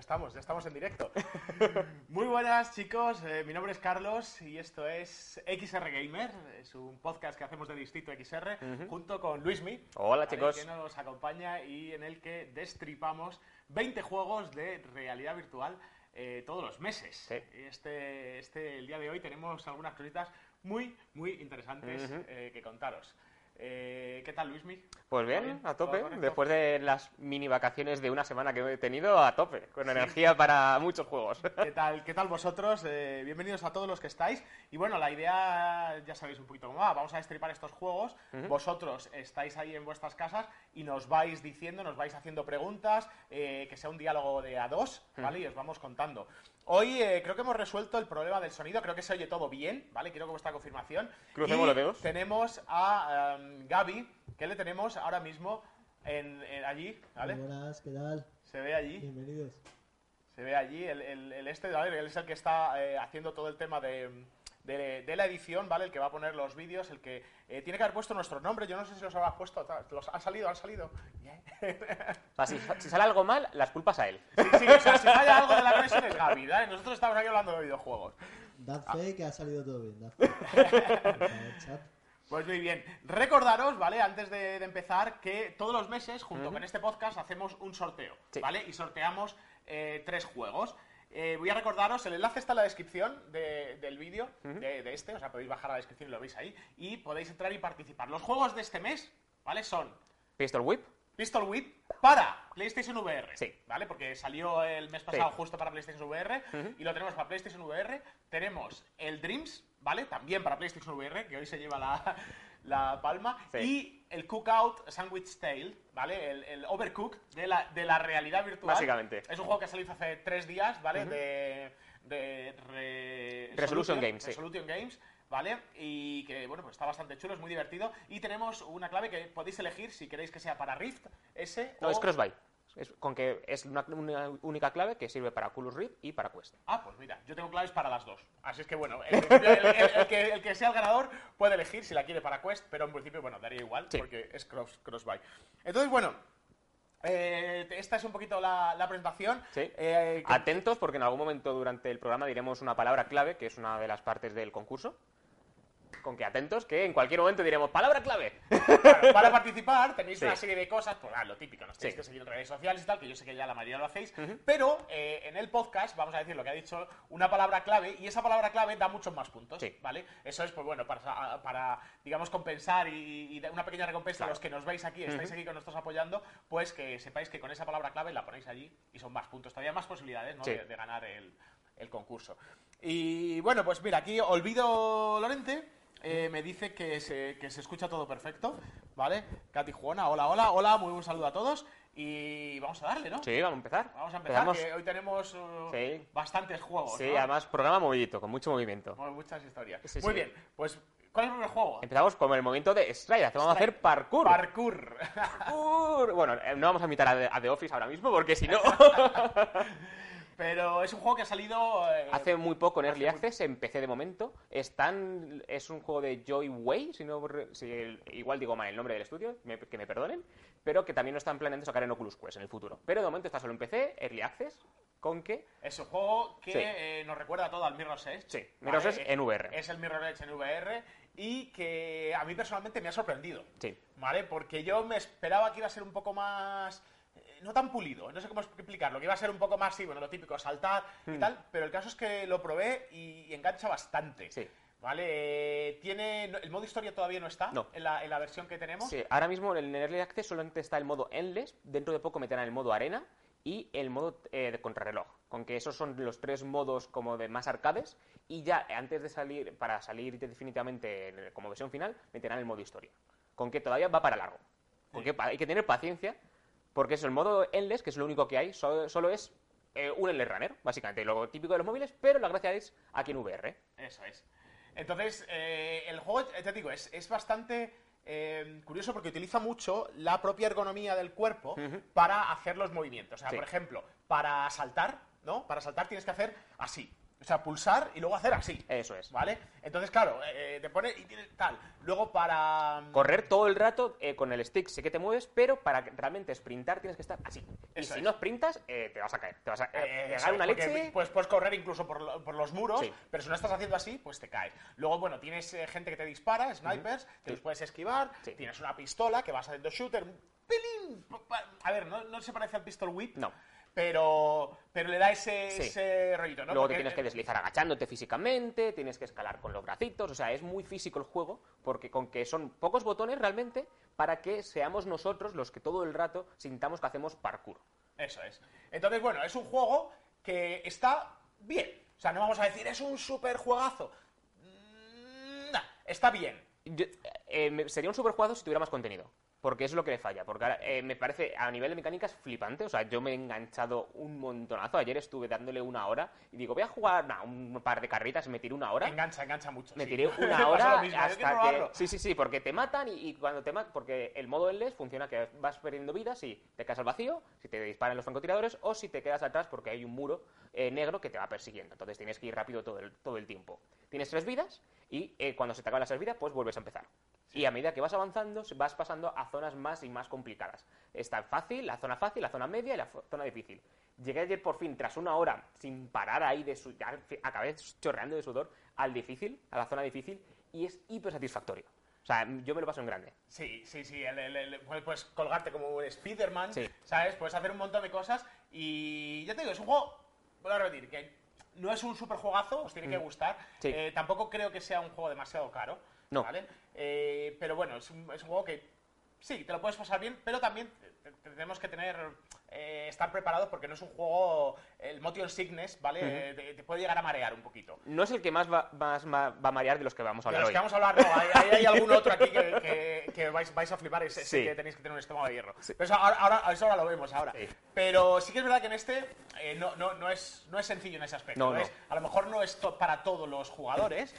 Ya estamos, ya estamos en directo. Muy buenas chicos, eh, mi nombre es Carlos y esto es XR Gamer, es un podcast que hacemos de Distrito XR junto con Luismi. Hola, chicos. Que nos acompaña y en el que destripamos 20 juegos de realidad virtual eh, todos los meses. Sí. Este, este, el día de hoy tenemos algunas cositas muy, muy interesantes Ujú. eh, que contaros. Eh, ¿Qué tal, Luismi? Pues ¿Todo bien, a ¿Todo tope. Después de las mini vacaciones de una semana que he tenido, a tope. Con energía para muchos juegos. ¿Qué tal, ¿Qué tal vosotros? Eh, bienvenidos a todos los que estáis. Y bueno, la idea ya sabéis un poquito cómo va. Vamos a destripar estos juegos. Vosotros estáis ahí en vuestras casas y nos vais diciendo, nos vais haciendo preguntas, eh, que sea un diálogo de a dos, ¿vale? Y os vamos contando. Hoy eh, creo que hemos resuelto el problema del sonido. Creo que se oye todo bien, ¿vale? Quiero que vuestra confirmación. Crucemos los dedos. Tenemos a em, Gaby, que le tenemos ahora mismo en, en allí, ¿vale? Muy buenas, ¿qué tal? Se ve allí. Bienvenidos. Se ve allí el, el- el este, ¿vale? Él es el que está eh, haciendo todo el tema de, de- de la edición, ¿vale? El que va a poner los vídeos, el que eh, tiene que haber puesto nuestro nombre. Yo no sé si los habrás puesto. Los, ¿Han salido? ¿Han salido? O sea, si, si sale algo mal, las culpas a él. Sí, sí, o sea, si falla algo de la conexión es Gaby, ¿vale? Nosotros estamos aquí hablando de videojuegos. Dad Ah. fe que ha salido todo bien. Dad fe. Pues muy bien. Recordaros, ¿vale? Antes de, de empezar, que todos los meses, junto con este podcast, hacemos un sorteo, Sí. ¿vale? Y sorteamos eh, tres juegos. Eh, voy a recordaros, el enlace está en la descripción de- del vídeo, de, de este, o sea, podéis bajar a la descripción y lo veis ahí, y podéis entrar y participar. Los juegos de este mes, ¿vale? Son Pistol Whip. Pistol Whip para PlayStation VR. Sí. ¿Vale? Porque salió el mes pasado Sí. justo para PlayStation VR y lo tenemos para PlayStation VR. Tenemos el Dreams, ¿vale? También para PlayStation VR, que hoy se lleva la, la palma. Sí. Y el Cookout Sandwich Tale, ¿vale? El, el Overcook de la, de la realidad virtual. Básicamente. Es un juego que ha salido hace tres días, ¿vale? De, de re- Resolution Games, sí. Resolution Games, ¿vale? Y que, bueno, pues está bastante chulo, es muy divertido. Y tenemos una clave que podéis elegir si queréis que sea para Rift, S No, o... es Crossbuy. Es, con que es una, una única clave que sirve para Oculus Rift y para Quest. Ah, pues mira, yo tengo claves para las dos. Así es que, bueno, el, el- el que, el que sea el ganador puede elegir si la quiere para Quest, pero en principio, bueno, daría igual, Sí. porque es cross, cross-buy. Entonces, bueno, eh, esta es un poquito la, la presentación. Sí. Eh, Atentos porque en algún momento durante el programa diremos una palabra clave, que es una de las partes del concurso. Con que atentos, que en cualquier momento diremos palabra clave. Claro, para participar tenéis Sí. una serie de cosas, pues ah, lo típico, nos tenéis Sí. que seguir en redes sociales y tal, que yo sé que ya la mayoría lo hacéis, pero eh, en el podcast vamos a decir lo que ha dicho una palabra clave y esa palabra clave da muchos más puntos, Sí. ¿vale? Eso es, pues bueno, para, para digamos, compensar y, y una pequeña recompensa a los que nos veis aquí, estáis aquí con nosotros apoyando, pues que sepáis que con esa palabra clave la ponéis allí y son más puntos, todavía más posibilidades. De, de ganar el, el concurso. Y bueno, pues mira, aquí Olvido Lorente eh, me dice que se, que se escucha todo perfecto, ¿vale? Katy Juana, hola, hola, hola, muy buen saludo a todos y vamos a darle, ¿no? Sí, vamos a empezar. Vamos a empezar, Empezamos- que hoy tenemos uh, Sí. bastantes juegos, Sí, ¿no? además programa movidito, con mucho movimiento. Bueno, muchas historias. Sí, muy sí. bien, pues, ¿cuál es el primer juego? Empezamos con el momento de Stride. Vamos a hacer parkour. Parkour. Parkour. Bueno, eh, no vamos a invitar a The Office ahora mismo porque si no... Pero es un juego que ha salido... eh, Hace muy poco en Early muy- Access, en PC de momento. Están, es un juego de Joy Way, si no, si igual digo mal el nombre del estudio, me- que me perdonen, pero que también lo están planeando sacar en Oculus Quest en el futuro. Pero de momento está solo en PC, Early Access, con que... Es un juego que Sí. eh, nos recuerda todo al Mirror's Edge. Sí, Mirror's Edge en VR. Es el Mirror's Edge en VR y que a mí personalmente me ha sorprendido. Sí. ¿Vale? Porque yo me esperaba que iba a ser un poco más... No tan pulido, no sé cómo explicarlo, que iba a ser un poco más, sí, bueno, lo típico, saltar y Hmm. tal, pero el caso es que lo probé y, y engancha bastante. Sí. ¿Vale? Tiene... El modo historia todavía no está No. En, la, en la versión que tenemos. Sí, ahora mismo en el Early Access solamente está el modo Endless, dentro de poco meterán el modo Arena y el modo eh, de contrarreloj, con que esos son los tres modos como de más arcades y ya antes de salir, para salir definitivamente en- como versión final, meterán el modo historia, con que todavía va para largo, con Sí. que hay que tener paciencia, porque es el modo Endless, que es lo único que hay, solo, solo es eh, un Endless Runner, básicamente, lo típico de los móviles, pero la gracia es aquí en VR. Eso es. Entonces, eh, el juego, te digo, es, es bastante eh, curioso porque utiliza mucho la propia ergonomía del cuerpo para hacer los movimientos. O sea, Sí. por ejemplo, para saltar, ¿no? Para saltar tienes que hacer así. O sea, pulsar y luego hacer así. Eso es. ¿Vale? Entonces, claro, eh, te pone y tienes tal. Luego para... Correr todo el rato eh, con el stick sí que te mueves, pero para realmente sprintar tienes que estar así. Y Eso si es. no sprintas, eh, te vas a caer. Te vas a Eh, pegar eso, una porque, leche. Pues puedes correr incluso por, lo- por los muros, Sí. pero si no estás haciendo así, pues te caes. Luego, bueno, tienes eh, gente que te dispara, snipers, que los puedes esquivar, Sí. tienes una pistola que vas haciendo shooter, un pelín... A ver, no, no se parece al pistol whip, No. Pero, pero le da ese, Sí. ese rollito, ¿no? Luego Porque- te tienes que deslizar agachándote físicamente, tienes que escalar con los bracitos, o sea, es muy físico el juego, porque con que son pocos botones realmente para que seamos nosotros los que todo el rato sintamos que hacemos parkour. Eso es. Entonces, bueno, es un juego que está bien. O sea, no vamos a decir, es un super juegazo. Mm, nah, está bien. Yo- eh, sería un super juego si tuviera más contenido. Porque es lo que le falla. Porque ahora, eh, me parece, a nivel de mecánicas, flipante. O sea, yo me he enganchado un montonazo. Ayer estuve dándole una hora y digo, voy a jugar nah, un par de carritas. Me tiré una hora. Engancha, engancha mucho. Me sí. tiré una hora hasta que... Sí, sí, sí, porque te matan y, y cuando te matan... Porque el modo endless funciona que vas perdiendo vidas si te caes al vacío, si te disparan los francotiradores o si te quedas atrás porque hay un muro eh, negro que te va persiguiendo. Entonces tienes que ir rápido todo el, todo el tiempo. Tienes tres vidas y eh, cuando se te acaban las tres vidas, pues vuelves a empezar. Y a medida que vas avanzando, vas pasando a zonas más y más complicadas. Está fácil, la zona fácil, la zona media y la zona difícil. Llegué ayer por fin, tras una hora, sin parar ahí de su... ya al fi- acabé chorreando de sudor, al difícil, a la zona difícil, y es hiper satisfactorio. O sea, yo me lo paso en grande. Sí, sí, sí. el- el- el- puedes, puedes colgarte como un Spiderman, Sí. ¿sabes? Puedes hacer un montón de cosas y ya te digo, es un juego, voy a repetir, que no es un super juegazo, os tiene que gustar. Mm. Sí. Eh, tampoco creo que sea un juego demasiado caro, No. ¿vale? Eh, pero bueno, es un, es un juego que sí, te lo puedes pasar bien, pero también te- te- tenemos que tener eh, estar preparados porque no es un juego, el motion sickness, ¿vale? Eh, te, te puede llegar a marear un poquito. No es el que más va, más ma- va a marear de los que vamos a De hablar los hoy. que vamos a hablar, no, hay, hay- algún otro aquí que, que- que vais, vais a flipar, ese Sí. que tenéis que tener un estómago de hierro. Pero eso ahora, ahora- eso ahora lo vemos ahora. Sí. Pero sí que es verdad que en este eh, no, no, no, es, no es sencillo en ese aspecto. No, ¿no? Es- a lo mejor no es to- para todos los jugadores.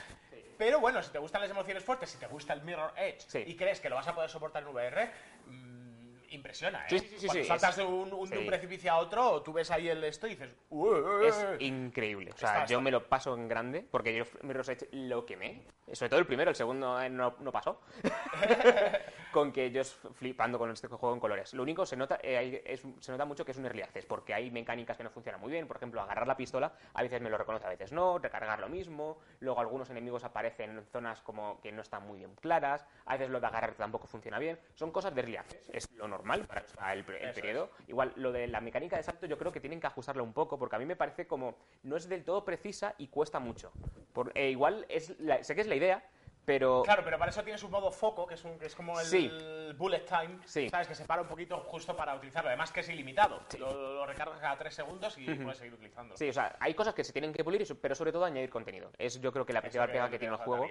Pero bueno, si te gustan las emociones fuertes, si te gusta el Mirror Edge Sí. y crees que lo vas a poder soportar en VR, mm, impresiona, ¿eh? Sí, sí, sí, Cuando saltas es- de, un, un- de un precipicio a otro, tú ves ahí el esto y dices... "Ué". Es increíble. O sea, Está, yo está. me lo paso en grande porque yo Mirror's Edge lo quemé. Sobre todo el primero, el segundo eh, no, no pasó. con que yo es flipando con este juego en colores. Lo único se nota eh, es- se nota mucho que es un early access porque hay mecánicas que no funcionan muy bien. Por ejemplo, agarrar la pistola a veces me lo reconoce, a veces no. Recargar lo mismo. Luego algunos enemigos aparecen en zonas como que no están muy bien claras. A veces lo de agarrar tampoco funciona bien. Son cosas de early access. Es lo normal para el, el periodo. Igual lo de la mecánica de salto yo creo que tienen que ajustarla un poco porque a mí me parece como no es del todo precisa y cuesta mucho. Por- eh, igual es la- sé que es la idea, pero Claro, pero para eso tienes un modo foco, que es, un, que es como el Sí. bullet time, Sí. ¿sabes? Que se para un poquito justo para utilizarlo. Además que es ilimitado. Lo, lo recargas cada 3 segundos y puedes seguir utilizándolo. sí, o sea, hay cosas que se tienen que pulir, pero sobre todo añadir contenido. Es yo creo que la principal pega que que tiene el juego.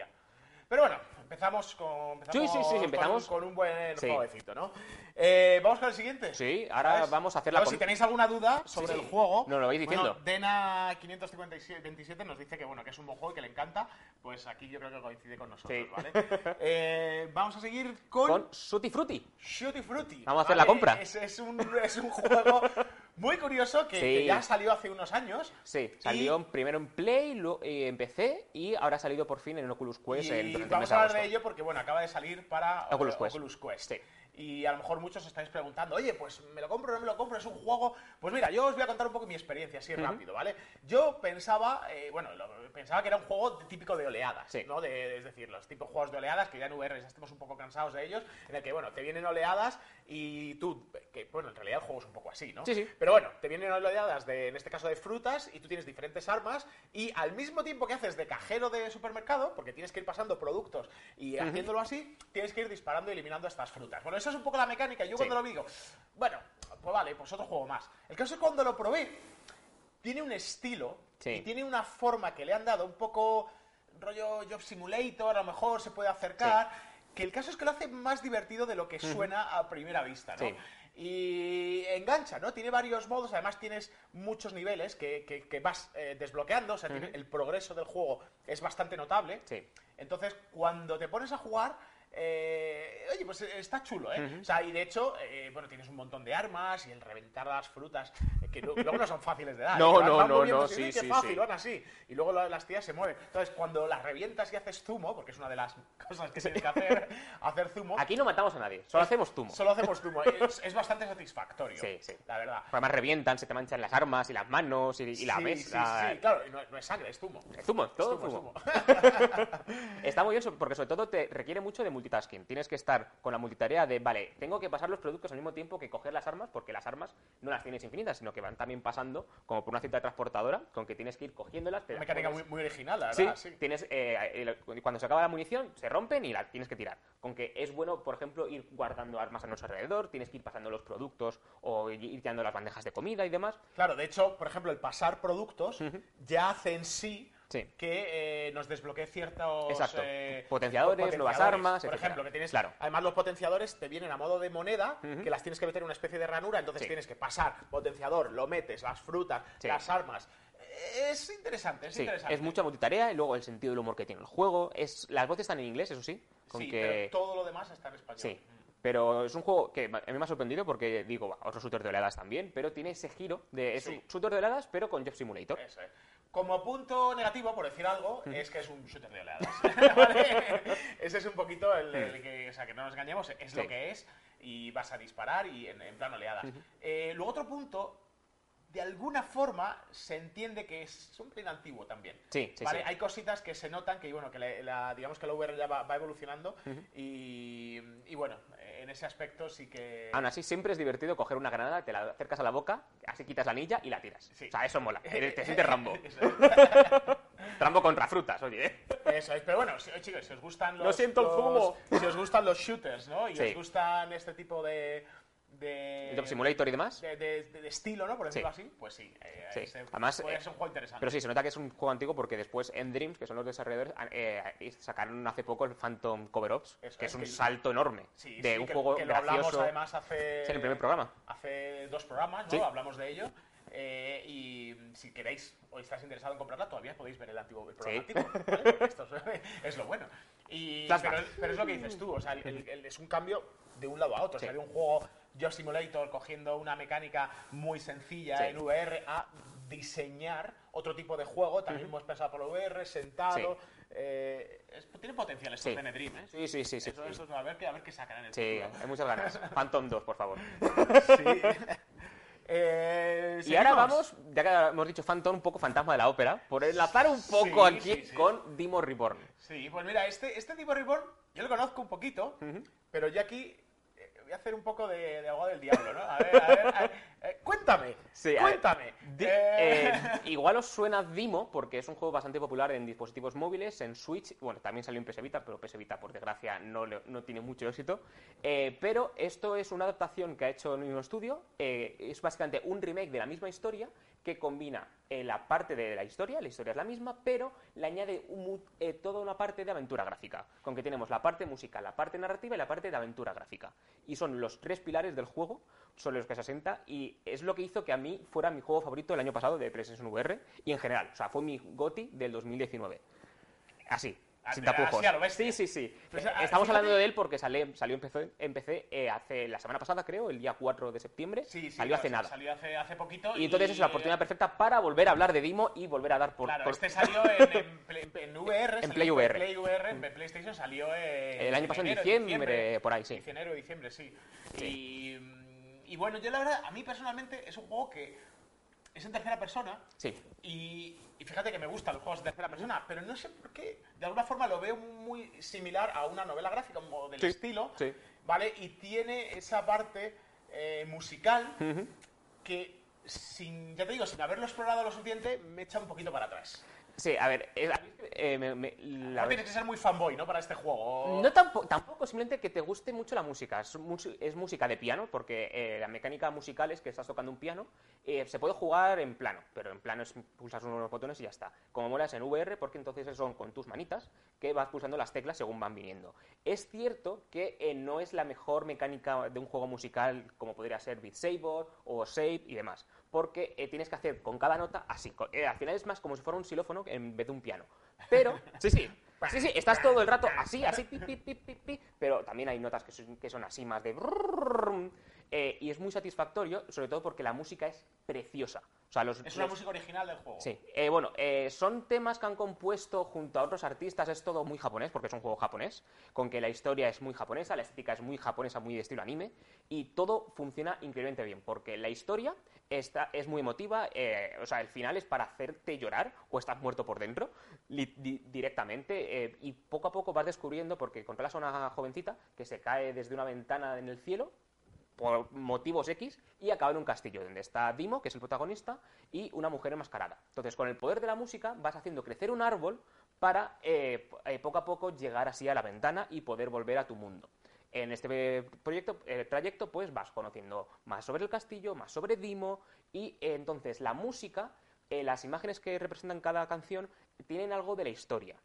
Pero bueno, empezamos con. empezamos Sí, sí, sí, con empezamos. un- Con, un buen jueguecito, ¿no? Eh, Vamos con el siguiente. Sí, ahora vamos a hacer la con- Si tenéis alguna duda sobre el juego. Nos lo vais diciendo. Bueno, Dena527 nos dice que bueno, que es un buen juego y que le encanta. Pues aquí yo creo que coincide con nosotros. ¿vale? Eh, vamos a seguir con. Con Suti Frutti. Shooty Fruity. Vamos a hacer la compra. Es, es un, es un juego muy curioso que, Sí. que ya salió hace unos años. Sí, Y- salió primero en Play, luego eh, en PC y ahora ha salido por fin en Oculus Quest y en, vamos de a hablar de ello porque, bueno, acaba de salir para Oculus eh, Quest. Quest. Sí. Y a lo mejor muchos os estáis preguntando, oye, pues me lo compro o no me lo compro, es un juego. Pues mira, yo os voy a contar un poco mi experiencia, así rápido, ¿vale? Yo pensaba, eh, bueno, lo- pensaba que era un juego típico de oleadas, Sí. ¿no? De- es decir, los tipos juegos de oleadas, que ya en VR ya estamos un poco cansados de ellos, en el que, bueno, te vienen oleadas y tú, que bueno, en realidad el juego es un poco así, ¿no? Sí, sí. Pero bueno, te vienen oleadas de, en este caso, de frutas y tú tienes diferentes armas y al mismo tiempo que haces de cajero de supermercado, porque tienes que ir pasando productos y haciéndolo así, tienes que ir disparando y eliminando estas frutas. Bueno, esa es un poco la mecánica. Yo Sí. cuando lo vi digo, bueno, pues vale, pues otro juego más. El caso es cuando lo probé, tiene un estilo Sí. y tiene una forma que le han dado un poco rollo Job Simulator, a lo mejor se puede acercar, que el caso es que lo hace más divertido de lo que suena a primera vista, ¿no? Y engancha, ¿no? Tiene varios modos, además tienes muchos niveles que, que- que vas eh, desbloqueando, o sea, tiene- el progreso del juego es bastante notable. Sí. Entonces, cuando te pones a jugar, eh, oye, pues eh, está chulo, ¿eh? O sea, y de hecho, eh, bueno, tienes un montón de armas y el reventar las frutas, que no- luego no son fáciles de dar. No, no, no, no, así, sí, "Uy, qué sí, fácil, sí. van así. Y luego la- las tías se mueven. Entonces, cuando las revientas y haces zumo, porque es una de las cosas que tienes que hacer, hacer zumo, Aquí no matamos a nadie, solo hacemos zumo. solo hacemos zumo. Es, es bastante satisfactorio, Sí, sí. la verdad. Además revientan, se te manchan las armas y las manos y, y la Sí, mesa. Sí, sí, claro, no, no es sangre, es zumo. Es zumo, todo Es zumo. zumo. Está muy bien porque sobre todo te requiere mucho de multitasking. Tienes que estar con la multitarea de, vale, tengo que pasar los productos al mismo tiempo que coger las armas, porque las armas no las tienes infinitas, sino que van también pasando como por una cinta transportadora, con que tienes que ir cogiéndolas. te Una mecánica muy, original, la verdad. Sí, tienes, eh, cuando se acaba la munición, se rompen y la tienes que tirar. Con que es bueno, por ejemplo, ir guardando armas a nuestro alrededor, tienes que ir pasando los productos o ir tirando las bandejas de comida y demás. Claro, de hecho, por ejemplo, el pasar productos ya hace en sí, Sí. que eh, nos desbloquee ciertos Exacto. eh, Potenciadores, nuevas armas, Por etcétera. ejemplo, que tienes. Claro. Además, los potenciadores te vienen a modo de moneda, que las tienes que meter en una especie de ranura, entonces Sí. tienes que pasar potenciador, lo metes, las frutas, Sí. las armas. Es interesante, es interesante. es mucha multitarea y luego el sentido del humor que tiene el juego. Es, las voces están en inglés, eso sí. Con Sí, que... pero todo lo demás está en español. Sí, pero es un juego que a mí me ha sorprendido porque digo, va, otro shooter de oleadas también, pero tiene ese giro de es Sí. un shooter de oleadas pero con Job Simulator. Es. Como punto negativo, por decir algo, es que es un shooter de oleadas. ¿Vale? Ese es un poquito el, el que, o sea, que no nos engañemos, es lo que es y vas a disparar y en, en plan oleadas. Eh, luego otro punto, de alguna forma se entiende que es un pelín antiguo también. Sí, sí, ¿Vale? sí. Hay cositas que se notan que, bueno, que la, la- digamos que la VR ya va, va evolucionando y, y, bueno, en ese aspecto sí que... Aún así, siempre es divertido coger una granada, te la acercas a la boca, así quitas la anilla y la tiras. Sí. O sea, eso mola. Te sientes Rambo. Rambo contra frutas, oye. ¿eh? Eso es, pero bueno, si, chicos, si os gustan los. Lo siento, el zumo. Si os gustan los shooters, ¿no? Y Sí. os gustan este tipo de. De Job Simulator y demás. De, de- de estilo, ¿no? Por decirlo Sí. así, pues sí. eh, Sí. ese Además, eh, ser un juego interesante. Pero sí, se nota que es un juego antiguo porque después Endreams, que son los desarrolladores, eh, sacaron hace poco el Phantom Cover Ops, Eso que es, es un que- salto enorme Sí, de sí, un que, juego que lo hablamos gracioso. además hace. Es en el primer programa. Hace dos programas, ¿no? Sí. Hablamos de ello. eh, y si queréis o estáis interesados en comprarla, todavía podéis ver el antiguo el programa Sí. antiguo, ¿vale? Esto es, es lo bueno. Y, pero, pero es lo que dices tú, o sea, el- el- el- es un cambio de un lado a otro. O sea, Sí. de un juego Job Simulator cogiendo una mecánica muy sencilla Sí. en VR a diseñar otro tipo de juego, también hemos pensado por VR, sentado. eh, es- tiene potencial esto Sí. de Dream, ¿eh? Sí, sí, sí, sí. Eso, eso es a ver, qué- a ver qué sacan en el Sí, futuro. hay muchas ganas. Phantom 2, por favor. Sí. Eh, Y ahora vamos, ya que hemos dicho Phantom, un poco fantasma de la ópera, por enlazar un poco Sí, aquí sí, sí. con Dimo Reborn. Sí, pues mira, este, este tipo Reborn yo lo conozco un poquito, pero yo aquí eh, voy a hacer un poco de, de abogado del diablo, ¿no? A ver, a ver, a ver, eh, cuéntame, Sí, cuéntame. Di- Eh, eh, igual os suena Dimo, porque es un juego bastante popular en dispositivos móviles, en Switch, bueno, también salió en PS Vita, pero PS Vita, por desgracia, no, no tiene mucho éxito. Pero esto es una adaptación que ha hecho el mismo estudio, es básicamente un remake de la misma historia, que combina eh, la parte de la historia, la historia es la misma, pero le añade un eh, toda una parte de aventura gráfica, con que tenemos la parte musical, la parte narrativa y la parte de aventura gráfica. Y son los tres pilares del juego sobre los que se asenta y es lo que hizo que a mí fuera mi juego favorito el año pasado de PlayStation VR y en general, o sea, fue mi GOTI del 2019. Así, sin tapujos. lo. Sí, sí, sí. Pues, Eh, ah, Estamos fíjate- hablando de él porque sale- salió en PC, en PC, eh, hace la semana pasada, creo, el día 4 de septiembre. sí, sí, salió hace nada. Salió hace, hace poquito. Y entonces es la oportunidad perfecta para volver a hablar de Dimo y volver a dar por... Claro, por- este salió en, en Play- en VR. En Play VR. Play VR, en PlayStation salió en El año pasado en diciembre, por ahí, sí. Enero, diciembre, sí. Y, y bueno, yo la verdad, a mí personalmente es un juego que es en tercera persona. Sí, Y, y fíjate que me gustan los juegos de tercera persona, pero no sé por qué, de alguna forma lo veo muy similar a una novela gráfica como del Sí, estilo, sí. ¿vale? Y tiene esa parte eh, musical que, sin, ya te digo, sin haberlo explorado lo suficiente, me echa un poquito para atrás. Sí, a ver, eh, a mí, eh, me- me- la No tienes que ser muy fanboy, ¿no? Para este juego. No tampoco, tampoco, simplemente que te guste mucho la música. Es, mus- es música de piano, porque eh, la mecánica musical es que estás tocando un piano. eh, se puede jugar en plano, pero en plano es pulsas unos botones y ya está. Como molas en VR, porque entonces son con tus manitas que vas pulsando las teclas según van viniendo. Es cierto que eh, no es la mejor mecánica de un juego musical como podría ser Beat Saber o Shape y demás, porque eh, tienes que hacer con cada nota así. eh, al final es más como si fuera un xilófono en vez de un piano. Pero, sí, sí. Sí, sí, estás todo el rato así, así, pi, pi, pi, pi, pi, pero también hay notas que son, que son así más de... eh, y es muy satisfactorio, sobre todo porque la música es preciosa. O sea, los, Es una los- música original del juego. Sí, eh, bueno, eh, son temas que han compuesto junto a otros artistas, es todo muy japonés, porque es un juego japonés, con que la historia es muy japonesa, la estética es muy japonesa, muy de estilo anime, y todo funciona increíblemente bien, porque la historia está, es muy emotiva, eh, o sea, el final es para hacerte llorar o estás muerto por dentro, li- di- directamente, y poco a poco vas descubriendo, porque controlas a una jovencita que se cae desde una ventana en el cielo, por motivos X y acaba en un castillo donde está Dimo, que es el protagonista, y una mujer enmascarada. Entonces, con el poder de la música vas haciendo crecer un árbol para eh, poco a poco llegar así a la ventana y poder volver a tu mundo. En este proyecto, trayecto, pues vas conociendo más sobre el castillo, más sobre Dimo, y eh, entonces la música, eh, las imágenes que representan cada canción, tienen algo de la historia.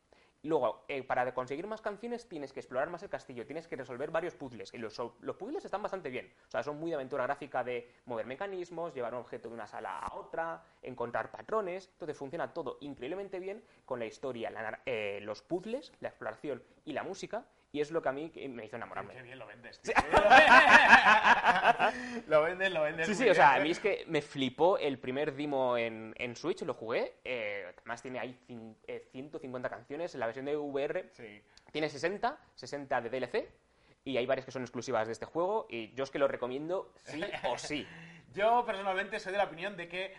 Luego, eh, para conseguir más canciones tienes que explorar más el castillo, tienes que resolver varios puzzles. Y los, los puzzles están bastante bien. O sea, son muy de aventura gráfica de mover mecanismos, llevar un objeto de una sala a otra, encontrar patrones. Entonces funciona todo increíblemente bien con la historia, la eh, los puzzles, la exploración y la música. Y es lo que a mí me hizo Qué enamorarme. bien lo vendes. tío. lo vendes, lo vendes. Sí, sí, o sea, a mí es que me flipó el primer Dimo en, en Switch, lo jugué. Eh, además tiene ahí cin- eh, 150 canciones. En la versión de VR Sí. Tiene 60, 60 de DLC, y hay varias que son exclusivas de este juego, y yo es que lo recomiendo sí o sí. Yo personalmente soy de la opinión de que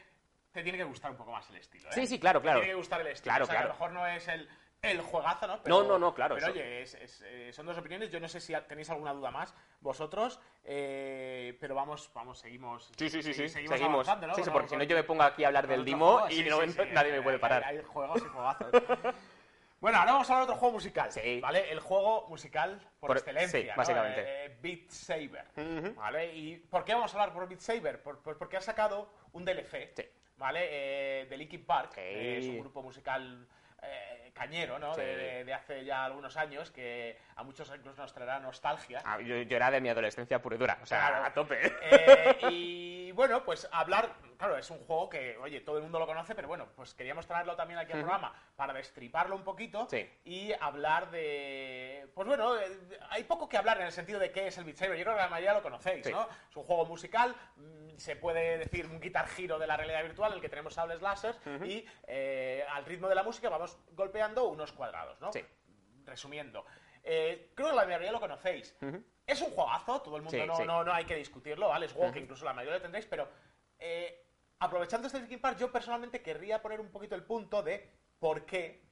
te tiene que gustar un poco más el estilo. ¿eh? Sí, sí, claro, claro. Te tiene que gustar el estilo. Claro, o sea, que claro. a lo mejor no es el, el juegazo, ¿no? No, no, no, claro, Pero eso- oye, es- es, eh, son dos opiniones. Yo no sé si tenéis alguna duda más vosotros, eh, pero vamos, vamos, seguimos. Sí, sí, sí, sí. Seguimos, ¿no? Sí, sí, porque si no yo me pongo aquí a hablar del Dimo y sí, no- sí, nadie hay- me puede parar. Hay, juegos y juegazos. Bueno, ahora vamos a hablar de otro juego musical, Sí. ¿vale? El juego musical por, Por- excelencia, básicamente. Eh, Beat Saber. ¿vale? ¿Y por qué vamos a hablar por Beat Saber? Por- por- porque ha sacado un DLC, Sí. ¿Vale? Eh, de Linkin Park, Sí. que es un grupo musical eh, cañero, ¿no? Sí. De, de- hace ya algunos años, que a muchos incluso nos traerá nostalgia. Ah, yo, yo era de mi adolescencia pura y dura, o sea, Claro. a tope. Eh, y bueno, pues hablar, claro, es un juego que, oye, todo el mundo lo conoce, pero bueno, pues queríamos traerlo también aquí al programa para destriparlo un poquito Sí. y hablar de, pues bueno, eh, hay poco que hablar en el sentido de qué es el Beat Saber. Yo creo que la mayoría lo conocéis, Sí. ¿no? Es un juego musical, mm, se puede decir un guitar giro de la realidad virtual, en el que tenemos sables láser y eh, al ritmo de la música vamos golpeando unos cuadrados, ¿no? Sí. Resumiendo. Eh, creo que la mayoría lo conocéis. Es un juegazo, todo el mundo Sí, no, sí. no, no hay que discutirlo, ¿vale? Es juego que incluso la mayoría lo tendréis, pero eh, aprovechando este Linkin Park, yo personalmente querría poner un poquito el punto de por qué,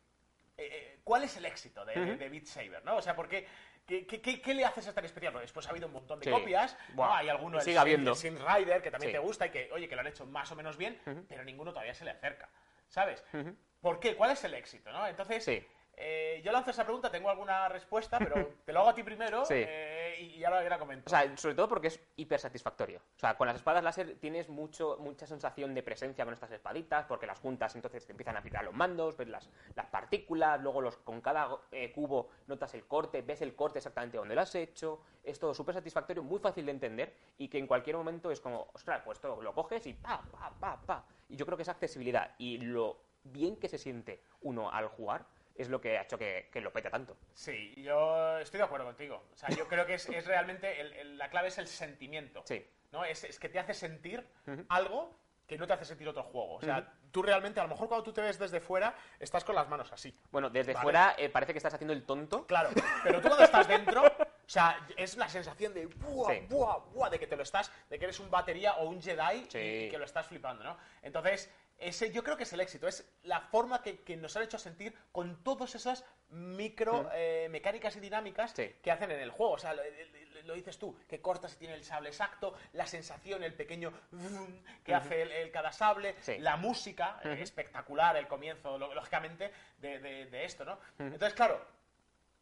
eh, cuál es el éxito de, de Beat Saber, ¿no? O sea, por qué, qué, qué- le hace ser tan especial? Porque después ha habido un montón de Sí. copias, Hay alguno, y el sigue el Sin Rider, que también Sí. te gusta y que, oye, que lo han hecho más o menos bien, pero ninguno todavía se le acerca, ¿sabes? Ujú. ¿Por qué? ¿Cuál es el éxito, no? Entonces, Sí. eh, yo lanzo esa pregunta, tengo alguna respuesta, pero te lo hago a ti primero Sí. eh, y, y ahora ya la comento. O sea, sobre todo porque es hiper satisfactorio. O sea, con las espadas láser tienes mucho, mucha sensación de presencia con estas espaditas, porque las juntas entonces te empiezan a pitar los mandos, ves las, las partículas, luego los, con cada eh, cubo notas el corte, ves el corte exactamente donde lo has hecho. Es todo súper satisfactorio, muy fácil de entender y que en cualquier momento es como, ostras, pues esto lo coges y pa, pa, pa, pa. Y yo creo que esa accesibilidad y lo bien que se siente uno al jugar es lo que ha hecho que, que lo pete tanto. Sí, yo estoy de acuerdo contigo. O sea, yo creo que es, es realmente, el- el- la clave es el sentimiento. Sí. ¿no? Es, es que te hace sentir algo que no te hace sentir otro juego. O sea, tú realmente, a lo mejor cuando tú te ves desde fuera, estás con las manos así. Bueno, desde Vale. fuera eh, parece que estás haciendo el tonto. Claro, pero tú cuando estás dentro, o sea, es la sensación de buah, Sí. buah, buah, de que te lo estás, de que eres un batería o un Jedi Sí. y que lo estás flipando, ¿no? Entonces, ese yo creo que es el éxito, es la forma que, que nos han hecho sentir con todas esas micro eh, mecánicas y dinámicas Sí. que hacen en el juego. O sea, lo, lo- lo dices tú, que cortas y tiene el sable exacto, la sensación, el pequeño vroom que hace el, el cada sable, Sí. la música, eh, espectacular, el comienzo, lo- lógicamente, de, de- de esto, ¿no? Entonces, claro,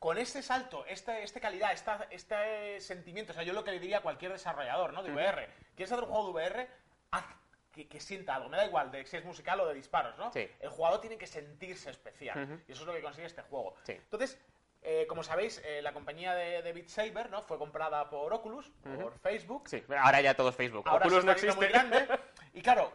con este salto, esta, esta calidad, esta, este sentimiento, o sea, yo lo que le diría a cualquier desarrollador, ¿no? De VR, ¿quieres hacer un juego de VR? Haz que, que sienta algo, me da igual de si es musical o de disparos, ¿no? Sí. El jugador tiene que sentirse especial, y eso es lo que consigue este juego. Sí. Entonces, eh, como sabéis, eh, la compañía de, de Beat Saber, ¿no? Fue comprada por Oculus, por Facebook, Sí, ahora ya todo es Facebook. Ahora Oculus no existe. muy grande. Y claro,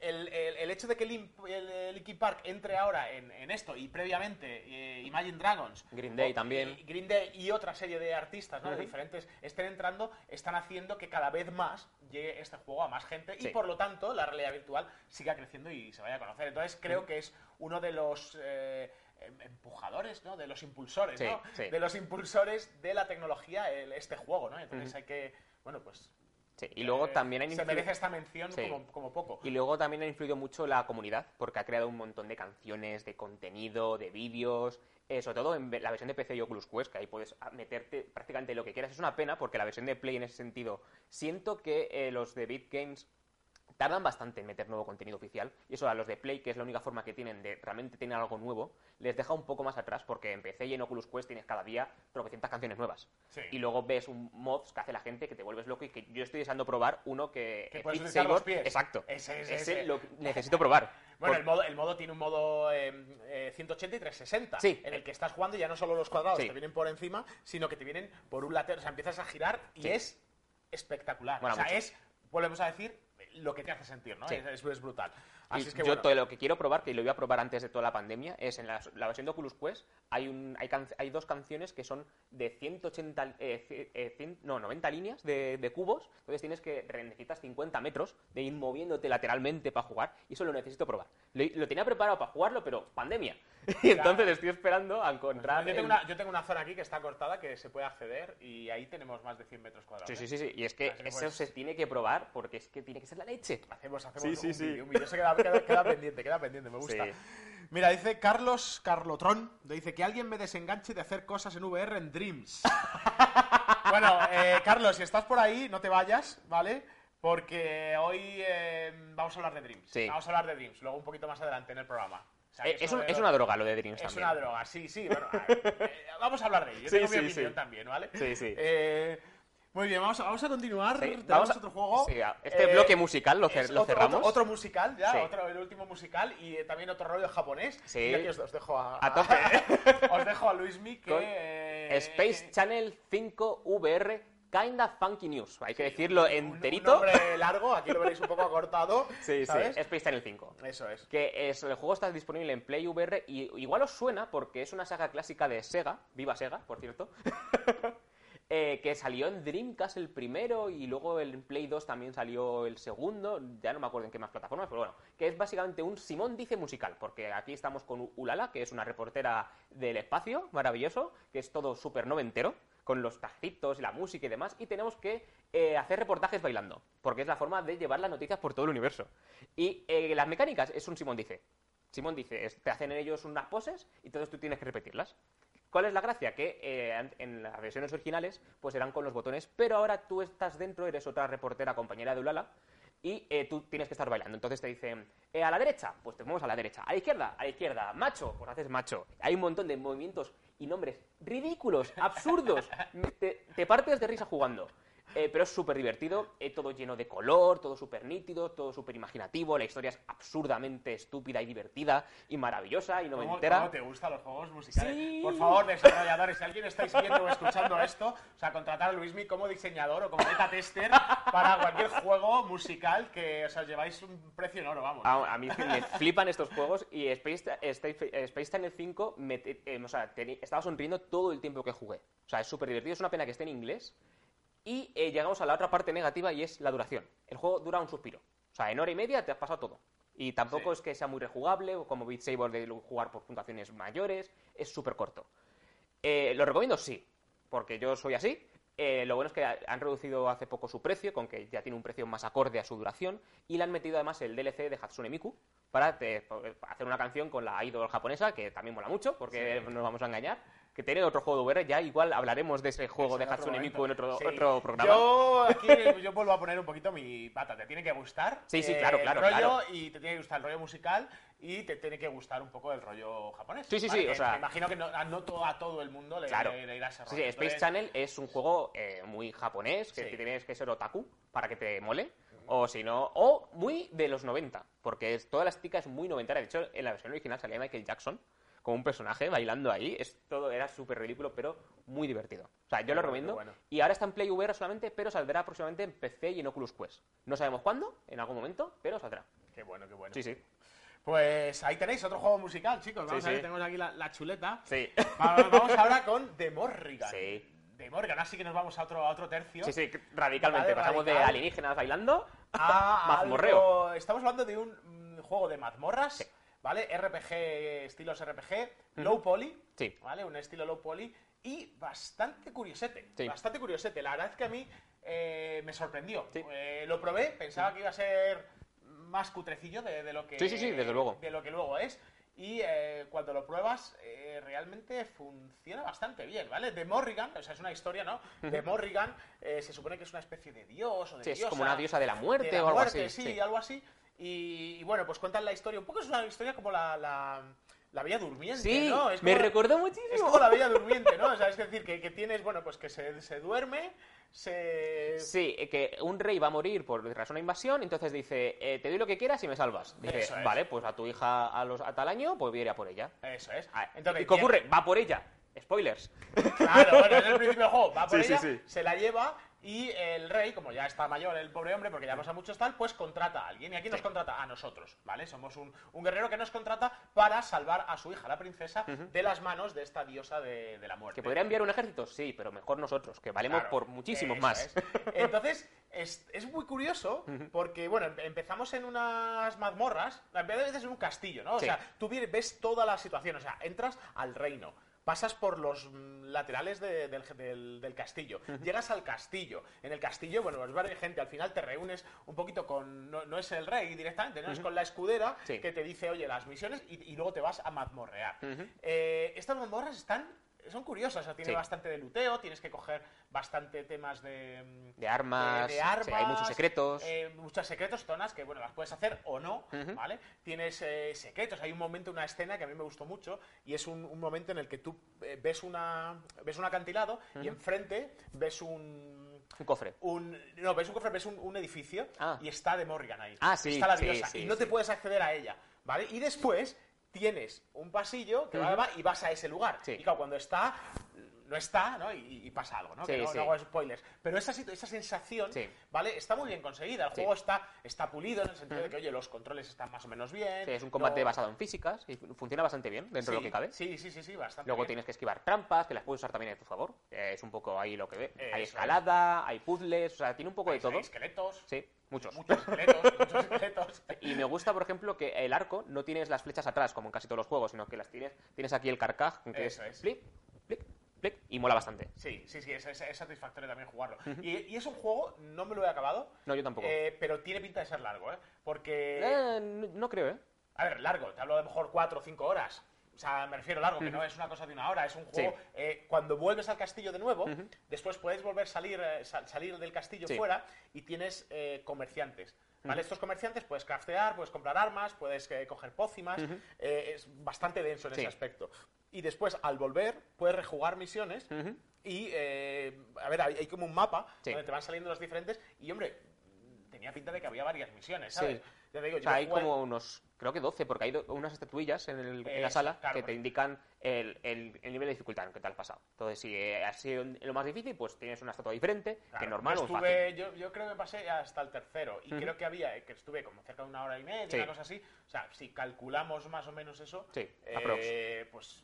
el, el- el hecho de que Linkin Park entre ahora en, en esto y previamente eh, Imagine Dragons, Green Day o- también. y Green Day y otra serie de artistas ¿no? de Ujú. diferentes estén entrando, están haciendo que cada vez más llegue este juego a más gente y por lo tanto la realidad virtual siga creciendo y se vaya a conocer. Entonces creo que es uno de los eh, em- empujadores, ¿no? de los impulsores, Sí, ¿no? sí. de los impulsores de la tecnología el- este juego. ¿no? Entonces hay que, bueno, pues Sí, y luego eh, también han se merece esta mención Sí. como, como poco. Y luego también ha influido mucho la comunidad, porque ha creado un montón de canciones, de contenido, de vídeos, eh, sobre todo en la versión de PC y Oculus Quest, que ahí puedes ah, meterte prácticamente lo que quieras. Es una pena, porque la versión de Play en ese sentido, siento que eh, los de Beat Games tardan bastante en meter nuevo contenido oficial, y eso a los de Play, que es la única forma que tienen de realmente tener algo nuevo, les deja un poco más atrás, porque en PC y en Oculus Quest tienes cada día tropecientas canciones nuevas. Sí. Y luego ves un mods que hace la gente que te vuelves loco y que yo estoy deseando probar uno que... Que puedes los pies. Exacto. Ese, ese, Ese ese. lo necesito probar. Bueno, Por- el modo, el modo tiene un modo eh, eh, 180 y 360, Sí. en el que estás jugando y ya no solo los cuadrados Sí. te vienen por encima, sino que te vienen por un lateral, o sea, empiezas a girar y Sí. es espectacular. Mola o sea, mucho. es, volvemos a decir, lo que te hace sentir, ¿no? Sí. Es, es- brutal. Así es que yo bueno, todo lo que quiero probar, que lo iba a probar antes de toda la pandemia, es en la, la versión de Oculus Quest hay, un, hay, can- hay dos canciones que son de 180, eh, eh, no, 90 líneas de, de cubos, entonces tienes que necesitas 50 metros de ir moviéndote lateralmente para jugar, y eso lo necesito probar. Lo, lo tenía preparado para jugarlo, pero pandemia. Y entonces estoy esperando a encontrar... yo, tengo el- una, yo tengo una zona aquí que está cortada que se puede acceder y ahí tenemos más de 100 metros cuadrados. Sí, ¿eh? sí, sí, sí, y es que Así eso pues- se tiene que probar porque es que tiene que ser la leche. Hacemos, hacemos Sí, sí, un sí. un vídeo. Eso queda, queda- queda pendiente, queda pendiente, me gusta. Sí. Mira, dice Carlos Carlotron, dice que alguien me desenganche de hacer cosas en VR en Dreams. bueno, eh, Carlos, si estás por ahí, no te vayas, ¿vale? Porque hoy eh, vamos a hablar de Dreams. Sí. Vamos a hablar de Dreams, luego un poquito más adelante en el programa. O sea, Eh, es, un- es una droga lo de Dreams Es también. una droga, sí, sí. Bueno, eh, vamos a hablar de ello. Yo Sí, tengo sí, mi opinión sí. también, ¿vale? Sí, sí. Eh, muy bien, vamos a, vamos a continuar. Vamos a- otro juego. este bloque musical lo cer- es lo otro- cerramos. Otro, otro musical, ya, otro, el último musical y eh, también otro rollo japonés. Sí. Y aquí os, os dejo a, A tope. os dejo a Luismi que. Space Channel 5 VR Kinda Funky News. Hay que decirlo un- enterito. Un nombre largo, aquí lo veréis un poco acortado. sí, ¿sabes? sí, Space Channel 5. Eso es. Que es, el juego está disponible en Play VR y igual os suena porque es una saga clásica de Sega, viva Sega, por cierto, eh, que salió en Dreamcast el primero y luego en Play 2 también salió el segundo, ya no me acuerdo en qué más plataformas, pero bueno, que es básicamente un Simón dice musical, porque aquí estamos con Ulala, que es una reportera del espacio, maravilloso, que es todo súper noventero, con los tajitos y la música y demás, y tenemos que eh, hacer reportajes bailando, porque es la forma de llevar las noticias por todo el universo. Y eh, las mecánicas es un Simón dice. Simón dice, es- te hacen ellos unas poses y entonces tú tienes que repetirlas. ¿Cuál es la gracia? Que eh, en las versiones originales pues eran con los botones, pero ahora tú estás dentro, eres otra reportera compañera de Ulala y eh, tú tienes que estar bailando. Entonces te dicen, eh, a la derecha, pues te movemos a la derecha. A la izquierda, a la izquierda. Macho, pues haces macho. Hay un montón de movimientos y nombres ridículos, absurdos. te, te partes de risa jugando. Eh, pero es súper divertido, eh, todo lleno de color, todo súper nítido, todo súper imaginativo, la historia es absurdamente estúpida y divertida y maravillosa y no me ¿Cómo, entera. cómo te gustan los juegos musicales? Sí. Por favor, desarrolladores, si alguien estáis viendo o escuchando esto, o sea, contratar a Luismi como diseñador o como beta tester para cualquier juego musical que, o sea, lleváis un precio en oro, vamos. A, a mí me flipan estos juegos y Space, Space, Space Channel 5 me, eh, o sea, estaba sonriendo todo el tiempo que jugué. O sea, es súper divertido, es una pena que esté en inglés. Y eh, llegamos a la otra parte negativa y es la duración. El juego dura un suspiro. O sea, en hora y media te has pasado todo. Y tampoco Sí. es que sea muy rejugable, o como Beat Saber de jugar por puntuaciones mayores, es súper corto. Eh, ¿Lo recomiendo? Sí, porque yo soy así. Eh, lo bueno es que ha- han reducido hace poco su precio, con que ya tiene un precio más acorde a su duración, y le han metido además el DLC de Hatsune Miku para te- para hacer una canción con la idol japonesa, que también mola mucho, porque no nos vamos a engañar, que tiene otro juego de VR, ya igual hablaremos de ese juego Eso de Hatsune. Miku en otro, Sí. otro programa. Yo aquí yo vuelvo a poner un poquito mi pata. Te tiene que gustar. eh, Sí, sí, claro, el claro, rollo claro. Y te tiene que gustar el rollo musical y te tiene que gustar un poco el rollo japonés. Sí, sí, ¿vale? sí, o sea- me imagino que no, a no to- a todo el mundo le, Claro. le- le irá ese Sí, rollo. sí, Space Entonces, Channel es un juego eh, muy japonés, que Sí. tienes que ser otaku para que te mole, o si no, o muy de los 90, porque es, toda la estica es muy noventera. De hecho, en la versión original salía Michael Jackson como un personaje bailando ahí. Es todo era súper ridículo, pero muy divertido. O sea, yo lo recomiendo. bueno. Y ahora está en Play VR solamente, pero saldrá próximamente en PC y en Oculus Quest. No sabemos cuándo, en algún momento, pero saldrá. Qué bueno, qué bueno. Sí, sí. Pues ahí tenéis otro juego musical, chicos. Vamos Sí, a ver, sí. tenemos aquí la, la chuleta. Sí. Va- Vamos ahora con The Morrigan. Sí. The Morrigan, así que nos vamos a otro, a otro tercio. Sí, sí, radicalmente. Vale, Pasamos de alienígenas bailando a Mazmorreo. algo- Estamos hablando de un mm, juego de mazmorras, ¿vale? RPG, estilos RPG, low poly, Sí. ¿vale? Un estilo low poly y bastante curiosete, Sí. bastante curiosete. La verdad es que a mí eh, me sorprendió. Sí. Eh, lo probé, pensaba que iba a ser más cutrecillo de, de lo que desde luego. de lo que luego es. Y eh, cuando lo pruebas, eh, realmente funciona bastante bien, ¿vale? De Morrigan, o sea, es una historia, ¿no? De Morrigan, eh, se supone que es una especie de dios o de Sí, es diosa. como una diosa de la muerte de la o algo muerte, así. Sí, algo así. Y, y bueno, pues cuentan la historia. Un poco es una historia como la, la, la Bella Durmiente, Sí, ¿no? Es me recordó Es muchísimo. como la Bella Durmiente, ¿no? O sea, es decir, que, que tienes, bueno, pues que se, se duerme, se... Sí, que un rey va a morir por tras una invasión, entonces dice, eh, te doy lo que quieras y me salvas. Dice, es. vale, pues a tu hija a, los, a tal año, pues voy a ir a por ella. Eso es. Ah, Entonces, ¿Y qué ocurre? Va por ella. Spoilers. Claro, bueno, es el principio del juego. Va por sí, ella, sí. se la lleva y el rey, como ya está mayor el pobre hombre, porque ya pasa muchos tal, pues contrata a alguien. Y aquí nos Sí. contrata a nosotros, ¿vale? Somos un, un guerrero que nos contrata para salvar a su hija, la princesa, de las manos de esta diosa de, de la muerte. ¿Que podría enviar un ejército? Sí, pero mejor nosotros, que valemos Claro, por muchísimos más. es. Entonces, es, es muy curioso porque, bueno, em- empezamos en unas mazmorras, en vez de veces en un castillo, ¿no? O Sí. sea, tú ves toda la situación, o sea, entras al reino. Pasas por los laterales de- del, del- del castillo, llegas al castillo. En el castillo, bueno, pues varias gente, al final te reúnes un poquito con. No, no es el rey directamente, no es con la escudera Sí. que te dice, oye, las misiones y, y luego te vas a mazmorrear. Eh, estas mazmorras están. Son curiosas, o sea, tiene Sí. bastante de luteo, tienes que coger bastante temas de, mm, De armas, de, de armas, sí, hay muchos secretos. eh, muchos secretos, zonas que, bueno, las puedes hacer o no, Ujú. ¿vale? Tienes eh, secretos, hay un momento, una escena que a mí me gustó mucho y es un, un momento en el que tú eh, ves una ves un acantilado y enfrente ves un... Un cofre. Un, no, ves un cofre, ves un, un edificio Ah. y está de Morrigan ahí. Ah, sí, Está la diosa sí, y no te puedes acceder a ella, ¿vale? Y después tienes un pasillo que va, y vas a ese lugar. Sí. Y claro, cuando está, no está, ¿no? Y, y pasa algo, ¿no? Sí, que no, sí. no hago spoilers. Pero esa, esa sensación, Sí. ¿vale? Está muy bien conseguida. El juego está, está pulido en el sentido de que, oye, los controles están más o menos bien. Sí, es un combate no- basado en físicas y funciona bastante bien dentro de lo que cabe. Sí, sí, sí, sí, bastante Luego bien. tienes que esquivar trampas, que las puedes usar también a tu favor. Eh, es un poco ahí lo que ve. hay escalada, hay puzzles, o sea, tiene un poco de todo. hay esqueletos. Sí, muchos. Muchos esqueletos, muchos esqueletos. Y me gusta, por ejemplo, que el arco no tienes las flechas atrás, como en casi todos los juegos, sino que las tienes, tienes aquí el carcaj, que Eso es es. flick, y mola bastante. Sí, sí, sí, es, es- es satisfactorio también jugarlo. y, y es un juego, no me lo he acabado, No, yo tampoco. eh, pero tiene pinta de ser largo, ¿eh? Porque... Eh, no, no creo, ¿eh? A ver, largo, te hablo de a mejor 4 o 5 horas. O sea, me refiero largo, que no es una cosa de una hora, es un juego. Sí. eh, cuando vuelves al castillo de nuevo, después puedes volver a salir, eh, sal- salir del castillo Sí. fuera y tienes eh, comerciantes. ¿Vale? Estos comerciantes puedes craftear, puedes comprar armas, puedes eh, coger pócimas. eh, es bastante denso en Sí. ese aspecto. Y después, al volver, puedes rejugar misiones Ujú. y, eh, a ver, hay, hay como un mapa Sí. donde te van saliendo los diferentes y, hombre, tenía pinta de que había varias misiones, Sí. ¿sabes? Ya te digo, O sea, hay jugué- como unos, creo que 12, porque hay unas estatuillas en, el- en la sala claro, que te indican el, el- el nivel de dificultad en que te has pasado. Entonces, si eh, ha sido lo más difícil, pues tienes una estatua diferente, que Claro, normal yo o fácil. estuve, yo, yo creo que pasé hasta el tercero y Ujú. creo que había, eh, que estuve como cerca de una hora y media, Sí. una cosa así. O sea, si calculamos más o menos eso, Sí, eh, pues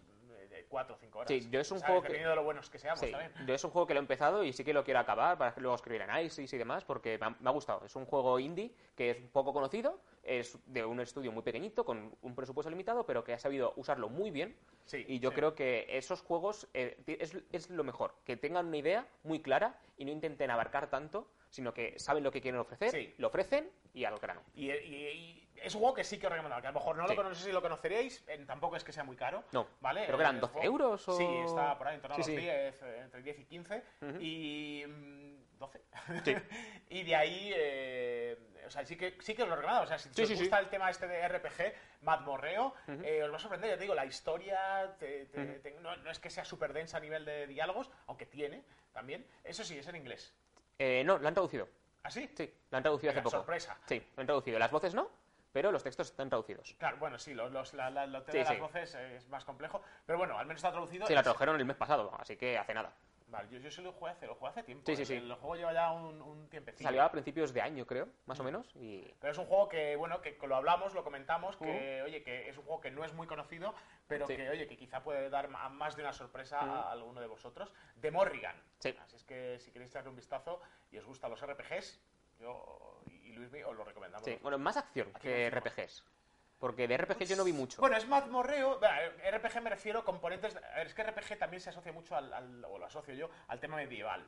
eh, de cuatro o cinco horas. Sí, yo es un ¿sabes? juego que- de lo buenos que seamos Sí, también. yo es un juego que lo he empezado y sí que lo quiero acabar para luego escribir análisis y demás porque me ha, me ha gustado. Es un juego indie que es poco conocido, es de un estudio muy pequeñito con un presupuesto limitado, pero que ha sabido usarlo muy bien. Sí, y yo sí. creo que esos juegos eh, es, es lo mejor, que tengan una idea muy clara y no intenten abarcar tanto, sino que saben lo que quieren ofrecer, Sí. lo ofrecen y al grano. Y, y- y es un juego que sí que os recomendaba, que a lo mejor no, Sí. lo, no sé si lo conoceríais, eh, tampoco es que sea muy caro. No, ¿vale? creo que eran El 12 juego- euros o- Sí, está por ahí en torno a Sí, los sí. 10, eh, entre 10 y 15. Ujú. Y. mm, 12. Sí. y de ahí. eh, o sea, sí que, sí que os lo recomendaba. O sea, si os gusta el tema este de RPG, Mazmorreo, eh, os va a sorprender. Ya te digo, la historia te- te- te- no, no es que sea súper densa a nivel de diálogos, aunque tiene también. Eso sí, es en inglés. Eh, no, lo han traducido. ¿Ah, sí? Sí, lo han traducido hace poco. sorpresa. Sí, lo han traducido. Las voces no, pero los textos están traducidos. Claro, bueno, sí, los, los- la, la- Sí, de las sí. voces es más complejo. Pero bueno, al menos está traducido. Sí, la tradujeron el mes pasado, así que hace nada. Vale, yo, yo sí lo jugué hace, lo jugué hace tiempo. Sí, sí, sí. El juego lleva ya un, un tiempecillo. Salió a principios de año, creo, más o menos. Y Pero es un juego que, bueno, que lo hablamos, lo comentamos, que, oye, que es un juego que no es muy conocido, pero Sí. que, oye, que quizá puede dar más de una sorpresa a alguno de vosotros. De Morrigan. Sí. Así es que si queréis echarle un vistazo y os gustan los RPGs, yo y Luis os lo recomendamos. sí, bueno, más acción Aquí que. RPGs. Porque de RPG yo no vi mucho. Bueno, es mazmorreo. RPG me refiero a componentes. de- a ver, es que RPG también se asocia mucho al, al- o lo asocio yo, al tema medieval.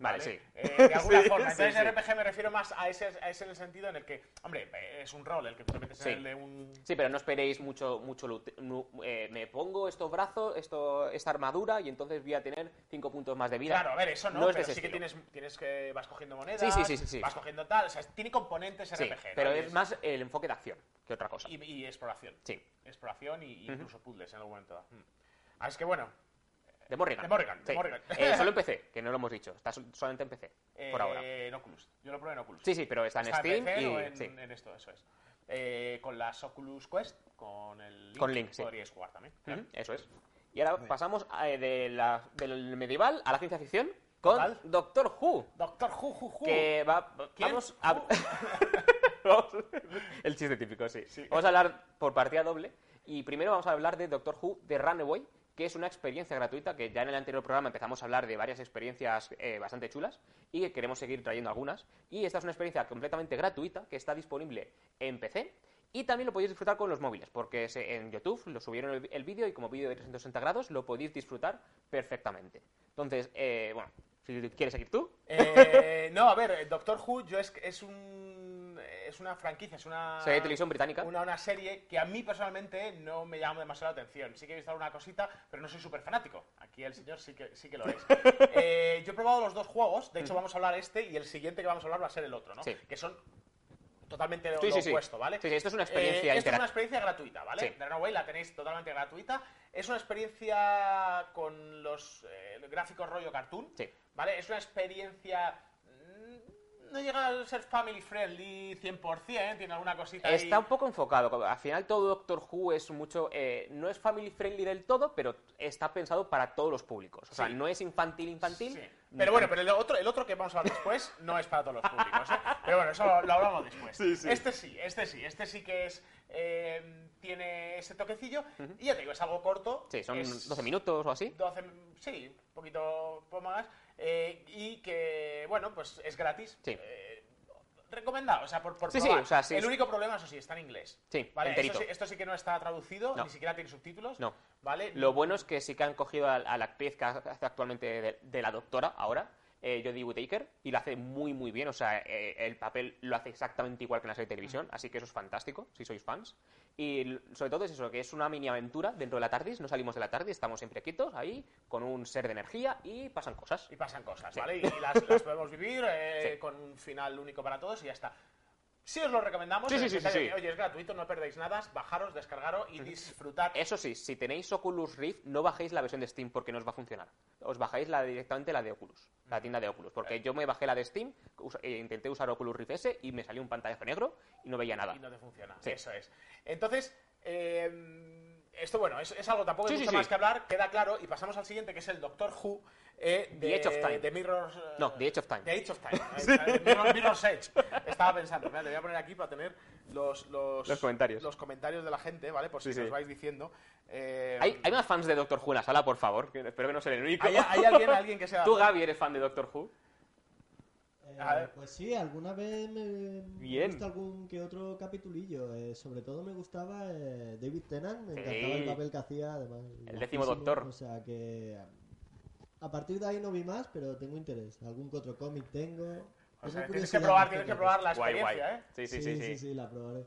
Vale, sí. Eh, de alguna Sí, forma. sí, Entonces, sí. RPG me refiero más a ese, a ese en el sentido en el que, hombre, es un rol el que tú te metes Sí. en el de un. Sí, pero no esperéis mucho, mucho loot. Nu- eh, me pongo estos brazos, esto, esta armadura y entonces voy a tener 5 puntos más de vida. Claro, a ver, eso no, No es de pero ese sí que estilo. tienes, tienes que. vas cogiendo monedas. Sí, sí, sí, sí, sí. Vas cogiendo tal. O sea, tiene componentes Sí, RPG. ¿no? pero Y es más el enfoque de acción que otra cosa. Y, y exploración. Sí, Exploración y, y incluso puzzles en algún momento. dado. Mm. Ah, es que bueno. De Morrigan. De Morrigan, de. Morrigan. Eh, solo en PC, que no lo hemos dicho. Está sol- solamente en PC, por eh, ahora. En Oculus. Yo lo probé en Oculus. Sí, sí, pero está en Está Steam PC y... o en, sí. en esto, eso es. Eh, con las Oculus Quest, con el Link, Con Link, sí. podríais jugar también. Eso es. Y ahora pasamos a- eh, de la- del medieval a la ciencia ficción con Total. Doctor Who. Doctor Who, Who, Who. Que va, ¿Quién? vamos a... Vamos- el chiste típico, sí. Vamos a hablar por partida doble. Y primero vamos a hablar de Doctor Who de Runaway, que es una experiencia gratuita, que ya en el anterior programa empezamos a hablar de varias experiencias eh, bastante chulas y que queremos seguir trayendo algunas. Y esta es una experiencia completamente gratuita que está disponible en PC y también lo podéis disfrutar con los móviles, porque en YouTube lo subieron el, el vídeo y como vídeo de 360 grados lo podéis disfrutar perfectamente. Entonces, eh, bueno, si quieres seguir tú. Eh, no, a ver, Doctor Who yo es, es un es una franquicia, es una Serie de televisión británica. Una, una serie que a mí personalmente no me llama demasiado la atención. Sí que he visto alguna cosita, pero no soy súper fanático. Aquí el señor sí que, sí que lo es. Eh, yo he probado los dos juegos, de hecho vamos a hablar este y el siguiente que vamos a hablar va a ser el otro, ¿no? Sí. Que son totalmente Sí, lo sí, sí. ¿vale? Sí, sí, esto es una experiencia Eh, esto es una experiencia gratuita, ¿vale? The Runaway la tenéis totalmente gratuita. Es una experiencia con los eh, gráficos rollo cartoon. ¿vale? Es una experiencia... No llega a ser family friendly 100%, tiene alguna cosita ahí. Está un poco enfocado. Al final todo Doctor Who es mucho... eh, no es family friendly del todo, pero está pensado para todos los públicos. O sea, Sí. no es infantil infantil. Sí. Pero bueno, pero el otro, el otro que vamos a hablar después no es para todos los públicos, ¿eh? Pero bueno, eso lo, lo hablamos después. Este sí, este sí, este sí que es eh, tiene ese toquecillo y ya te digo, es algo corto. Sí, son es 12 minutos o así. 12, sí, un poquito más eh, y que bueno, pues es gratis. Sí. Eh, recomendado, o sea, por, por Sí, sí, probar. o sea, sí, El único problema, eso sí, está en inglés. Sí, ¿Vale? enterito. Esto, sí, esto sí que no está traducido, No. ni siquiera tiene subtítulos. No. ¿Vale? Lo bueno es que sí que han cogido a, a la actriz que hace actualmente de, de la doctora ahora, eh, Jodie Whittaker, y lo hace muy, muy bien. O sea, eh, el papel lo hace exactamente igual que en la serie de televisión, así que eso es fantástico, si sois fans. Y sobre todo es eso, que es una mini aventura dentro de la TARDIS, no salimos de la TARDIS, estamos siempre quietos ahí, con un ser de energía y pasan cosas. Y pasan cosas, Sí. ¿vale? Y, y las, las podemos vivir eh, Sí. con un final único para todos y ya está. Sí os lo recomendamos. Sí, sí, sí, sí, Oye, es gratuito, no perdéis nada. Bajaros, descargaros y disfrutad. Eso sí, si tenéis Oculus Rift, no bajéis la versión de Steam porque no os va a funcionar. Os bajáis la, directamente la de Oculus, la tienda de Oculus. Porque yo me bajé la de Steam, us- e intenté usar Oculus Rift S y me salió un pantallazo negro y no veía nada. Y no te funciona. Eso es. Entonces, eh, esto bueno, es, es algo tampoco hay mucho más que hablar, queda claro. Y pasamos al siguiente, que es el Doctor Who eh, de, The Edge of Time. de Mirror's... eh, No, The Edge of Time. The Age of Time. Eh, Mirror- Mirror's Edge. Estaba pensando, mira, te voy a poner aquí para tener los, los, Los comentarios. los comentarios de la gente, ¿vale? Por si Sí, nos sí. vais diciendo. Eh, ¿Hay, hay más fans de Doctor Who en la sala, por favor? que espero que no sea el único. ¿hay, hay alguien, alguien que sea... ¿Tú, Gaby, eres fan de Doctor Who? Eh, pues sí, alguna vez me me visto algún que otro capitulillo. eh, sobre todo me gustaba eh, David Tennant, me Sí. encantaba el papel que hacía, además. El décimo doctor. O sea que a partir de ahí no vi más, pero tengo interés. Algún otro cómic tengo. O sea, tienes que probar, tienes que probar la Guay, guay. experiencia, ¿eh? Sí, sí, sí, sí. sí, sí. la probaré.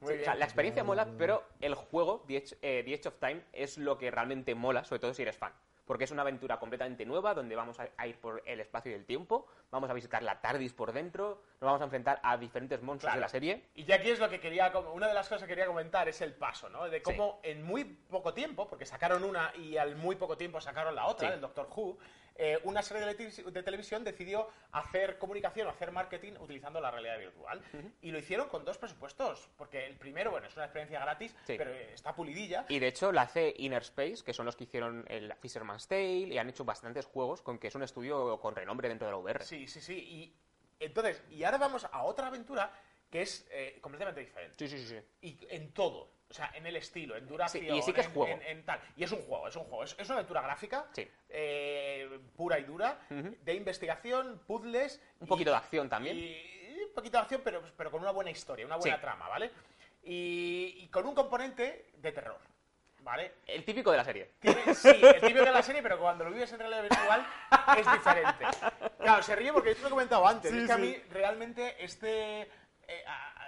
Muy Sí, o sea, bien. la experiencia mola, pero el juego, The Edge, eh, The Edge of Time, es lo que realmente mola, sobre todo si eres fan. Porque es una aventura completamente nueva donde vamos a, ir por el espacio y el tiempo, vamos a visitar la TARDIS por dentro, nos vamos a enfrentar a diferentes monstruos Claro. de la serie. Y ya aquí es lo que quería, una de las cosas que quería comentar es el paso, ¿no? De cómo en muy poco tiempo, porque sacaron una y al muy poco tiempo sacaron la otra, Sí. el Doctor Who, eh, una serie de, televisi- de televisión decidió hacer comunicación o hacer marketing utilizando la realidad virtual. Y lo hicieron con dos presupuestos, porque el primero, bueno, es una experiencia gratis, Sí. Pero está pulidilla. Y de hecho la hace Inner Space, que son los que hicieron el Fisherman's Tale y han hecho bastantes juegos con que es un estudio con renombre dentro de la VR. Sí, sí, sí. Y entonces, y ahora vamos a otra aventura que es eh, completamente diferente. sí, sí, sí. sí. Y en todo. O sea, en el estilo, en duración. Sí, y sí que es en- juego. En, en tal. Y es un juego, es un juego. Es, es una aventura gráfica. Sí. Eh, pura y dura. De investigación, puzzles. Un y- poquito de acción también. Y un poquito de acción, pero, pero con una buena historia, una buena Sí. trama, ¿vale? Y, y con un componente de terror. ¿Vale? El típico de la serie. Tiene- sí, el típico de la serie, pero cuando lo vives en realidad virtual es diferente. Claro, se ríe porque yo te lo he comentado antes. Sí, es que a mí realmente este. eh, a-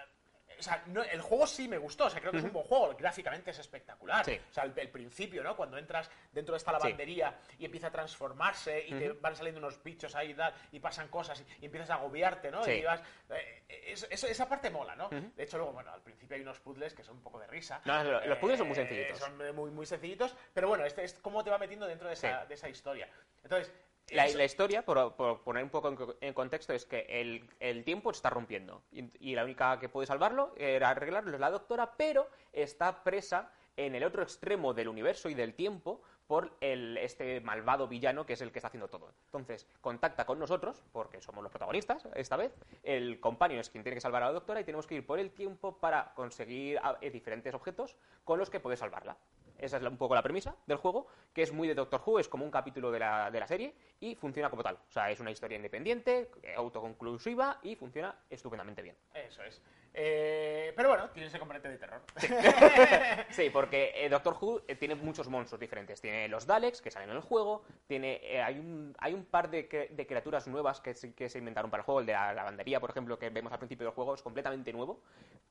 o sea, no- el juego sí me gustó, o sea, creo que es un buen juego, gráficamente es espectacular. Sí. O sea, el, el principio, ¿no? Cuando entras dentro de esta lavandería y empieza a transformarse y te van saliendo unos bichos ahí y pasan cosas y, empiezas a agobiarte, ¿no? Sí. Y vas, eh, eso- eso- esa parte mola, ¿no? De hecho, luego, bueno, al principio hay unos puzzles que son un poco de risa. No, los- los puzzles son muy Eh, sencillitos. son muy, muy sencillitos, pero bueno, este es cómo te va metiendo dentro de esa, de esa historia. Entonces, La, historia, por, por poner un poco en, co- en contexto, es que el, el tiempo está rompiendo y, y la única que puede salvarlo era arreglarlo es la doctora, pero está presa en el otro extremo del universo y del tiempo por el, este malvado villano que es el que está haciendo todo. Entonces, contacta con nosotros, porque somos los protagonistas esta vez, el compañero es quien tiene que salvar a la doctora y tenemos que ir por el tiempo para conseguir a- eh, diferentes objetos con los que poder salvarla. Esa es un poco la premisa del juego, que es muy de Doctor Who, es como un capítulo de la, de la serie y funciona como tal. O sea, es una historia independiente, eh, autoconclusiva y funciona estupendamente bien. Eso es. Eh, pero bueno, tiene ese componente de terror. Sí, porque eh, Doctor Who eh, tiene muchos monstruos diferentes. Tiene los Daleks, que salen en el juego, tiene eh, hay, un, hay un par de, cre- de criaturas nuevas que, se- que se inventaron para el juego, el de la lavandería, por ejemplo, que vemos al principio del juego, es completamente nuevo.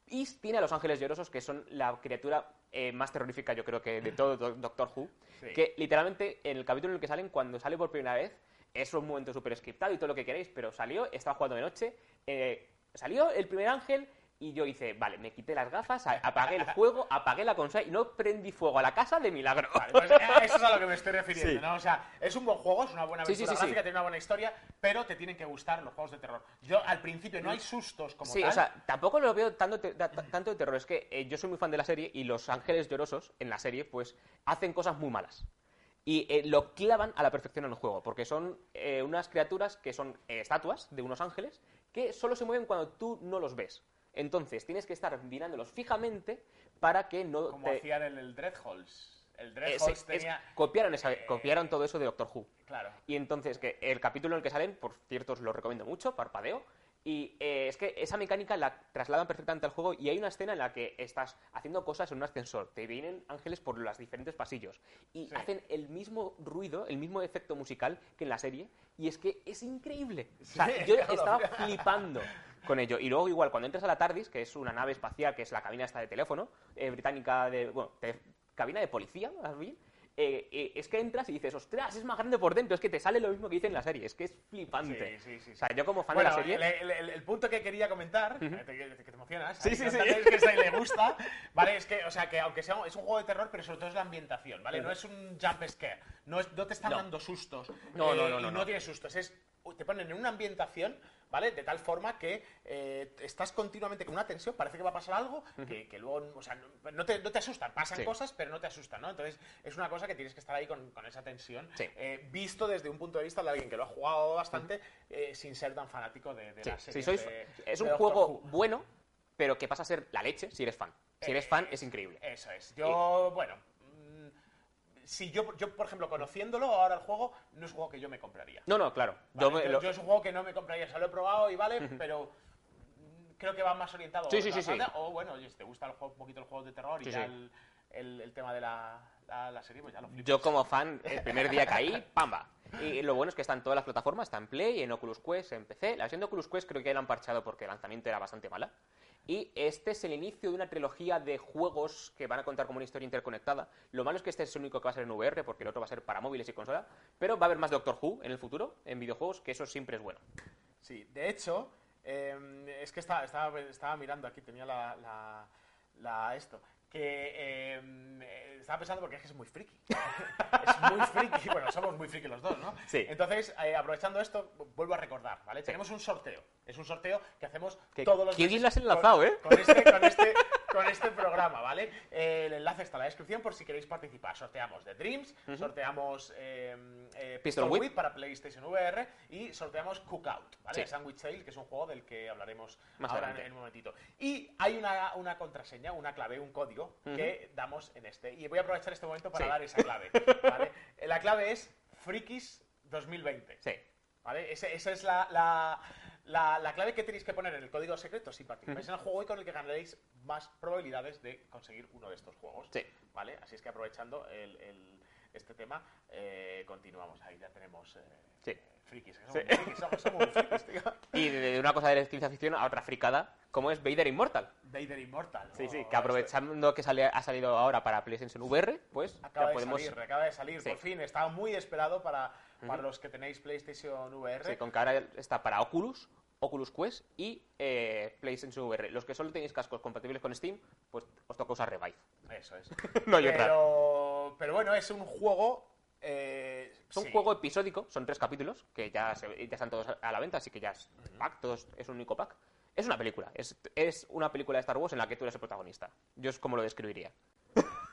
Y tiene a los Ángeles Llorosos, que son la criatura eh, más terrorífica, yo creo que de todo Do- Doctor Who, Sí. que literalmente en el capítulo en el que salen, cuando sale por primera vez, es un momento súper scriptado y todo lo que queréis, pero salió, estaba jugando de noche, eh, salió el primer ángel y yo hice, vale, me quité las gafas, apagué el juego, apagué la consola y no prendí fuego a la casa de milagro. Vale, pues, eh, eso es a lo que me estoy refiriendo, Sí. ¿no? O sea, es un buen juego, es una buena Sí, sí, aventura sí, sí. gráfica, tiene una buena historia, pero te tienen que gustar los juegos de terror. Yo, al principio, no hay sustos como Sí, tal. o sea, tampoco lo veo tanto, te- tanto de terror. Es que eh, yo soy muy fan de la serie y los ángeles llorosos en la serie, pues, hacen cosas muy malas. Y eh, lo clavan a la perfección en el juego, porque son eh, unas criaturas que son eh, estatuas de unos ángeles que solo se mueven cuando tú no los ves. Entonces, tienes que estar mirándolos fijamente para que no como te- hacían en el Dreadhalls. El eh, Dreadhalls es- tenía... copiaron, esa- copiaron todo eso de Doctor Who. Claro. Y entonces, que el capítulo en el que salen, por cierto, os lo recomiendo mucho, parpadeo. Y eh, es que esa mecánica la trasladan perfectamente al juego y hay una escena en la que estás haciendo cosas en un ascensor, te vienen ángeles por los diferentes pasillos y Sí. hacen el mismo ruido, el mismo efecto musical que en la serie y es que es increíble. O sea, Sí, yo estaba flipando con ello. Y luego igual, cuando entras a la TARDIS, que es una nave espacial, que es la cabina esta de teléfono, eh, británica de... bueno, cabina de policía, más bien, eh, eh, es que entras y dices, ostras, es más grande por dentro, es que te sale lo mismo que dice en la serie, es que es flipante. Sí, sí, sí, O sea, yo como fan Bueno, de la serie... el, el- el punto que quería comentar, eh, te- que te emocionas, Sí, sí, sí. que esta le gusta, ¿vale? Es que, o sea, que aunque sea es un juego de terror, pero sobre todo es la ambientación, ¿vale? No es un jump scare, no, es, no te están No. dando sustos. No, no, eh, no, y no, no, no. tiene sustos, es te ponen en una ambientación, ¿vale? De tal forma que eh, estás continuamente con una tensión, parece que va a pasar algo, que, que luego, o sea, no, te, no te asustan, pasan Sí. cosas, pero no te asustan, ¿no? Entonces, es una cosa que tienes que estar ahí con, con esa tensión, Sí. eh, visto desde un punto de vista de alguien que lo ha jugado bastante, eh, sin ser tan fanático de, de Sí, las si series sois, de- es un juego Who. bueno, pero que pasa a ser la leche si eres fan. Si eres fan, es increíble. Eso es. Yo, bueno, si yo, yo, por ejemplo, conociéndolo ahora el juego, no es un juego que yo me compraría. No, no, claro. ¿vale? Yo me- Yo- lo- yo es un juego que no me compraría, o sea, lo he probado y vale, pero creo que va más orientado Sí, a sí, sí, O bueno, si te gusta el juego, un poquito el juego de terror y Sí, ya el, el- el tema de la, la, la serie, pues ya lo flipas. Yo como fan, el primer día caí, ¡pamba! Y lo bueno es que está en todas las plataformas, está en Play, en Oculus Quest, en PC. La versión de Oculus Quest creo que ya la han parchado porque el lanzamiento era bastante mala. Y este es el inicio de una trilogía de juegos que van a contar como una historia interconectada. Lo malo es que este es el único que va a ser en VR, porque el otro va a ser para móviles y consola. Pero va a haber más Doctor Who en el futuro, en videojuegos, que eso siempre es bueno. Sí, de hecho, eh, es que estaba, estaba, mirando aquí, tenía la, la- esto, que eh, eh, estaba pensando porque es que es muy friki. es muy friki, bueno, somos muy friki los dos, ¿no? Sí. Entonces, eh, aprovechando esto, vuelvo a recordar, ¿vale? Tenemos un sorteo, es un sorteo que hacemos Que- todos los qué meses con- enlazado, ¿eh? Con este, con este, con este programa, ¿vale? Eh, el enlace está en la descripción por si queréis participar. Sorteamos The Dreams, sorteamos eh, eh, Pistol Whip. Whip para PlayStation VR y sorteamos Cookout, ¿vale? Sí. Sandwich Sale, que es un juego del que hablaremos Más ahora en, en un momentito. Y hay una, una contraseña, una clave, un código que damos en este. Y voy a aprovechar este momento para Sí. dar esa clave, ¿vale? La clave es Frikis 2020. Sí. ¿Vale? Ese- esa es la, la, la- la clave que tenéis que poner en el código secreto si participáis en el juego y con el que ganaréis más probabilidades de conseguir uno de estos juegos. Sí. ¿Vale? Así es que aprovechando el- el- este tema, eh, continuamos. Ahí ya tenemos eh, Sí. frikis. Somos, muy frikis, somos, somos frikis, tío. Y de de una cosa de la ciencia ficción a otra fricada, como es Vader Immortal. Vader Immortal. Sí, sí, que aprovechando que sale- ha salido ahora para PlayStation VR, pues Acaba ya de podemos... salir, acaba de salir, Sí. por fin. Estaba muy esperado para, para los que tenéis PlayStation VR. Sí, con que ahora está para Oculus, Oculus Quest y eh, PlayStation VR. Los que solo tenéis cascos compatibles con Steam, pues os toca usar Revive. Eso es. No hay otra. pero, pero bueno, es un juego. eh, Es un sí. juego episódico, son tres capítulos, que ya, se- ya están todos a la venta, así que ya es pack, todos, es un único pack. Es una película, es, es una película de Star Wars en la que tú eres el protagonista. Yo es como lo describiría.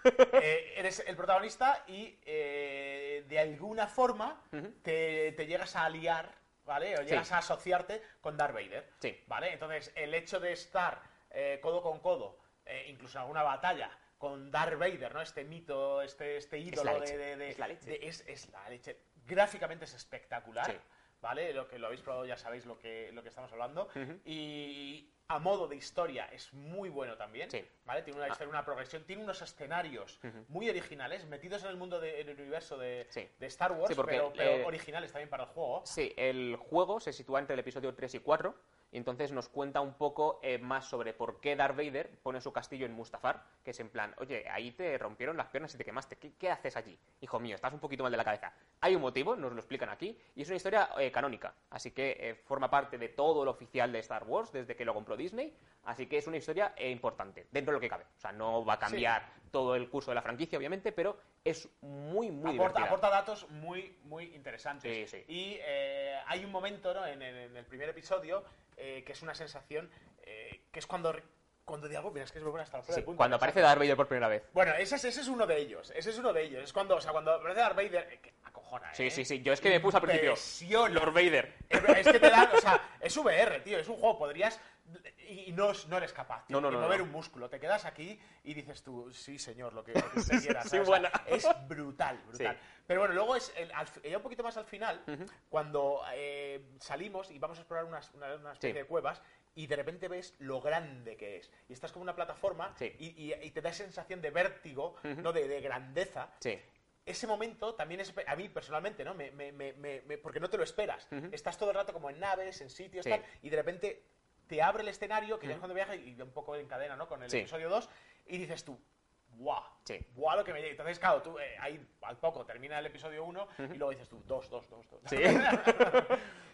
Eh, eres el protagonista y eh, de alguna forma te, te llegas a aliar, ¿vale? O llegas Sí. a asociarte con Darth Vader. Sí. ¿Vale? Entonces, el hecho de estar eh, codo con codo, incluso en alguna batalla, con Darth Vader, ¿no? Este mito, este, este ídolo leche, de, de- de- es la leche. de- es, es la leche. Gráficamente es espectacular. Sí. ¿Vale? Lo que lo habéis probado ya sabéis lo que, lo que estamos hablando. Y a modo de historia es muy bueno también. Sí. Ah. ¿Vale? Tiene una historia, una progresión, tiene unos escenarios muy originales, metidos en el mundo de- en el universo de, Sí. de Star Wars, Sí, porque, pero, pero eh, originales también para el juego. Sí, el juego se sitúa entre el episodio 3 y 4, y entonces nos cuenta un poco eh, más sobre por qué Darth Vader pone su castillo en Mustafar, que es en plan, oye, ahí te rompieron las piernas y te quemaste, ¿qué, qué haces allí? Hijo mío, estás un poquito mal de la cabeza. Hay un motivo, nos lo explican aquí, y es una historia eh, canónica, así que eh, forma parte de todo lo oficial de Star Wars desde que lo compró Disney, así que es una historia importante, dentro de lo que cabe. O sea, no va a cambiar todo el curso de la franquicia, obviamente, pero es muy, muy aporta, divertida. aporta datos muy, muy interesantes. Sí, sí. Y hay un momento ¿no? en, en- en el primer episodio eh, que es una sensación eh, que es cuando, cuando de algo, mira, es que es muy buena hasta la Sí, punta, cuando aparece Darth Vader por primera vez. Bueno, ese, es- ese es uno de ellos. Ese es uno de ellos. Es cuando, o sea, cuando aparece Darth Vader, eh, que acojona, Sí, ¿eh? sí, sí. Yo es que me puse al principio. Lord Vader. Es es que te da, o sea, es VR, tío, es un juego, podrías y y no, no eres capaz tío, No, no, de mover un músculo. Te quedas aquí y dices tú, sí, señor, lo que, lo que usted quiera. Sí. O sea, es brutal, brutal. Sí. Pero bueno, luego es el, al fi- ya un poquito más al final, cuando eh, salimos y vamos a explorar unas- una, una especie Sí. de cuevas y de repente ves lo grande que es. Y estás como una plataforma Sí. y, y- y te da sensación de vértigo, ¿no? de, de grandeza Sí. ese momento también es a mí personalmente no me, me- me- porque no te lo esperas estás todo el rato como en naves en sitios Sí. tal y de repente te abre el escenario que ya es cuando viaja y un poco en cadena no con el Sí. episodio 2 y dices tú ¡Guau! Sí. ¡Guau lo que me llega! Entonces, claro, tú eh, ahí al poco termina el episodio 1 y luego dices tú, dos, dos, dos, dos. Sí.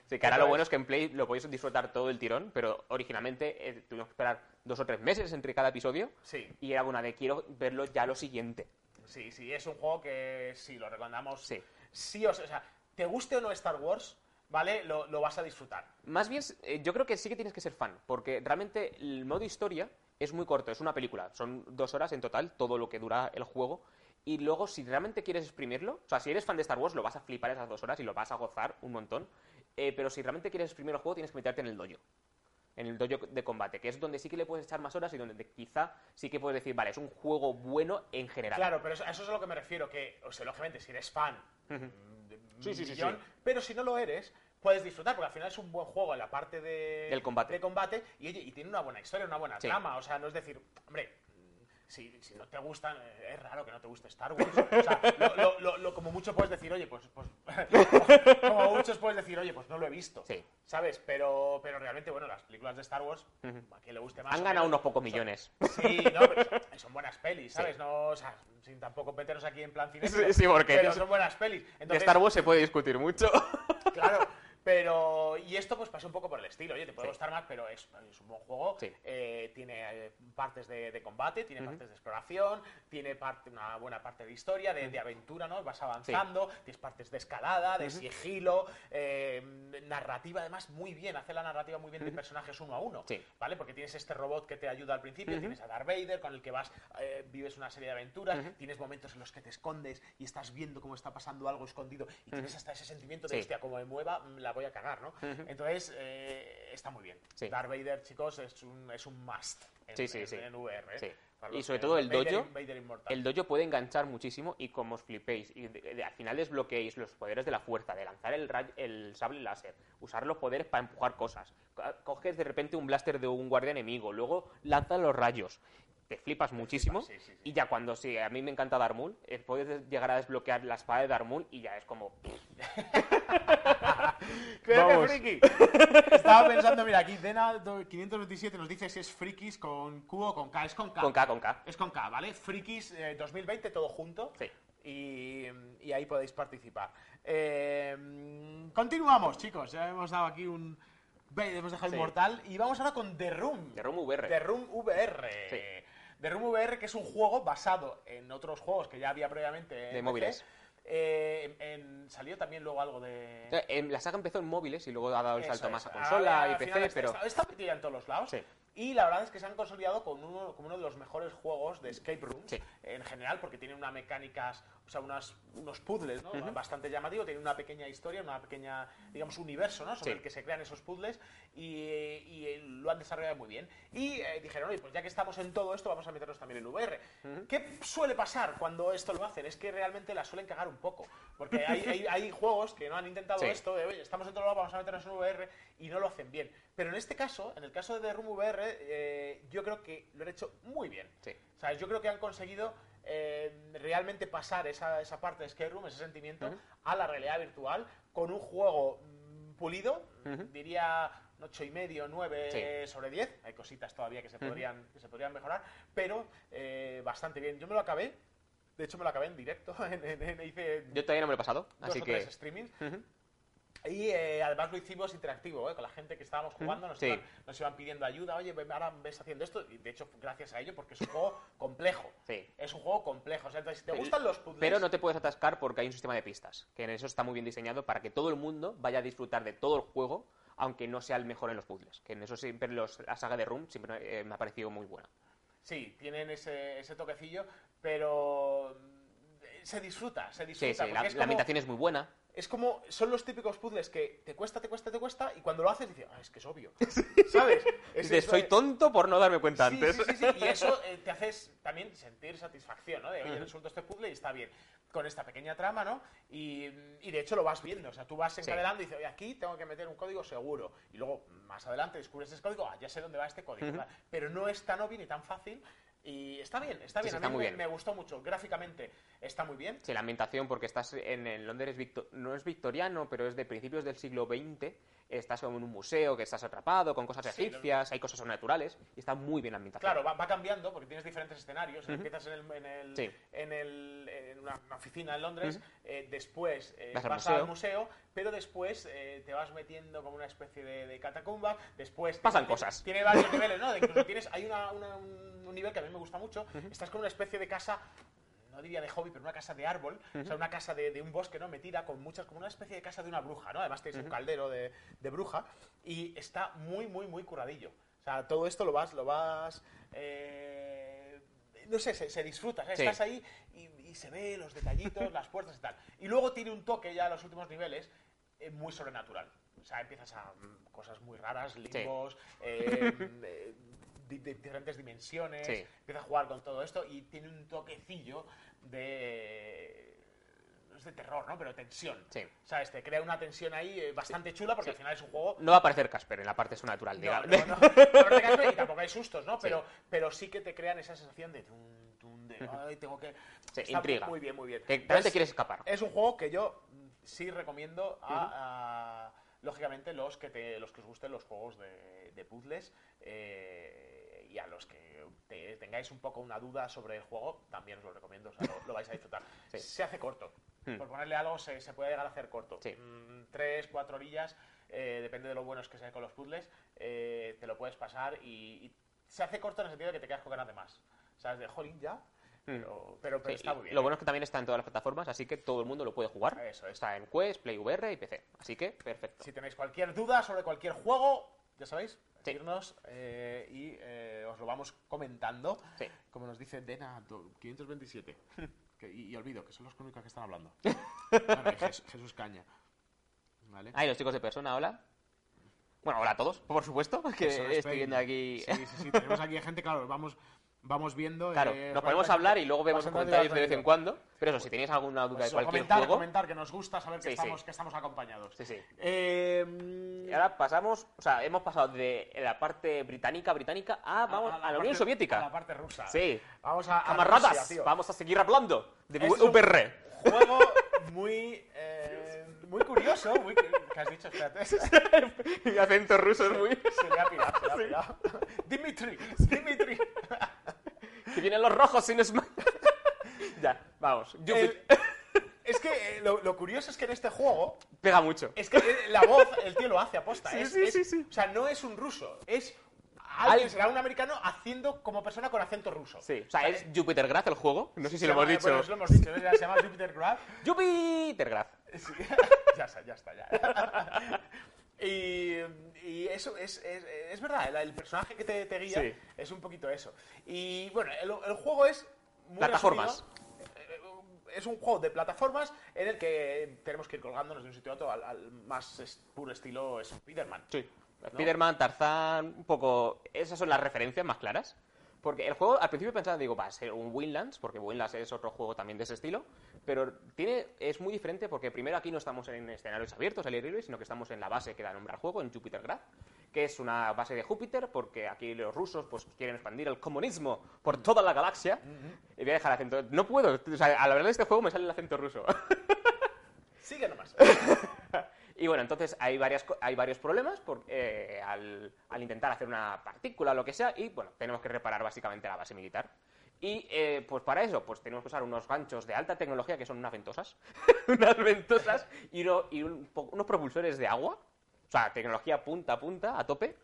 Sí, que ahora lo bueno es que en Play lo podéis disfrutar todo el tirón, pero originalmente eh, tuvimos que esperar dos o tres meses entre cada episodio. Sí. Y era una de quiero verlo ya lo siguiente. Sí, sí, es un juego que sí, lo recomendamos. Sí. Sí, o sea, o sea, te guste o no Star Wars, ¿vale? Lo, lo vas a disfrutar. Más bien, eh, yo creo que sí que tienes que ser fan, porque realmente el modo historia es muy corto, es una película, son dos horas en total, todo lo que dura el juego. Y luego, si realmente quieres exprimirlo, o sea, si eres fan de Star Wars, lo vas a flipar esas dos horas y lo vas a gozar un montón. Eh, pero si realmente quieres exprimir el juego, tienes que meterte en el dojo. En el dojo de combate, que es donde sí que le puedes echar más horas y donde quizá sí que puedes decir, vale, es un juego bueno en general. Claro, pero eso, a eso es a lo que me refiero, que, o sea, lógicamente, si eres fan, Sí, sí, sí, millón, sí. pero si no lo eres, puedes disfrutar, porque al final es un buen juego en la parte de, Del combate. de combate y, oye, y tiene una buena historia, una buena Sí. trama, o sea, no es decir, hombre, si, si no te gustan, eh, es raro que no te guste Star Wars, o sea, lo, lo- como mucho puedes decir, oye, pues, pues como muchos puedes decir, oye, pues no lo he visto, Sí. ¿sabes? Pero, pero realmente, bueno, las películas de Star Wars, a quien le guste más Han ganado unos pocos millones. Sí, no, pero son, son buenas pelis, ¿sabes? No, o sea, sin tampoco meternos aquí en plan cine. Sí, porque pero son buenas pelis. De Star Wars se puede discutir mucho. claro, Pero, y esto pues pasa un poco por el estilo. Oye, te puede Sí. gustar más, pero es, es un buen juego. Sí. Eh, tiene eh, partes de, de combate, tiene partes de exploración, tiene parte, una buena parte de historia, de, de aventura, ¿no? Vas avanzando, tienes partes de escalada, de sigilo, eh, narrativa, además, muy bien. Hace la narrativa muy bien de personajes uno a uno. Sí. ¿Vale? Porque tienes este robot que te ayuda al principio, tienes a Darth Vader con el que vas, eh, vives una serie de aventuras, tienes momentos en los que te escondes y estás viendo cómo está pasando algo escondido y tienes hasta ese sentimiento de, hostia, como me mueva, la voy a cagar, ¿no? Entonces, eh, está muy bien. Sí. Darth Vader, chicos, es un, es un must en, Sí, sí, en- VR. ¿eh? Y sobre todo el Vader- dojo, Vader. El dojo puede enganchar muchísimo y como os flipéis y de- de- al final desbloqueéis los poderes de la fuerza, de lanzar el, ray- el sable láser, usar los poderes para empujar cosas. Co- Coges de repente un blaster de un guardia enemigo, luego lanzas los rayos. Te flipas muchísimo sí, sí, sí. y ya cuando sí, a mí me encanta Darmul, eh, puedes llegar a desbloquear la espada de Darmul y ya es como... ¡Creo que Vamos. friki! Estaba pensando, mira, aquí Dena 527 nos dice si es frikis con Q o con K. Es con K. Con K, con K. Es con K, ¿vale? Frikis eh, 2020, todo junto. Sí. Y, y ahí podéis participar. Eh, continuamos, chicos. Ya hemos dado aquí un. Hemos dejado Sí. inmortal. Y vamos ahora con The Room. The Room VR. The Room VR. Sí. The Room VR, que es un juego basado en otros juegos que ya había previamente. en De móviles. Eh, en- salió también luego algo de. Eh, em, La saga empezó en móviles y luego ha dado el Eso salto es. más a consola y PC, está- pero... Está, está metida en todos los lados. Sí. Y la verdad es que se han consolidado con uno, como uno de los mejores juegos de escape rooms Sí. en general, porque tiene una mecánicas, o sea, unas, unos puzzles, ¿no? Bastante llamativo, tiene una pequeña historia, una pequeña, digamos, universo, ¿no? Sobre Sí. el que se crean esos puzzles y, y, eh, lo han desarrollado muy bien. Y eh, dijeron, oye, pues ya que estamos en todo esto, vamos a meternos también en VR. ¿Qué suele pasar cuando esto lo hacen? Es que realmente la suelen cagar un poco, porque hay, hay, hay juegos que no han intentado Sí. esto, de, oye, estamos en todo lado, vamos a meternos en VR y no lo hacen bien. Pero en este caso, en el caso de The Room VR, eh, yo creo que lo han hecho muy bien. Sí. O sea, yo creo que han conseguido eh, realmente pasar esa, esa parte de Escape Room, ese sentimiento, a la realidad virtual con un juego mm, pulido, diría un ocho y medio, 9 Sí. sobre 10. Hay cositas todavía que se podrían, que se podrían mejorar, pero eh, bastante bien. Yo me lo acabé, de hecho me lo acabé en directo, en- en- en- hice Yo todavía no me lo he pasado, dos así o que... tres streamings. Y eh, además lo hicimos interactivo, ¿eh? con la gente que estábamos jugando, nos, Sí. iban, nos iban pidiendo ayuda, oye, ahora ves haciendo esto, y de hecho, gracias a ello, porque es un juego complejo. Sí. Es un juego complejo. O sea, entonces, si te gustan los puzzles. Pero no te puedes atascar porque hay un sistema de pistas, que en eso está muy bien diseñado para que todo el mundo vaya a disfrutar de todo el juego, aunque no sea el mejor en los puzzles. Que en eso siempre los, la saga de Room siempre eh, me ha parecido muy buena. Sí, tienen ese, ese toquecillo, pero mm, se disfruta, se disfruta. sí, la, es la como- ambientación es muy buena. Es como, son los típicos puzzles que te cuesta, te cuesta, te cuesta, y cuando lo haces dices, ah, es que es obvio. ¿Sabes? Es, soy tonto por no darme cuenta Sí, antes. Sí, sí, sí, Y eso eh, te hace también sentir satisfacción, ¿no? De, oye, resuelto este puzzle y está bien. Con esta pequeña trama, ¿no? Y, y de hecho lo vas viendo. O sea, tú vas encadenando y dices, oye, aquí tengo que meter un código seguro. Y luego, más adelante, descubres ese código, ah, ya sé dónde va este código. Pero no es tan obvio ni tan fácil. Y está bien, está bien. sí, está mí muy me, bien. me gustó mucho. Gráficamente está muy bien. Sí, la ambientación, porque estás en el Londres no es victoriano, pero es de principios del siglo XX. Estás como en un museo que estás atrapado con cosas Sí, egipcias, hay cosas sobrenaturales y está muy bien la ambientación. Claro, va, va cambiando porque tienes diferentes escenarios. Empiezas en, el, en, el- en, el- en una, una oficina en Londres, eh, después eh, Vas vas, al al museo. pero después eh, te vas metiendo como una especie de, de catacumba. Después Pasan tiene- cosas. Tiene varios niveles, ¿no? Incluso tienes, hay una- una- un, nivel que a mí me gusta mucho. Estás con una especie de casa no diría de hobby, pero una casa de árbol, o sea, una casa de, de un bosque, ¿no? Metida con muchas, como una especie de casa de una bruja, ¿no? Además tienes un caldero de, de bruja y está muy, muy, muy curadillo. O sea, todo esto lo vas, lo vas, eh, no sé, se, se disfruta, estás ahí y se ve los detallitos, las puertas y tal. Y luego tiene un toque ya en los últimos niveles eh, muy sobrenatural. O sea, empiezas a mm, cosas muy raras, limbos, eh, eh, di- de diferentes dimensiones, Sí. empieza a jugar con todo esto y tiene un toquecillo de no es de terror, ¿no? Pero tensión. Sí. ¿Sabes? Te crea una tensión ahí eh, bastante chula porque al final es un juego No va a aparecer Casper en la parte sobrenatural, no, digamos. no, no, no te caes y tampoco hay sustos, ¿no? Pero, pero sí que te crean esa sensación de tum, de ay, tengo que Sí, Está intriga. Muy bien, muy bien. También te quieres escapar. Es un juego que yo sí recomiendo a, a, lógicamente los que te, los que os gusten los juegos de, de puzzles eh, y a los que te- tengáis un poco una duda sobre el juego también os lo recomiendo, o sea, lo, lo vais a disfrutar. Sí. Se hace corto. Hmm. Por ponerle algo se, se puede llegar a hacer corto. Sí. Mm, tres, cuatro orillas eh, depende de lo buenos que sean con los puzzles, eh, te lo puedes pasar y, y se hace corto en el sentido de que te quedas con ganas de más. ¿Sabes? De jolín ya, pero, pero, pero Sí, está muy bien. Lo ¿eh? bueno es que también está en todas las plataformas, así que todo el mundo lo puede jugar. Eso es. Está en Quest, Play VR y PC. Así que, perfecto. Si tenéis cualquier duda sobre cualquier juego, ya sabéis, Sí. decirnos eh, y eh, os lo vamos comentando. Sí. Como nos dice Dena do- 527. Que- y, y olvido, que son los únicos que están hablando. Bueno, Jesús Caña. ¿Vale? Ahí los chicos de persona, hola. Bueno, hola a todos, por supuesto, que estoy viendo aquí. Sí, sí, sí. Tenemos aquí gente, claro, vamos, vamos viendo. Claro, eh, nos ponemos a hablar y luego vemos comentarios de vez en cuando. Pero eso, si tenéis alguna duda Pues de cualquier comentar, juego. comentar, que nos gusta saber que, Sí, sí. estamos, que estamos acompañados. Sí, sí. Eh, Y ahora pasamos, o sea, hemos pasado de la parte británica, británica, a, vamos, a, la, Unión parte- Soviética. A la parte rusa. Sí. Vamos a. a Camaradas, Rusia, vamos a seguir hablando de Es un- VR. Juego muy. eh, muy curioso. Muy, ¿Qué has dicho? Espérate. Se Mi acento ruso es muy... le ha pirado, se le ha pirado. Dimitri, Dimitri. Que vienen los rojos sin Smash. ya, vamos. El- es que eh, lo, lo curioso es que en este juego. Pega mucho. Es que eh, la voz, el tío lo hace aposta. Sí, es, sí, es- sí, sí. O sea, no es un ruso. Es. Alguien, Al- será un americano haciendo como persona con acento ruso. Sí, o sea, es Jupiter Grath el juego. No sé si lo hemos dicho. Bueno, eso lo hemos dicho. ¿no? Se llama Jupiter Graph. Jupiter Grath. Sí. ya está, ya está, ya. Y, y eso es, es, es verdad, el, el personaje que te, te guía Sí. es un poquito eso. Y bueno, el, el juego es muy Plataformas. resumido. Eh, Es un juego de plataformas en el que tenemos que ir colgándonos de un sitio a otro al, al más es- puro estilo Spider-Man. Sí. Spider-Man, Tarzán, un poco. Esas son las referencias más claras. Porque el juego, al principio pensaba, digo, va a ser un Winlands, porque Winlands es otro juego también de ese estilo. Pero tiene, es muy diferente porque primero aquí no estamos en escenarios abiertos, al aire libre, sino que estamos en la base que da nombre al juego, en Jupiter Grad, que es una base de Júpiter, porque aquí los rusos pues quieren expandir el comunismo por toda la galaxia. Y voy a dejar el acento. No puedo, o sea, a la verdad de este juego me sale el acento ruso. Sigue nomás. Y bueno, entonces hay, varias, hay varios problemas por- eh, al, al intentar hacer una partícula o lo que sea, y bueno, tenemos que reparar básicamente la base militar. Y eh, pues para eso, pues tenemos que usar unos ganchos de alta tecnología que son unas ventosas, unas ventosas y, uno- y un unos propulsores de agua, o sea, tecnología punta a punta, a tope,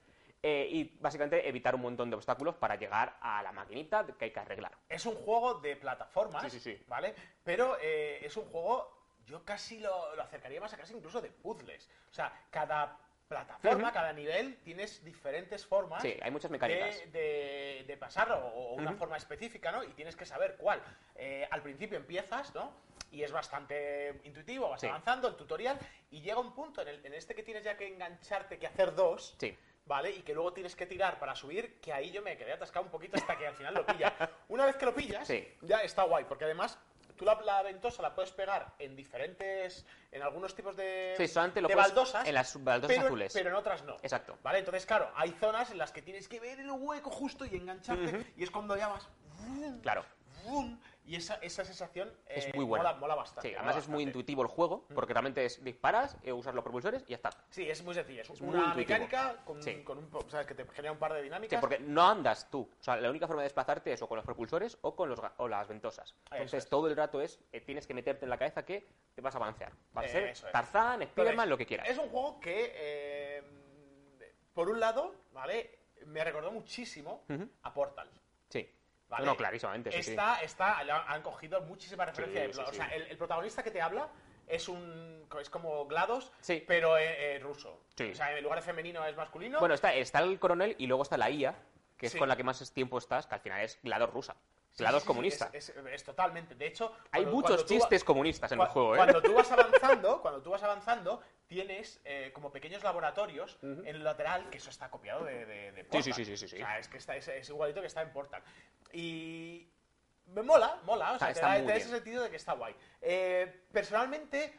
eh, y básicamente evitar un montón de obstáculos para llegar a la maquinita que hay que arreglar. Es un juego de plataformas, Sí, sí, sí. ¿vale? Pero eh, es un juego, yo casi lo, lo acercaría más a casi incluso de puzzles. O sea, cada plataforma, cada nivel, tienes diferentes formas Sí, hay muchas mecánicas. de, de- de pasarlo, o, o una forma específica, ¿no? Y tienes que saber cuál. Eh, al principio empiezas, ¿no? Y es bastante intuitivo, vas Sí. avanzando el tutorial, y llega un punto en, el- en este que tienes ya que engancharte, que hacer dos, Sí. ¿vale? Y que luego tienes que tirar para subir, que ahí yo me quedé atascado un poquito hasta que al final lo pillas. Una vez que lo pillas, Sí. ya está guay, porque además tú la, la ventosa la puedes pegar en diferentes, en algunos tipos de, Sí, solamente lo de baldosas, en las baldosas pero, azules. pero en otras no. Exacto. ¿Vale? Entonces, claro, hay zonas en las que tienes que ver el hueco justo y engancharte, y es cuando ya vas... ¡vum! Claro. Y esa, esa sensación Es eh, muy buena. mola, mola bastante. Sí, mola además es muy intuitivo el juego, porque realmente es disparas, eh, usas los propulsores y ya está. Sí, es muy sencillo. Es, una mecánica con, Sí. con un, que te genera un par de Sí, dinámicas. porque no andas tú. O sea, la única forma de desplazarte es o con los propulsores o con los, o las ventosas. Entonces es. todo el rato es, eh, tienes que meterte en la cabeza que te vas a avanzar. Vas a ser Eso es. Tarzán, Spiderman, lo que quieras. Es un juego que, eh, por un lado, ¿vale? Me recordó muchísimo a Portal. Sí. ¿Vale? No, no, clarísimamente. sí, sí. Está, está, han cogido muchísimas referencias. Sí, de- o sea, el, el protagonista que te habla es un es como GLaDOS, pero eh, eh, ruso. O sea, en lugar de femenino es masculino. Bueno, está, está el coronel y luego está la IA, que es con la que más tiempo estás, que al final es GLaDOS rusa. GLaDOS comunista. Es, es- es totalmente. De hecho, Hay muchos va- chistes comunistas en el juego, ¿eh? Cuando tú vas avanzando, cuando tú vas avanzando, tienes eh, como pequeños laboratorios en el lateral, que eso está copiado de, de, de Portal. sí, sí, sí, sí, sí. O sea, es que está, es, es igualito que está en Portal. Y me mola, mola, o sea, Está- te está da, te da ese sentido de que está guay. Eh, personalmente,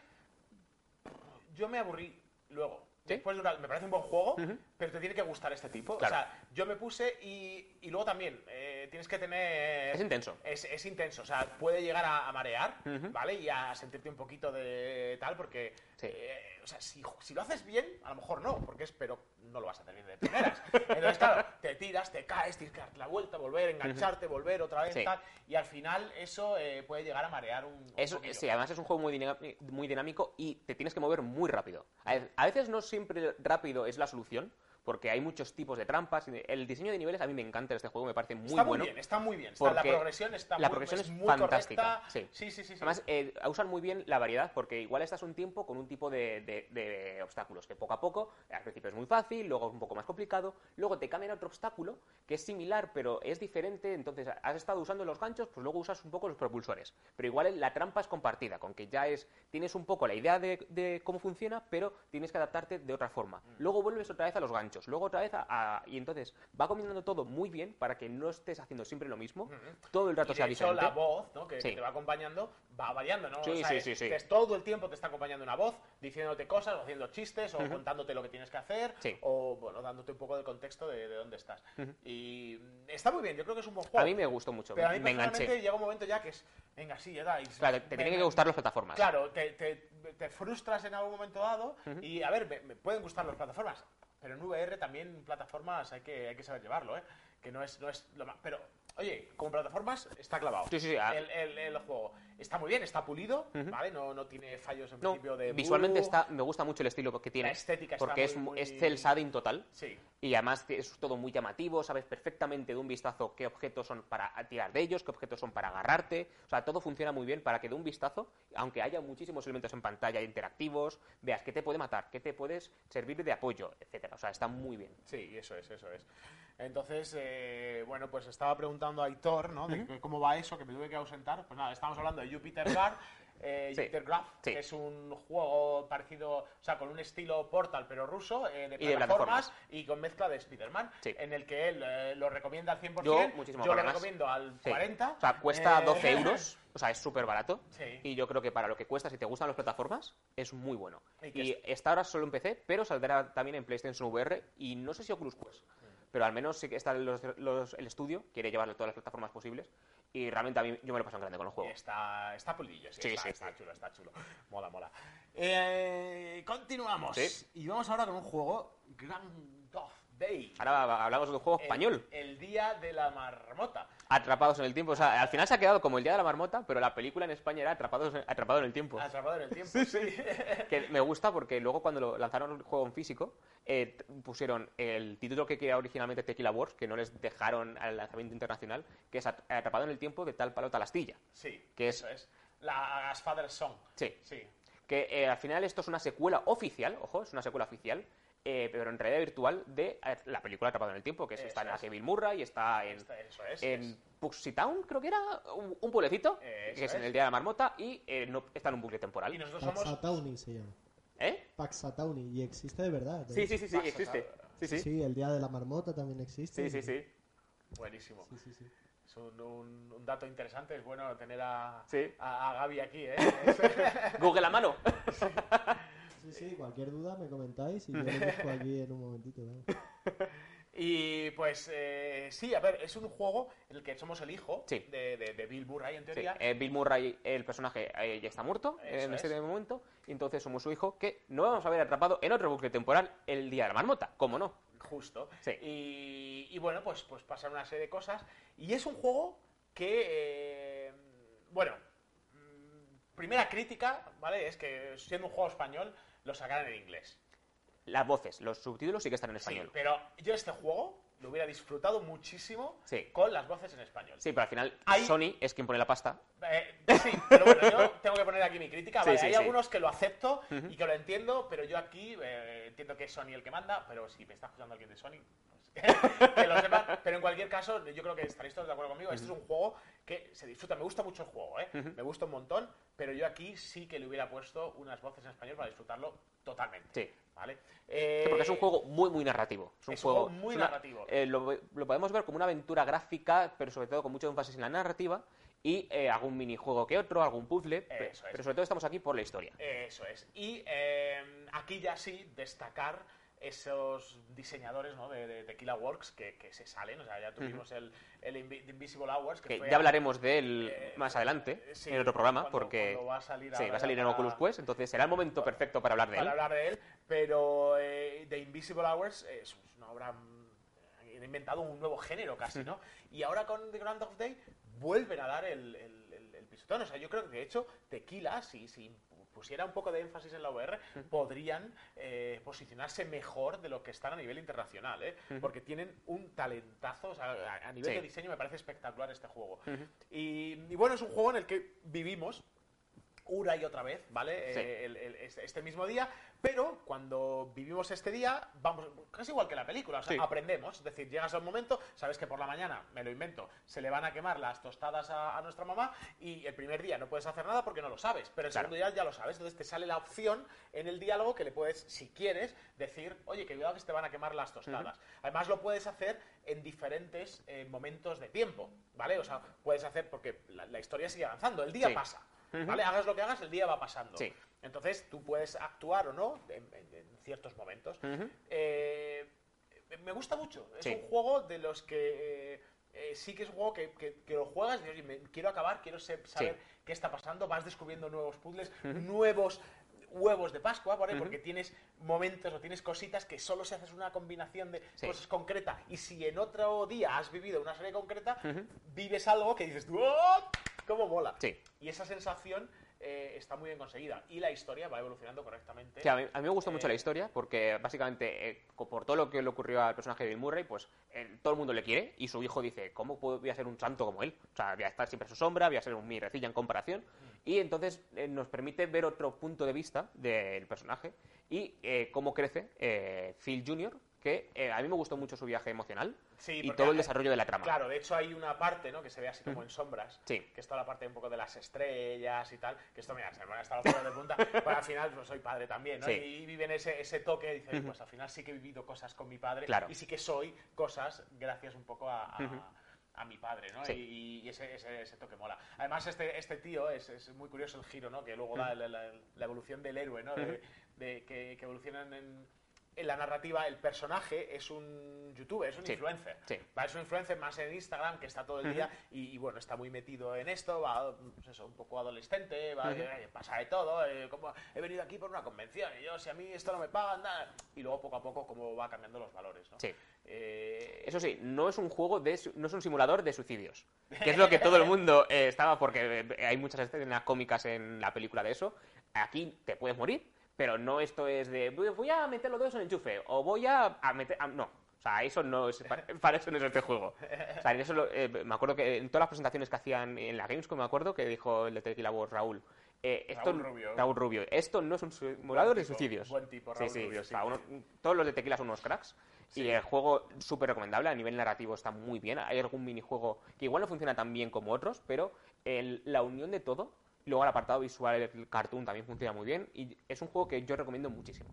yo me aburrí luego. ¿Sí? Después de una- me parece un buen juego, pero te tiene que gustar este tipo. Claro. O sea, yo me puse y, y luego también eh, tienes que tener... Es intenso. Es, es intenso, o sea, puede llegar a, a marear, Ujú. ¿vale? Y a sentirte un poquito de tal, porque... Sí. eh, o sea, si, si lo haces bien, a lo mejor no, porque es, pero no lo vas a tener de primeras. Entonces, claro, te tiras, te caes, tienes que darte la vuelta, volver, engancharte, volver otra vez, Sí. tal, y al final eso eh, puede llegar a marear un, un Es, poquillo. sí, además es un juego muy, muy dinámico y te tienes que mover muy rápido. A veces no siempre rápido es la solución, porque hay muchos tipos de trampas. El diseño de niveles a mí me encanta este juego, me parece muy está bueno. muy bien, está muy bien. Está- la progresión está la muy, progresión es muy fantástica, sí. sí, sí. Además, eh, usan muy bien la variedad porque igual estás un tiempo con un tipo de, de- de obstáculos que poco a poco, al principio es muy fácil, luego es un poco más complicado, luego te cambian a otro obstáculo que es similar pero es diferente, entonces has estado usando los ganchos, pues luego usas un poco los propulsores. Pero igual la trampa es compartida, con que ya es tienes un poco la idea de, de cómo funciona, pero tienes que adaptarte de otra forma. Mm. Luego vuelves otra vez a los ganchos, luego otra vez a... a- y entonces va combinando todo muy bien para que no estés haciendo siempre lo mismo, todo el rato y de sea hecho, diferente. la voz ¿no? que, que Sí. te va acompañando va variando, ¿no? Sí, O sea, sí, es- que es todo el tiempo te está acompañando una voz, diciéndote cosas, o haciendo chistes, o contándote lo que tienes que hacer, o bueno, dándote un poco de contexto de, de dónde estás. Y mm, está muy bien, yo creo que es un buen juego. A mí me gustó mucho, Pero a mí me enganché. llega un momento ya que es, venga, sí, ya da. y Claro, te tienen que gustar las plataformas. Claro, te, te- te frustras en algún momento dado y, a ver, me, me pueden gustar las plataformas, pero en VR también plataformas hay que, hay que saber llevarlo, ¿eh? Que no es, no es lo más... Pero, oye, como plataformas está clavado. Sí, sí, sí, ah. El, el- el juego está muy bien, está pulido, ¿vale? No, no tiene fallos en No, principio de... visualmente está, me gusta mucho el estilo que tiene. La estética está Porque es, muy, mu- muy- es cel shading total. Sí. Y además es todo muy llamativo, sabes perfectamente de un vistazo qué objetos son para tirar de ellos, qué objetos son para agarrarte. O sea, todo funciona muy bien para que de un vistazo, aunque haya muchísimos elementos en pantalla interactivos, veas qué te puede matar, qué te puedes servir de apoyo, etcétera. O sea, está muy bien. Sí, eso es, eso es. Entonces, eh, bueno, pues estaba preguntando a Aitor, ¿no? De que cómo va eso, que me tuve que ausentar. Pues nada, estamos hablando de Jupiter Guard, eh, Sí, Jupiter Graph, sí. que es un juego parecido, o sea, con un estilo Portal, pero ruso, eh, de Y de plataformas y con mezcla de Spider-Man, Sí. en el que él eh, lo recomienda al 100%. Yo, muchísimo yo lo recomiendo al Sí. 40. O sea, cuesta Eh, 12 euros, o sea, es súper barato. Sí. Y yo creo que para lo que cuesta, si te gustan las plataformas, es muy bueno. Y Y está ahora solo en PC, pero saldrá también en PlayStation VR y no sé si Oculus Quest. Pero al menos sí que está los- los- el estudio, quiere llevarlo a todas las plataformas posibles. Y realmente a mí yo me lo paso en grande con el juego. Está, está pulidillo, sí, Sí, está, sí, está sí. chulo, está chulo. Mola, mola. Eh, continuamos. Sí. Y vamos ahora con un juego Grand Theft Day. Ahora hablamos de un juego El- español. El, día de la marmota. Atrapados en el tiempo. O sea, al final se ha quedado como el Día de la Marmota, pero la película en España era Atrapados, Atrapado en el tiempo. Atrapado en el tiempo. Sí, sí. Que me gusta porque luego cuando lo lanzaron el juego en físico, eh, pusieron el título que quería originalmente Tequila Wars, que no les dejaron al lanzamiento internacional, que es At- Atrapado en el tiempo de tal palo tal astilla. Sí, Que es- eso es. La Asfather Song. Sí. Sí. Que eh, al final esto es una secuela oficial, ojo, es una secuela oficial, eh, pero en realidad virtual de la película Atrapado en el tiempo, que es, Eso está en la que Bill Murray, está en, Eso es. en es- Puxy Town, creo que era, un, un pueblecito, que es, en el Día de la Marmota, y eh, no, está en un bucle temporal. Y nosotros somos. Paxatauni se llama. ¿Eh? Paxatauni. Y existe de verdad. Sí, sí, sí, sí, existe. Sí, sí. Sí, el día de la marmota también existe. Sí, sí, sí. Buenísimo. Sí, sí, sí. Es un, un- un dato interesante. Es bueno tener a, Sí. a, a Gaby aquí, ¿eh? Google a mano. Sí, sí, cualquier duda me comentáis y yo lo busco aquí en un momentito. ¿vale? Y pues eh, sí, a ver, es un juego en el que somos el hijo Sí. de, de- de Bill Murray, en Sí, teoría. eh, Bill Murray, el personaje, eh, ya está muerto Eso en este es. momento, y entonces somos su hijo que no vamos a ver atrapado en otro bucle temporal el día de la marmota, ¿cómo no? Justo. Sí. Y, y bueno, pues, pues pasan una serie de cosas. Y es un juego que, eh, bueno, mm, primera crítica, ¿vale? Es que siendo un juego español, lo sacaran en inglés. Las voces, los subtítulos sí que están en Sí, español. pero yo este juego lo hubiera disfrutado muchísimo Sí. con las voces en español. Sí, pero al final Hay- Sony es quien pone la pasta. Eh, sí, pero bueno, yo tengo que poner aquí mi crítica. Sí, Vale, sí, hay sí. algunos que lo acepto y que lo entiendo, pero yo aquí eh, entiendo que es Sony el que manda, pero si me está escuchando alguien de Sony, que lo sepa. Pero en cualquier caso, yo creo que estaréis todos de acuerdo conmigo. Este es un juego que se disfruta. Me gusta mucho el juego, ¿eh? Me gusta un montón, pero yo aquí sí que le hubiera puesto unas voces en español para disfrutarlo totalmente. Sí. ¿Vale? Sí, Eh, porque es un juego muy, muy narrativo. Es un es juego, juego muy una- narrativo. eh, lo, lo podemos ver como una aventura gráfica, pero sobre todo con mucho énfasis en la narrativa y eh, algún minijuego que otro, algún puzzle. pe- Eso es. Pero sobre todo estamos aquí por la historia. Eso es. Y eh, aquí ya sí destacar esos diseñadores ¿no? de, de Tequila Works que, que se salen. O sea, ya tuvimos el, el Invi- Invisible Hours. Que, Que fue ya hablaremos de él eh, más adelante, sí, en otro programa, cuando- porque cuando va a salir sí, ahora va a salir en para- Oculus Quest, entonces será el momento perfecto para hablar de él. para hablar de él, pero eh, The Invisible Hours es una obra. Han inventado un nuevo género casi, ¿no? Y ahora con The Grand of Day vuelven a dar el, el, el- el pisotón. O sea, yo creo que de hecho Tequila, si, si pusiera un poco de énfasis en la VR, podrían eh, posicionarse mejor de lo que están a nivel internacional, ¿eh? Porque tienen un talentazo, o sea, a, a nivel Sí. de diseño me parece espectacular este juego. y, y bueno, es un juego en el que vivimos una y otra vez, ¿vale? Sí. Eh, el- el- este mismo día, pero cuando vivimos este día, vamos, casi igual que la película, o sea, Sí. aprendemos, es decir, llegas a un momento, sabes que por la mañana, me lo invento, se le van a quemar las tostadas a, a nuestra mamá y el primer día no puedes hacer nada porque no lo sabes, pero el Claro. segundo día ya lo sabes, entonces te sale la opción en el diálogo que le puedes, si quieres, decir, oye, que cuidado que se te van a quemar las tostadas. Además lo puedes hacer en diferentes eh, momentos de tiempo, ¿vale? O sea, puedes hacer, porque la, la historia sigue avanzando, el día Sí. pasa. ¿Vale? Hagas lo que hagas, el día va pasando. Sí. Entonces tú puedes actuar o no en, en- en ciertos momentos. Eh, me gusta mucho. Es Sí. un juego de los que eh, eh, sí que es un juego que, que- que lo juegas y dices, "Oye, me- quiero acabar, quiero saber qué está pasando. Vas descubriendo nuevos puzzles, nuevos huevos de Pascua, ¿vale? Porque tienes momentos o tienes cositas que solo si haces una combinación de Sí. cosas concretas y si en otro día has vivido una serie concreta, vives algo que dices, ¡Oh! ¿Cómo mola? Sí. Y esa sensación eh, está muy bien conseguida. Y la historia va evolucionando correctamente. Sí, a, mí, a mí me gustó mucho Eh, la historia porque básicamente eh, por todo lo que le ocurrió al personaje de Bill Murray, pues eh, todo el mundo le quiere y su hijo dice, ¿cómo puedo, voy a ser un santo como él? O sea, voy a estar siempre a su sombra, voy a ser un mirecilla en comparación. Y entonces eh, nos permite ver otro punto de vista del personaje y eh, cómo crece eh, Phil Jr., que eh, a mí me gustó mucho su viaje emocional Sí, y todo el desarrollo de la trama. Claro, de hecho hay una parte, ¿no? Que se ve así como en sombras. Sí. Que es toda la parte un poco de las estrellas y tal. Que esto, mira, se me van a estar los de punta. Pero al final, pues soy padre también, ¿no? Sí. Y, viven ese, ese toque y dicen, pues al final sí que he vivido cosas con mi padre. Claro. Y sí que soy cosas gracias un poco a... a- a mi padre, ¿no? Sí. Y, y ese, ese, ese toque mola. Además, este, este tío es, es muy curioso el giro, ¿no? Que luego da la, la- la evolución del héroe, ¿no? De, de que, que evolucionan en, en la narrativa. El personaje es un youtuber, es un Sí. influencer. Sí. Va, es un influencer más en Instagram que está todo el día y, y, bueno, está muy metido en esto, va pues eso, un poco adolescente, va, eh, pasa de todo, eh, como he venido aquí por una convención y yo, si a mí esto no me pagan, nada. Y luego poco a poco cómo va cambiando los valores, ¿no? Sí. Eh, Eso sí, no es un juego de no es un simulador de suicidios, que es lo que todo el mundo eh, estaba porque hay muchas escenas cómicas en la película de eso. Aquí te puedes morir, pero no esto es de voy a meter los dedos en el enchufe o voy a, a meter a- no. O sea, eso no es, para, para eso no es este juego. O sea, en eso lo- eh, me acuerdo que en todas las presentaciones que hacían en la Gamescom, me acuerdo que dijo el de Tequila Wars, Raúl. eh, esto, Raúl Rubio. Raúl Rubio. Esto no es un simulador de suicidios. buen tipo, Raúl sí, Rubio, o sí. uno- todos los de Tequila son unos cracks. Y el juego súper recomendable, a nivel narrativo está muy bien. Hay algún minijuego que igual no funciona tan bien como otros, pero el- la unión de todo, luego el apartado visual, el cartoon también funciona muy bien. Y es un juego que yo recomiendo muchísimo.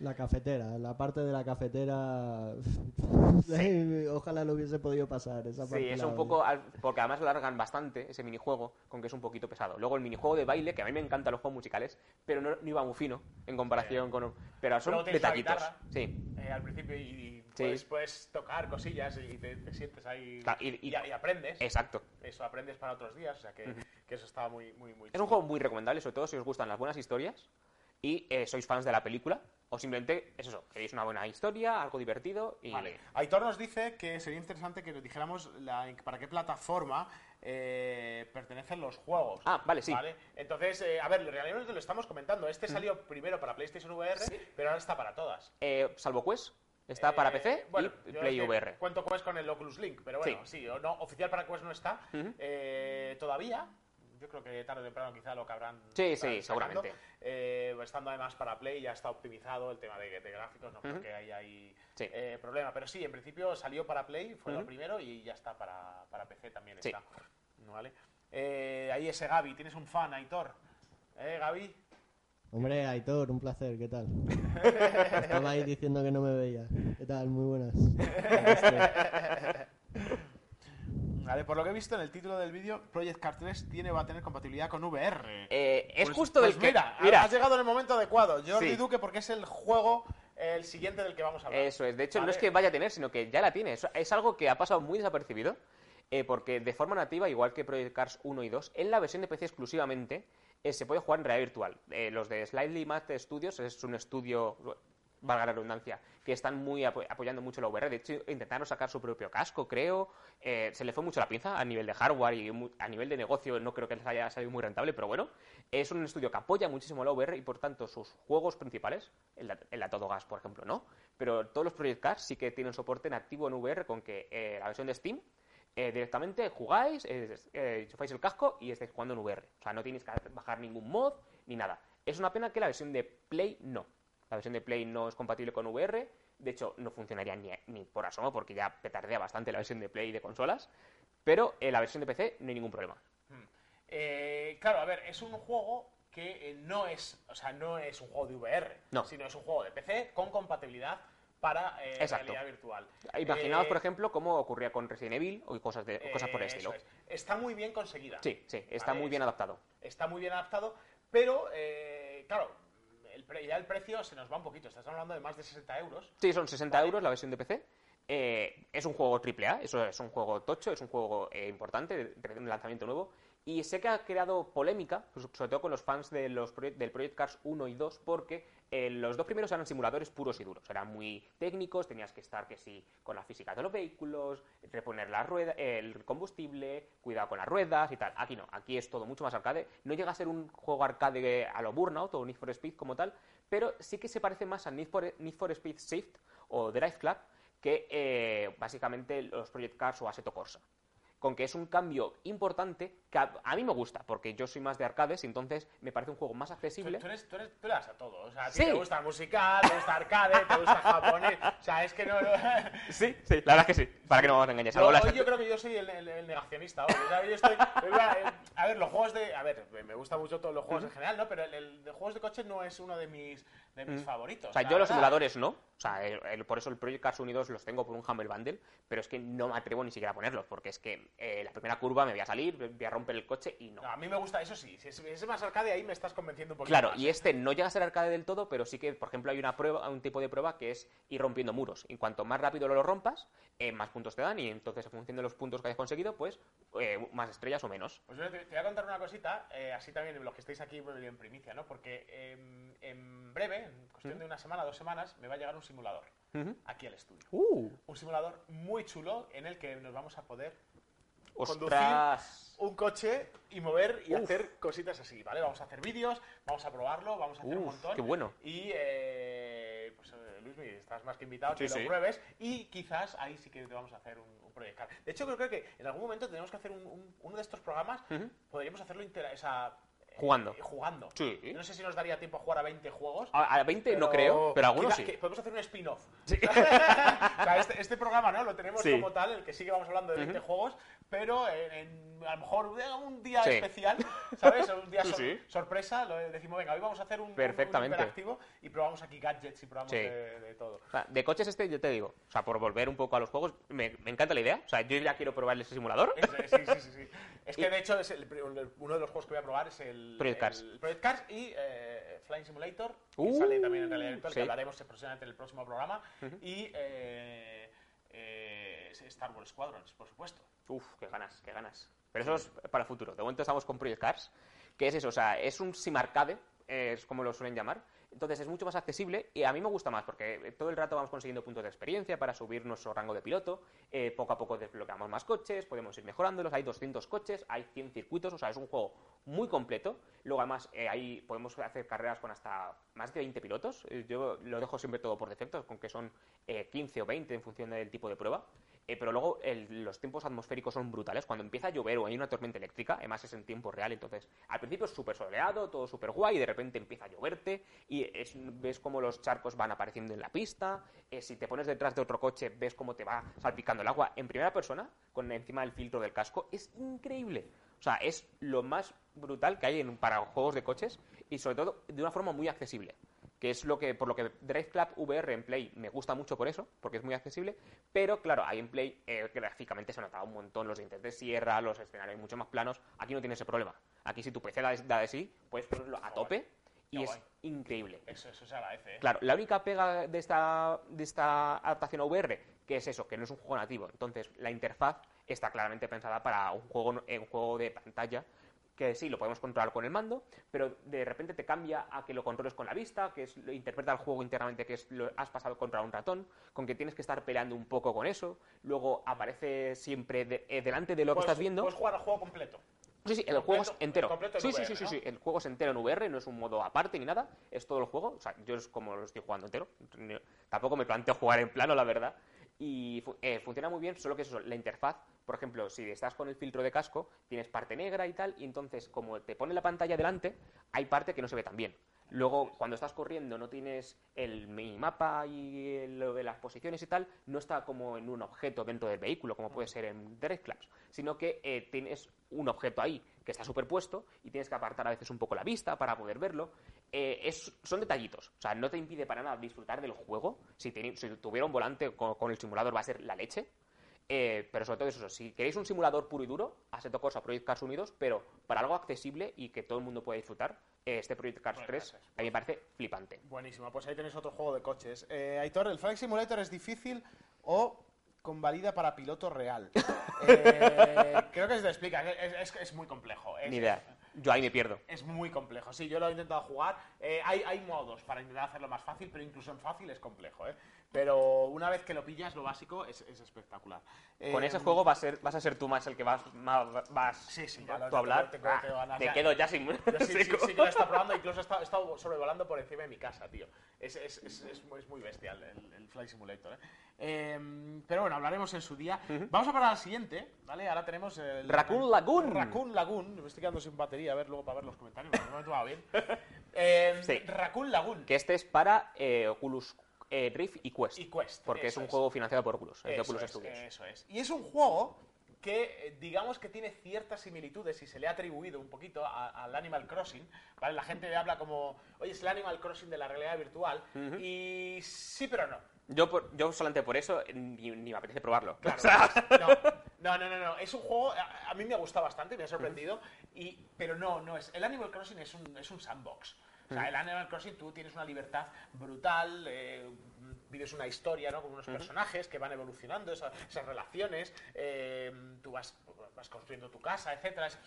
La cafetera, la parte de la cafetera. Ojalá lo hubiese podido pasar. Esa parte Sí, es un poco. al- Porque además lo alargan bastante ese minijuego, con que es un poquito pesado. Luego el minijuego de baile, que a mí me encantan los juegos musicales, pero no, no iba muy fino en comparación con. Pero son Luego tienes la detallitos. guitarra. Sí. eh, al principio y, y Sí. Puedes, puedes tocar cosillas y te, te sientes ahí Claro, y- y- y aprendes. Exacto. Eso aprendes para otros días, o sea que, que eso estaba muy, muy, muy Es un juego muy recomendable, sobre todo si os gustan las buenas historias y eh, sois fans de la película, o simplemente es eso, queréis una buena historia, algo divertido y. Vale. Aitor nos dice que sería interesante que nos dijéramos la- para qué plataforma eh, pertenecen los juegos. Ah, vale, sí. Entonces, eh, a ver, realmente lo estamos comentando. Este salió primero para PlayStation VR, pero ahora está para todas. Eh, salvo Quest, está para Eh, PC bueno, y Play VR. Cuento Quest con el Oculus Link, pero bueno, sí, no, oficial para Quest no está eh, todavía. Yo creo que tarde o temprano quizá lo que habrán. Sí, sí, seguramente. Eh, estando además para Play ya está optimizado el tema de, de gráficos, no creo que haya ahí Sí. eh, problema. Pero sí, en principio salió para Play, fue lo primero y ya está para, para PC también Sí. está. ¿Vale? Ahí ese Gaby, tienes un fan, Aitor. ¿Eh, Gaby? Hombre, Aitor, un placer, ¿qué tal? Estaba ahí diciendo que no me veía. ¿Qué tal? Muy buenas. Vale, por lo que he visto en el título del vídeo, Project Car 3 tiene, va a tener compatibilidad con VR. Eh, es Pues- justo pues del que. Mira, mira, has llegado en el momento adecuado. Jordi Sí. Duque, porque es el juego el siguiente del que vamos a hablar. Eso es. De hecho, no ¿Vale? es que vaya a tener, sino que ya la tiene. Es, es algo que ha pasado muy desapercibido. eh, porque de forma nativa, igual que Project Cars 1 y 2, en la versión de PC exclusivamente eh, se puede jugar en realidad virtual. Eh, los de Slightly Mad Studios es un estudio, valga la redundancia, que están muy apo- apoyando mucho la VR. De hecho, intentaron sacar su propio casco, creo. Eh, se le fue mucho la pinza a nivel de hardware y a nivel de negocio no creo que les haya salido muy rentable, pero bueno, es un estudio que apoya muchísimo la VR y por tanto sus juegos principales, el, el Gas, por ejemplo, no, pero todos los Project Cars sí que tienen soporte en activo en VR con que eh, la versión de Steam eh, directamente jugáis, eh, eh, enchufáis el casco y estáis jugando en VR. O sea, no tienes que bajar ningún mod ni nada. Es una pena que la versión de Play no. La versión de Play no es compatible con VR. De hecho, no funcionaría ni, ni por asomo porque ya petardea bastante la versión de Play de consolas. Pero en la versión de PC no hay ningún problema. Eh, claro, a ver, es un juego que eh, no es, o sea, no es un juego de VR, No. sino es un juego de PC con compatibilidad para eh, Exacto. realidad virtual. Imaginaos, Eh, por ejemplo, cómo ocurría con Resident Evil o cosas, de, o cosas por el estilo. es. Está muy bien conseguida. Sí, sí, está Vale, muy bien adaptado. Está muy bien adaptado, pero, eh, claro, el pre- ya el precio se nos va un poquito. Estás hablando de más de 60 euros. Sí, son 60 euros la versión de PC. Eh, es un juego AAA, eso es un juego tocho, es un juego eh, importante, un lanzamiento nuevo. Y sé que ha creado polémica, pues, sobre todo con los fans de los proye- del Project Cars 1 y 2, porque eh, los dos primeros eran simuladores puros y duros. Eran muy técnicos, tenías que estar que sí con la física de los vehículos, reponer la rueda, el combustible, cuidado con las ruedas y tal. Aquí no, aquí es todo mucho más arcade. No llega a ser un juego arcade a lo Burnout o Need for Speed como tal, pero sí que se parece más a Need for, Need for Speed Shift o Drive Club que eh, básicamente los Project Cars o Assetto Corsa. Con que es un cambio importante que a, a mí me gusta, porque yo soy más de arcades y entonces me parece un juego más Tú, accesible. tú eres, tú, eres, tú le das a todo. O sea, a ti Sí. te gusta musical, te gusta arcade, te gusta japonés. O sea, es que no. no- Sí, sí, la verdad es que sí. ¿Para qué no vamos a engañar? Yo, hoy yo creo que yo soy el, el- el negacionista. hoy. O sea, yo estoy, eh, a ver, los juegos de. A ver, me- gustan mucho todos los juegos en general, ¿no? Pero el, el de juegos de coche no es uno de mis, de mis favoritos. O sea, yo los verdad. emuladores no. O sea, por eso el Project Cars Unidos los tengo por un Humble Bundle, pero es que no me atrevo ni siquiera a ponerlos, porque es que eh, la primera curva me voy a salir, voy a romper el coche y no. No, a mí me gusta, eso sí. Si es, si es más arcade, ahí me estás convenciendo un poquito. Claro, más. y este no llega a ser arcade del todo, pero sí que, por ejemplo, hay una prueba, un tipo de prueba que es ir rompiendo muros. Y cuanto más rápido lo rompas, eh, más puntos te dan, y entonces, en función de los puntos que hayas conseguido, pues eh, más estrellas o menos. Pues yo te, te voy a contar una cosita, eh, así también los que estáis aquí pues, en primicia, ¿no? Porque em, en breve, en cuestión de una semana, dos semanas, me va a llegar un simulador aquí al estudio. ¡Uh! Un simulador muy chulo en el que nos vamos a poder ¡Ostras! un coche y mover y Uf. hacer cositas así, ¿vale? Vamos a hacer vídeos, vamos a probarlo, vamos a hacer un Uf, montón. qué bueno. Y, eh, pues, eh, Luismi, estás más que invitado Sí, que sí. lo pruebes y quizás ahí sí que te vamos a hacer un, un Project Car. De hecho, creo, que en algún momento tenemos que hacer un- un- uno de estos programas, Ujú. podríamos hacerlo intera- esa, eh, Jugando. jugando. Sí. No sé si nos daría tiempo a jugar a 20 juegos. A, a 20 no creo, pero algunos sí. podemos hacer un spin-off. o sea, este, este programa, ¿no? Lo tenemos Sí. como tal, el que sí que vamos hablando de 20 juegos, pero en, en- a lo mejor un día Sí. especial, ¿sabes? Un día sor- sorpresa, lo decimos, venga, hoy vamos a hacer un, un- un Perfectamente. interactivo y probamos aquí gadgets y probamos de, de todo. O sea, de coches este, yo te digo, o sea, por volver un poco a los juegos, me, me encanta la idea. O sea, yo ya quiero probar ese simulador. Es, eh, sí, sí, sí. Es que de hecho es el- uno de los juegos que voy a probar es el Project Cars. el Project Cars y eh, Flying Simulator, que Uh, sale también en realidad virtual, que hablaremos próximamente en el próximo programa. Y eh, eh, Star Wars Squadrons, por supuesto. Uf, qué ganas, qué ganas. Pero eso es para el futuro. De momento estamos con Project Cars, que es eso, o sea, es un sim arcade, eh, es como lo suelen llamar. Entonces es mucho más accesible y a mí me gusta más porque todo el rato vamos consiguiendo puntos de experiencia para subir nuestro rango de piloto. eh, poco a poco desbloqueamos más coches, podemos ir mejorándolos. Hay 200 coches, hay 100 circuitos, o sea, es un juego muy completo. Luego, además, eh, ahí podemos hacer carreras con hasta más de 20 pilotos. Eh, Yo lo dejo siempre todo por defecto, con que son eh, 15 o 20 en función del tipo de prueba. Eh, pero luego los tiempos atmosféricos son brutales. Cuando empieza a llover o hay una tormenta eléctrica, además es en tiempo real, entonces al principio es súper soleado, todo súper guay, y de repente empieza a lloverte y es- ves cómo los charcos van apareciendo en la pista. eh, si te pones detrás de otro coche, ves cómo te va salpicando el agua en primera persona, con encima del filtro del casco. Es increíble. O sea, es lo más brutal que hay en, para juegos de coches y sobre todo de una forma muy accesible que es lo que por lo que Drive Club VR en Play me gusta mucho por eso, porque es muy accesible, pero claro, ahí en Play eh, gráficamente se notaba un montón los dientes de sierra, los escenarios mucho más planos, aquí no tiene ese problema. Aquí si tu PC da, da de sí, puedes ponerlo a tope Y es increíble. Eso, eso se agradece, ¿eh? Claro, la única pega de esta, de esta adaptación a VR, que es eso, que no es un juego nativo. Entonces, la interfaz está claramente pensada para un juego, un juego de pantalla, que sí, lo podemos controlar con el mando, pero de repente te cambia a que lo controles con la vista, que es, lo interpreta el juego internamente que es, lo has pasado contra un ratón, con que tienes que estar peleando un poco con eso. Luego aparece siempre de- eh, delante de lo que estás viendo. Puedes jugar al juego completo. Sí, sí, el Completo- juego es entero. en sí, sí, VR, sí, sí, ¿no? sí, el juego es entero en VR, no es un modo aparte ni nada, es todo el juego. O sea, yo es como lo estoy jugando entero. Tampoco me planteo jugar en plano, la verdad. Y eh, funciona muy bien, solo que eso, la interfaz, por ejemplo, si estás con el filtro de casco, tienes parte negra y tal, y entonces como te pone la pantalla delante, hay parte que no se ve tan bien. Luego, cuando estás corriendo, no tienes el minimapa y lo de las posiciones y tal, no está como en un objeto dentro del vehículo, como puede ser en Direct sino que eh, tienes un objeto ahí que está superpuesto y tienes que apartar a veces un poco la vista para poder verlo. Eh, es- son detallitos, o sea, no te impide para nada disfrutar del juego. Si, si tuviera un volante con, con el simulador va a ser la leche. Eh, pero sobre todo eso, si queréis un simulador puro y duro, Assetto Corsa Project Cars Unidos, pero para algo accesible y que todo el mundo pueda disfrutar, eh, este Project Cars Project 3 Cars, a mí me parece flipante. Buenísimo, pues ahí tenéis otro juego de coches. Eh, Aitor, ¿el Flight Simulator es difícil o convalida para piloto real? Creo que se te explica, es, es- es muy complejo. Es, Ni idea. Yo ahí me pierdo. Es muy complejo, sí, yo lo he intentado jugar. Eh, hay, hay modos para intentar hacerlo más fácil, pero incluso en fácil es complejo, ¿eh? Pero una vez que lo pillas, lo básico es, es espectacular. Con Eh, ese juego vas a ser, vas a ser tú más el que vas, más, vas Sí, sí, ya tú a hablar. tengo- Ah, tengo ganas te quedo ya sin Yo sí, sí, sí que lo he estado probando, incluso he estado, he estado sobrevolando por encima de mi casa, tío. Es, es, es, muy, es muy bestial el, el Flight Simulator, ¿eh? Em, pero bueno, hablaremos en su día. Vamos a parar al siguiente, ¿vale? Ahora tenemos el... Raccoon Lagoon. Raccoon Lagoon. Me estoy quedando sin batería, a ver luego para ver los comentarios. No me he tomado bien. Em, Sí. Raccoon Lagoon. Que este es para eh, Oculus eh, Rift y Quest. Y Quest, Porque es un es. juego financiado por Oculus, es de Oculus es, Studios. Eso es. Y es un juego que eh, digamos que tiene ciertas similitudes y se le ha atribuido un poquito al Animal Crossing, ¿vale? La gente habla como, oye, es el Animal Crossing de la realidad virtual, y sí pero no. Yo, por- yo solamente por eso eh, ni, ni me apetece probarlo. Claro, O sea, no, no, no, no. Es un juego, a, a mí me ha gustado bastante, me ha sorprendido, y, pero no, no es. El Animal Crossing es un, es un sandbox. O sea, el Animal Crossing tú tienes una libertad brutal, eh, vives una historia, ¿no? Con unos personajes que van evolucionando, esa- esas relaciones, eh, tú vas, vas construyendo tu casa, etcétera. Es,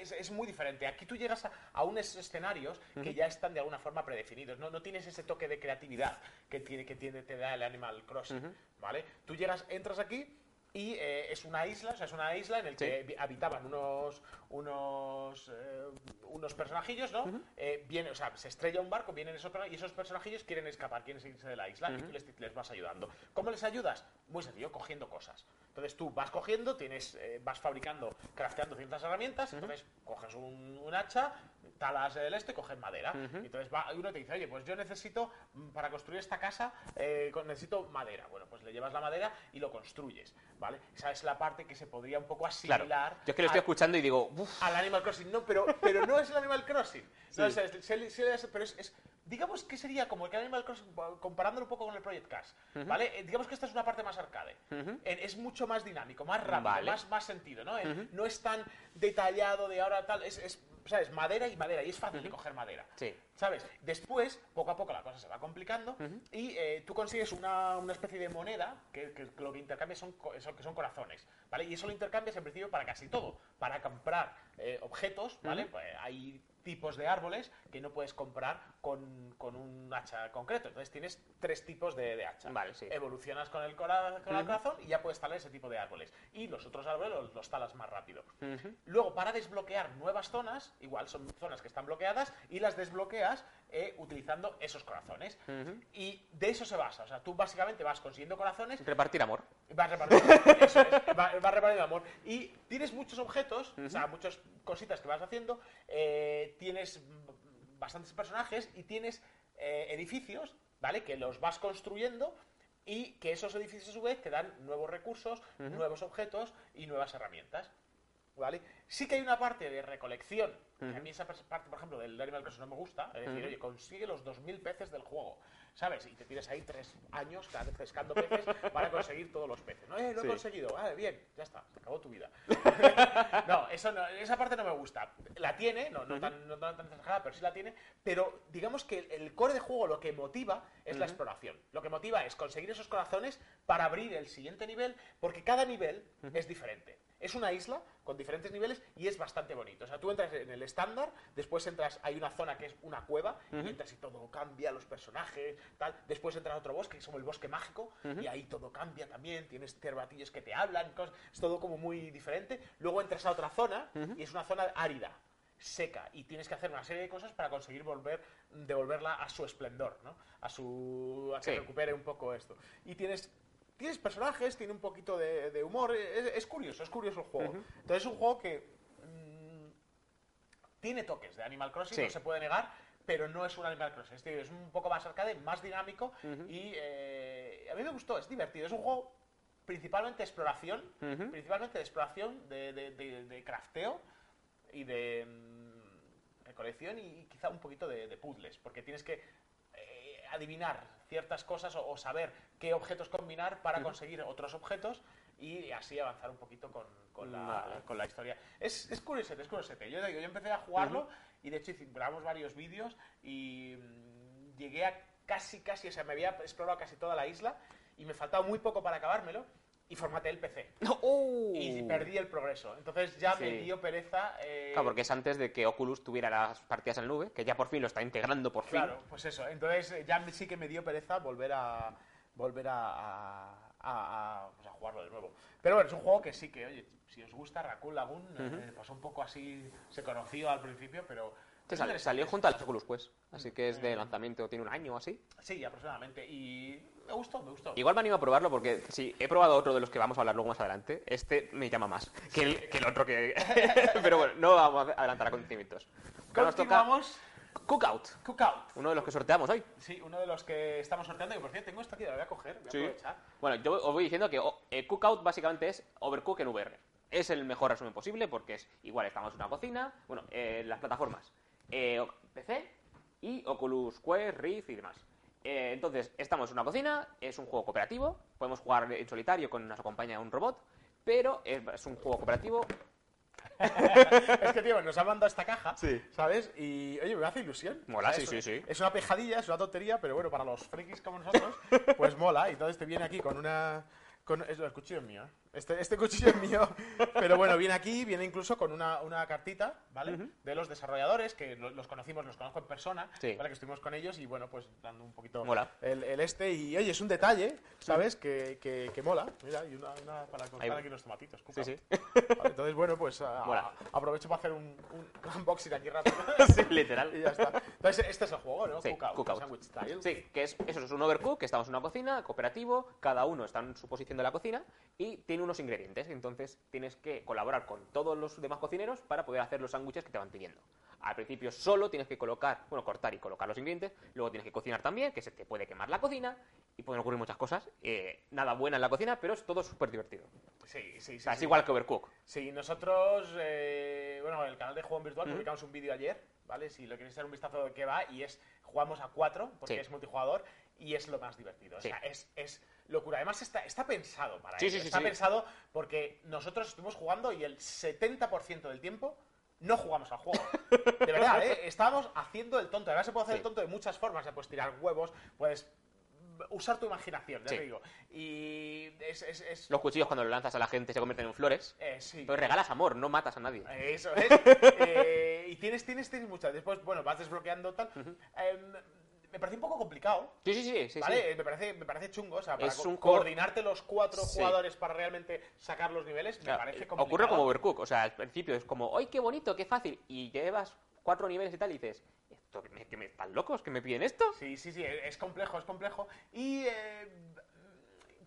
es- es muy diferente. Aquí tú llegas a, a unos escenarios que ya están de alguna forma predefinidos. No, no tienes ese toque de creatividad que tiene, que tiene, te da el Animal Crossing, ¿vale? Tú llegas, entras aquí y eh, es una isla, o sea, es una isla en la que habitaban unos unos eh, unos personajillos, ¿no? Eh, viene, o sea, se estrella un barco, vienen esos, y esos personajillos quieren escapar, quieren irse de la isla y tú les, les vas ayudando. ¿Cómo les ayudas? Muy sencillo, cogiendo cosas. Entonces tú vas cogiendo, tienes, eh, vas fabricando, crafteando ciertas herramientas, entonces coges un, un hacha, talas el este, coges madera. Y entonces va, uno te dice, oye, pues yo necesito, mm, para construir esta casa, necesito madera. Bueno, pues le llevas la madera y lo construyes, ¿vale? Esa es la parte que se podría un poco claro. asimilar Yo es que lo estoy a- escuchando y digo, al Animal Crossing. No, pero, pero no es el Animal Crossing. No, o sea, es- pero es, digamos que sería como el Animal Crossing, comparándolo un poco con el Project Cars, ¿vale? Eh, digamos que esta es una parte más arcade. Eh, Es mucho más dinámico, más rápido, Vale. más, más sentido, ¿no? Eh, No es tan detallado de ahora tal, es, ¿sabes? Madera y madera, y es fácil de coger madera. Sí. ¿Sabes? Después, poco a poco la cosa se va complicando y eh, tú consigues una, una especie de moneda que, que lo que intercambias son- que son corazones, ¿vale? Y eso lo intercambias en principio para casi todo. Para comprar eh, objetos, ¿vale? Pues hay tipos de árboles que no puedes comprar con, con un hacha concreto. Entonces tienes tres tipos de, de hacha. Vale, sí. Evolucionas con el, cora- con el corazón y ya puedes talar ese tipo de árboles. Y los otros árboles los, los talas más rápido. Luego, para desbloquear nuevas zonas, igual son zonas que están bloqueadas, y las desbloqueas eh, utilizando esos corazones. Y de eso se basa. O sea, tú básicamente vas consiguiendo corazones repartir amor. Vas repartiendo, eso es, vas repartiendo amor. Y tienes muchos objetos, o sea, muchas cositas que vas haciendo, eh, tienes bastantes personajes y tienes eh, edificios, ¿vale? Que los vas construyendo y que esos edificios a su vez te dan nuevos recursos, nuevos objetos y nuevas herramientas. ¿Vale? Sí que hay una parte de recolección, que a mí esa parte, por ejemplo, del Animal Crossing no me gusta, es decir, oye, consigue los 2.000 peces del juego, ¿sabes? Y te tienes ahí tres años cada vez pescando peces para conseguir todos los peces. No, eh, lo he Sí. conseguido, vale, bien, ya está, se acabó tu vida. no, eso no, esa parte no me gusta. La tiene, no, no tan, no tan tan exagerada, pero sí la tiene, pero digamos que el, el core de juego lo que motiva es la exploración. Lo que motiva es conseguir esos corazones para abrir el siguiente nivel, porque cada nivel es diferente. Es una isla con diferentes niveles y es bastante bonito. O sea, tú entras en el estándar, después entras, hay una zona que es una cueva, y entras y todo cambia, los personajes, tal. Después entras a otro bosque, que es como el bosque mágico, y ahí todo cambia también. Tienes cervatillos que te hablan, cosas, es todo como muy diferente. Luego entras a otra zona y es una zona árida seca y tienes que hacer una serie de cosas para conseguir volver devolverla a su esplendor, ¿no? A su a que Sí. recupere un poco esto. Y tienes tienes personajes, tiene un poquito de, de humor, es, es curioso, es curioso el juego. Entonces es un juego que mm, tiene toques de Animal Crossing, Sí. no se puede negar, pero no es un Animal Crossing, es, decir, es un poco más arcade, más dinámico y eh, a mí me gustó, es divertido, es un juego principalmente de exploración, Ujú. principalmente de exploración, de, de- de- de crafteo y de mm, recolección y quizá un poquito de, de puzzles, porque tienes que eh, adivinar ciertas cosas o, o saber qué objetos combinar para conseguir otros objetos y así avanzar un poquito con, con la, Vale. con la historia. Es, es curiosete, es curiosete. Yo, yo empecé a jugarlo y de hecho grabamos varios vídeos y mm, llegué a casi, casi, o sea, me había explorado casi toda la isla y me faltaba muy poco para acabármelo y formateé el PC. ¡Oh! Y perdí el progreso. Entonces ya me dio pereza. eh, Claro, porque es antes de que Oculus tuviera las partidas en nube, que ya por fin lo está integrando por fin. Claro, pues eso. Entonces eh, ya me- sí que me dio pereza volver a volver a, a, a- a, pues, a jugarlo de nuevo. Pero bueno, es un juego que sí que, oye, si os gusta, Raccoon Lagoon, eh, pasó un poco así, se conoció al principio, pero... Salió junto a las Oculus Quest, así que es de lanzamiento, tiene un año o así. Sí, aproximadamente. Y me gustó, me gustó. Igual me animo a probarlo porque si he probado otro de los que vamos a hablar luego más adelante, este me llama más que el, que el otro que... Pero bueno, no vamos a adelantar acontecimientos. Ahora nos toca Continuamos. Cookout, Cookout. uno de los que sorteamos hoy. Sí, uno de los que estamos sorteando, que por cierto tengo esto aquí, lo voy a coger, voy a aprovechar. Bueno, yo os voy diciendo que oh, eh, Cookout básicamente es Overcook en VR. Es el mejor resumen posible porque es igual, estamos en una cocina, bueno, eh, las plataformas eh, PC y Oculus Quest, Rift y demás. Eh, entonces, estamos en una cocina, es un juego cooperativo, podemos jugar en solitario con nos acompaña un robot, pero es, es un juego cooperativo. es que, tío, nos han mandado esta caja, Sí. ¿sabes? Y, oye, me hace ilusión. Mola, sí, es, sí, sí. Es una pejadilla, es una tontería, pero bueno, para los frikis como nosotros, pues mola. Y entonces te viene aquí con una... Con, es, el cuchillo es mío, ¿eh? Este, este cuchillo es mío, pero bueno, viene aquí, viene incluso con una, una cartita, ¿vale? De los desarrolladores, que lo- los conocimos, los conozco en persona, Sí. ¿vale? Que estuvimos con ellos y bueno, pues dando un poquito Mola. El, el este. Y oye, es un detalle, ¿sabes? Que, que, que mola. Mira, y una, una para cortar aquí los tomatitos. Sí, Cuca. sí. Vale, entonces, bueno, pues a- a- aprovecho para hacer un, un unboxing aquí rápido. sí, literal. y ya está. Entonces, este es el juego, ¿no? Sí, Cookout, Cookout. Sandwich Style. Sí, que es, eso es un overcook, que estamos en una cocina, cooperativo, cada uno está en su posición de la cocina y tiene unos ingredientes. Entonces tienes que colaborar con todos los demás cocineros para poder hacer los sándwiches que te van pidiendo. Al principio solo tienes que colocar, bueno, cortar y colocar los ingredientes, luego tienes que cocinar también, que se te puede quemar la cocina y pueden ocurrir muchas cosas. Eh, nada buena en la cocina, pero es todo súper divertido. Sí, sí, sí. O sea, es sí. igual que Overcook. Sí, nosotros, eh, bueno, en el canal de Juego en Virtual publicamos un vídeo ayer, ¿vale? Si lo queréis echar un vistazo de qué va, y es, jugamos a cuatro, porque Sí. es multijugador, y es lo más divertido. O sea, es, es locura. Además, está, está pensado para Sí, ello. sí, está sí. pensado porque nosotros estuvimos jugando y el 70% del tiempo no jugamos al juego. De verdad, ¿eh? Estábamos haciendo el tonto. Además, se puede hacer el tonto de muchas formas. Se puedes tirar huevos, puedes usar tu imaginación, ya Sí. te digo. Y es... es, es- Los cuchillos cuando los lanzas a la gente se convierten en flores. eh, sí. Pero regalas amor, no matas a nadie. Eso es. Eh, y tienes, tienes, tienes muchas. Después, bueno, vas desbloqueando tal. Em, me parece un poco complicado. Sí, sí, sí. sí, ¿Vale? sí. Eh, Me, parece, me parece chungo. O sea, para co- coordinarte los cuatro Sí. jugadores para realmente sacar los niveles, me parece eh, complicado. ocurre como Overcook, o sea, al principio es como, ¡ay, qué bonito, qué fácil! Y llevas cuatro niveles y tal, y dices, ¿esto que me, que me están locos? ¿Que me piden esto? Sí, sí, sí, es complejo, es complejo. Y eh,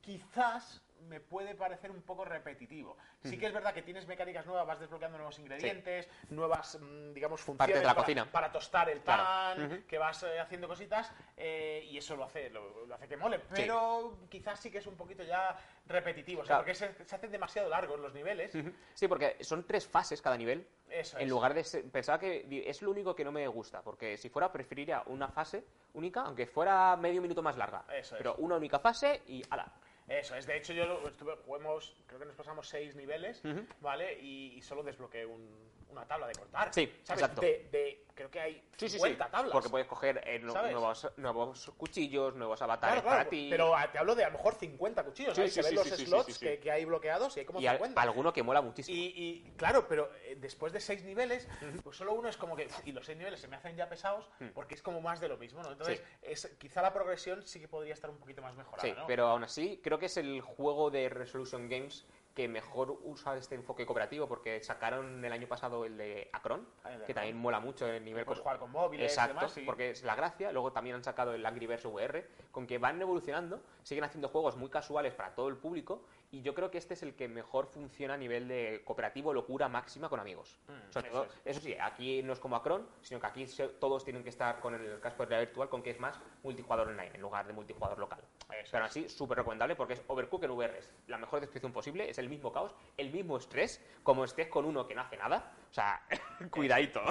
quizás me puede parecer un poco repetitivo. Sí que es verdad que tienes mecánicas nuevas, vas desbloqueando nuevos ingredientes, nuevas, mm, digamos, funciones de la para, cocina. para tostar el Claro. pan, Ujú. que vas eh, haciendo cositas, eh, y eso lo hace, lo, lo hace que mole. Pero quizás sí que es un poquito ya repetitivo, o sea, porque se, se hacen demasiado largos los niveles. Ujú. Sí, porque son tres fases cada nivel. Eso En es. lugar de ser- pensaba que es lo único que no me gusta, porque si fuera preferiría una fase única, aunque fuera medio minuto más larga. Eso es. Pero una única fase y ala. Eso es, de hecho yo lo- estuve, juguemos, creo que nos pasamos seis niveles. ¿vale? Y, y solo desbloqueé un- una tabla de cortar. Sí, ¿sabes? exacto. De, de- creo que hay Sí, sí, 50 sí. tablas. Porque puedes coger eh, nuevos, nuevos cuchillos, nuevos avatares Claro, claro, para ti. pero ah, te hablo de a lo mejor 50 cuchillos, Sí, Se ven los slots. Que, que hay bloqueados y hay como y al- 50. alguno que mola muchísimo. Y, y, claro, pero eh, después de seis niveles, pues solo uno es como que. Y los seis niveles se me hacen ya pesados porque es como más de lo mismo, ¿no? Entonces, es, quizá la progresión sí que podría estar un poquito más mejorada, Sí, ¿no? pero aún así creo que es el juego de Resolution Games que mejor usa este enfoque cooperativo porque sacaron el año pasado el de Acron, Ah, el de que también mola mucho el nivel Puedes co- jugar con móviles y Exacto, demás, sí. porque es la gracia. Luego también han sacado el Angry Birds VR, con que van evolucionando, siguen haciendo juegos muy casuales para todo el público y yo creo que este es el que mejor funciona a nivel de cooperativo, locura máxima con amigos. Mm, Sobre eso todo, es. eso sí, aquí no es como Acron, sino que aquí se- todos tienen que estar con el casco de realidad virtual, con que es más multijugador online en lugar de multijugador local. Eso Pero así, súper recomendable porque es Overcooked en VR. Es la mejor descripción posible, es el mismo caos, el mismo estrés, como estés con uno que no hace nada. O sea, cuidadito.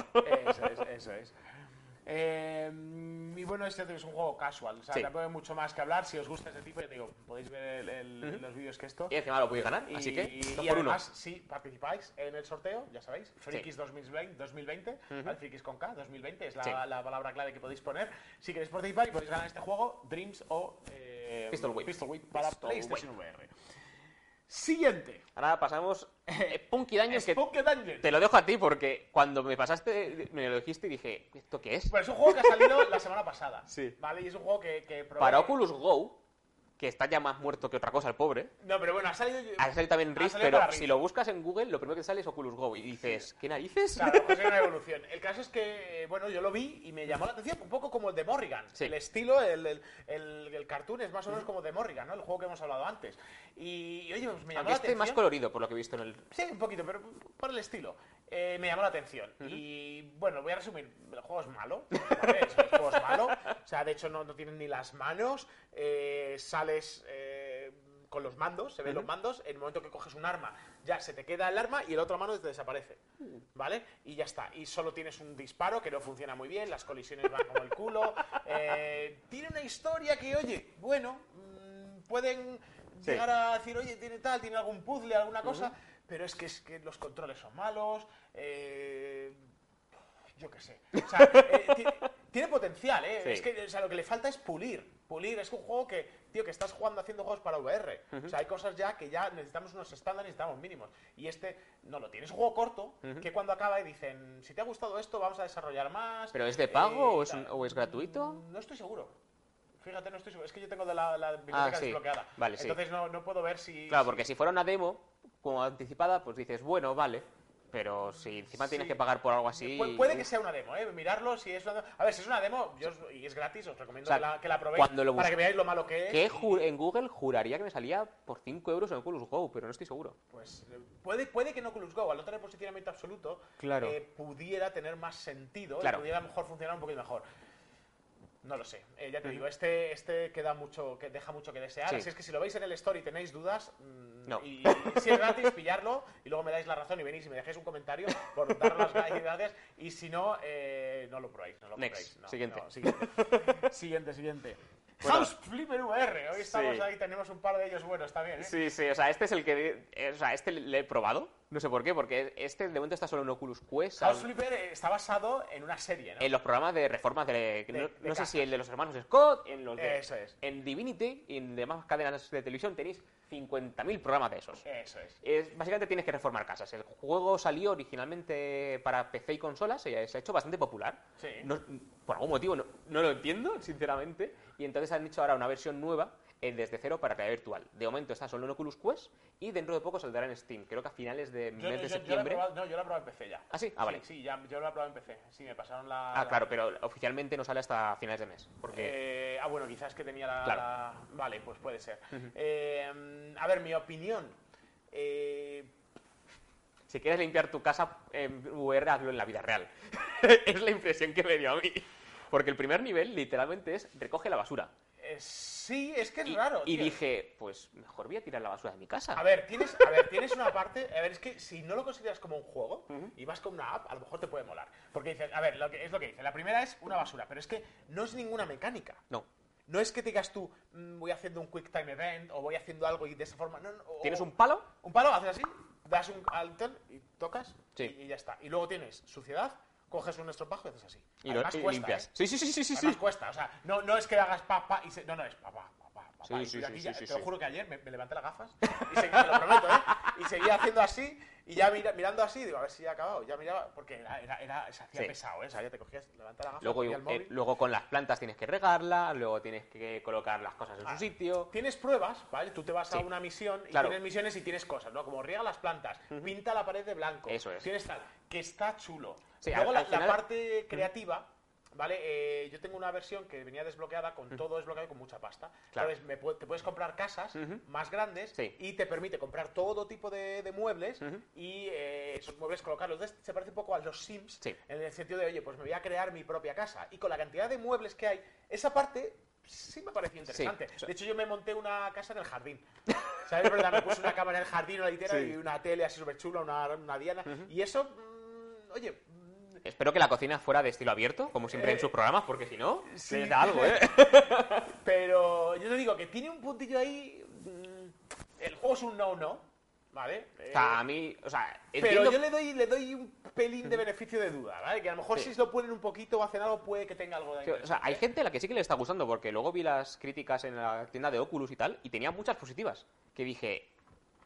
Eso es, eso es. Eh, y bueno, este es un juego casual, o sea, Sí. tampoco hay mucho más que hablar. Si os gusta este tipo, ya digo, podéis ver el- el- los vídeos que esto. Y encima lo podéis ganar, Y, así que y- y por uno. además, si participáis en el sorteo, ya sabéis, Frikis 2020, 2020 ¿vale? Frikis con K, 2020 es la, Sí. la palabra clave que podéis poner. Si queréis participar y podéis ganar este juego, Dreams o eh, Pistol Whip. Pistol Whip para Pistol PlayStation VR. Siguiente. Ahora pasamos eh, Punky Dungeons, que Spooky Dungeon. te lo dejo a ti porque cuando me pasaste, me lo dijiste y dije, ¿esto qué es? Pues es un juego que ha salido la semana pasada. Sí. ¿Vale? Y es un juego que, que probé- Para Oculus Go, que está ya más muerto que otra cosa el pobre, No, pero bueno, ha salido. ha salido también salido pero si lo buscas en Google, lo primero que sale es Oculus Go y dices, ¿qué narices? Claro, pues es una evolución. El caso es que, bueno, yo lo vi y me llamó la atención un poco como el de Morrigan. Sí. El estilo, el, el, el- el cartoon es más o menos como de Morrigan, ¿no? El juego que hemos hablado antes. Y, y, oye, pues me llamó Aunque la este atención. más colorido, por lo que he visto en el... Sí, un poquito, pero por el estilo. Eh, me llamó la atención. Y bueno, voy a resumir. El juego es malo. ¿vale? El juego es malo. O sea, de hecho, no, no tienen ni las manos. Eh, sales eh, con los mandos, se ven los mandos. En el momento que coges un arma, ya se te queda el arma y el otro mano te desaparece. ¿Vale? Y ya está. Y solo tienes un disparo que no funciona muy bien. Las colisiones van como el culo. Eh, tiene una historia que, oye, bueno, mm, pueden Sí. llegar a decir, oye, tiene tal, tiene algún puzzle, alguna cosa, pero es que, es que los controles son malos, eh, yo qué sé. O sea, eh, tiene potencial, ¿eh? Sí. Es que o sea, lo que le falta es pulir. Pulir es un juego que, tío, que estás jugando haciendo juegos para VR. O sea, hay cosas ya que ya necesitamos unos estándares, necesitamos mínimos. Y este no lo tiene. Es un juego corto que cuando acaba y dicen, si te ha gustado esto, vamos a desarrollar más. ¿Pero es de eh, pago o, es tal. un- o es gratuito? No estoy seguro. Fíjate, no estoy seguro. Es que yo tengo de la, la biblioteca Ah, sí. desbloqueada. Vale, sí. Entonces no, no puedo ver si. Claro, si- porque si fuera una demo, como anticipada, pues dices, bueno, vale. Pero si encima tienes que pagar por algo así... Pu- Puede que sea una demo, ¿eh? Mirarlo si es una demo. A ver, si es una demo yo os- y es gratis, os recomiendo O sea, que, la, que la probéis lo para que veáis lo malo que es. Que y- ju- en Google juraría que me salía por 5 euros en Oculus Go, pero no estoy seguro. Pues eh, puede, puede que no Oculus Go, al no tener posicionamiento absoluto, Claro. eh, pudiera tener más sentido, y pudiera mejor funcionar un poquito mejor. No lo sé, Eh, ya te digo, este, este queda mucho, que deja mucho que desear. Sí. Así es que si lo veis en el store y tenéis dudas, mm, No. y, y si es gratis, pillarlo y luego me dais la razón y venís y me dejáis un comentario por dar las gracias. Y si no, eh, no lo probáis. No lo Next. no, Siguiente. no, siguiente. siguiente, siguiente. Bueno. House Flipper VR. Hoy estamos Sí. ahí, tenemos un par de ellos buenos, está bien, ¿eh? Sí, sí, o sea, este es el que... eh, O sea, este le he probado, no sé por qué, porque este de momento está solo en Oculus Quest. House Flipper está basado en una serie, ¿no? En los programas de reformas de... De- no de no sé si el de los hermanos Scott, en los de... Eso es. En Divinity y en demás cadenas de televisión tenéis 50.000 programas de esos. Eso es. Es, básicamente tienes que reformar casas. El juego salió originalmente para PC y consolas, y se ha hecho bastante popular. Sí. No- por algún motivo no, no lo entiendo, sinceramente. Y entonces han hecho ahora una versión nueva eh, desde cero para realidad virtual. De momento está solo en Oculus Quest y dentro de poco saldrá en Steam. Creo que a finales de, Yo, mes de yo- yo la he septiembre. probado, no, yo la he probado en PC ya. ¿Ah, sí? Ah, vale. Sí, sí, ya, yo la he probado en PC. Sí, me pasaron la... Ah, la- claro, pero oficialmente no sale hasta finales de mes. Porque Eh, ah, bueno, quizás que tenía la... Claro. la- Vale, pues puede ser. Eh, a ver, mi opinión. Eh, si quieres limpiar tu casa en VR, hazlo en la vida real. es la impresión que me dio a mí. Porque el primer nivel literalmente es recoge la basura. eh, sí, es que es Y, raro. y tío. dije, pues mejor voy a tirar la basura de mi casa. A ver, tienes, a ver, tienes una parte. A ver, es que si no lo consideras como un juego y vas con una app, a lo mejor te puede molar. Porque dices, a ver, lo que, es lo que dice. La primera es una basura, pero es que no es ninguna mecánica. No. No es que te digas tú, "Mm, voy haciendo un quick time event o voy haciendo algo y de esa forma. No, no, o- Tienes un palo, un palo, haces así, das un alter y tocas Sí. y, y ya está. Y luego tienes suciedad, coges un estropajo y haces así. y lo y cuesta, limpias. ¿eh? Sí, sí, sí, sí, sí. Además sí. cuesta, o sea, no, no es que hagas pa, pa y se... No, no, es pa, pa, pa, pa, pa, Sí. Y sí, sí, aquí sí, te lo juro que ayer me, me levanté las gafas y seguí, te lo prometo, ¿eh? Y seguía haciendo así y ya mira- mirando así, digo, a ver si ya ha acabado. Ya miraba, porque era, era, era- se hacía Sí. pesado, ¿eh? O sea, ya te cogías, levantar las gafas, Luego, eh, luego con las plantas tienes que regarla, luego tienes que colocar las cosas en Ah, su sitio. Tienes pruebas, ¿vale? Tú te vas a una misión y Claro. tienes misiones y tienes cosas, ¿no? Como riega las plantas, pinta la pared de blanco. Eso es. Tienes tal, que está chulo. Sí, Luego al- la, al la parte creativa, ¿vale? Eh, yo tengo una versión que venía desbloqueada con todo desbloqueado y con mucha pasta. Claro. Entonces, me pu- te puedes comprar casas Ujú. más grandes Sí. y te permite comprar todo tipo de, de muebles Ujú. y eh, esos muebles colocarlos. Entonces, se parece un poco a los Sims Sí. en el sentido de, oye, pues me voy a crear mi propia casa. Y con la cantidad de muebles que hay, esa parte sí me pareció interesante. o sea- de hecho, yo me monté una casa en el jardín. ¿Sabes? ¿Verdad? Me puse una cama en el jardín, una litera Sí. y una tele así súper chula, una, una diana. Y eso, mm, oye... Espero que la cocina fuera de estilo abierto, como siempre en Eh, sus programas, porque si no, sí. les da algo, ¿eh? Pero yo te digo que tiene un puntillo ahí... mm, El juego es un no-no, ¿vale? O sea, a Eh, mí, o sea, Pero entiendo... yo le doy, le doy un pelín de beneficio de duda, ¿vale? Que a lo mejor Sí. si lo ponen un poquito o hacen algo puede que tenga algo de que, o sea, hay gente a la que sí que le está gustando, porque luego vi las críticas en la tienda de Oculus y tal, y tenía muchas positivas. Que dije,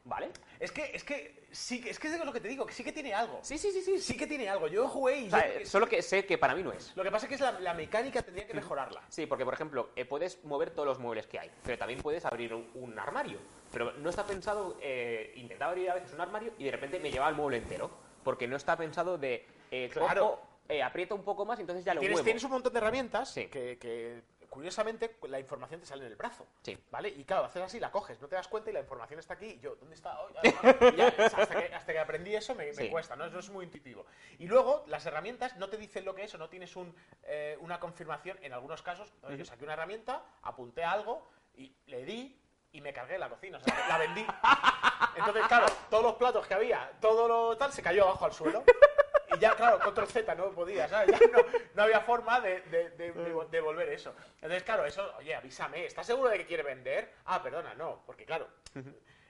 ¿vale? Es que, es que, sí, que- es que es lo que te digo, que sí que tiene algo. Sí, sí, sí, sí. Sí que tiene algo. Yo jugué y O sea, yo- eh, solo que sé que para mí no es. Lo que pasa es que es la, la mecánica tendría que mejorarla. Sí, porque por ejemplo, eh, puedes mover todos los muebles que hay, pero también puedes abrir un, un armario. Pero no está pensado, eh, intentaba abrir a veces un armario y de repente me llevaba el mueble entero. Porque no está pensado de, eh, Claro. cojo, eh, aprieto un poco más y entonces ya lo Tienes, muevo. tienes un montón de herramientas Sí. que, que, curiosamente, la información te sale en el brazo. Sí. ¿Vale? Y claro, haces así, la coges, no te das cuenta y la información está aquí. Y yo, ¿dónde está? Oh, ya, ya, hasta, que, hasta que aprendí eso me, me Sí. cuesta, ¿no? Eso es muy intuitivo. Y luego, las herramientas no te dicen lo que es o no tienes un, eh, una confirmación. En algunos casos, ¿no? yo saqué una herramienta, apunté algo y le di y me cargué la cocina, o sea, la vendí. Entonces, claro, todos los platos que había, todo lo tal, se cayó abajo al suelo. Y ya, claro, control Z no podía, ¿sabes? Ya no, no había forma de, de, de- de devolver eso. Entonces, claro, eso, oye, avísame, ¿estás seguro de que quiere vender? Ah, perdona, no, porque claro.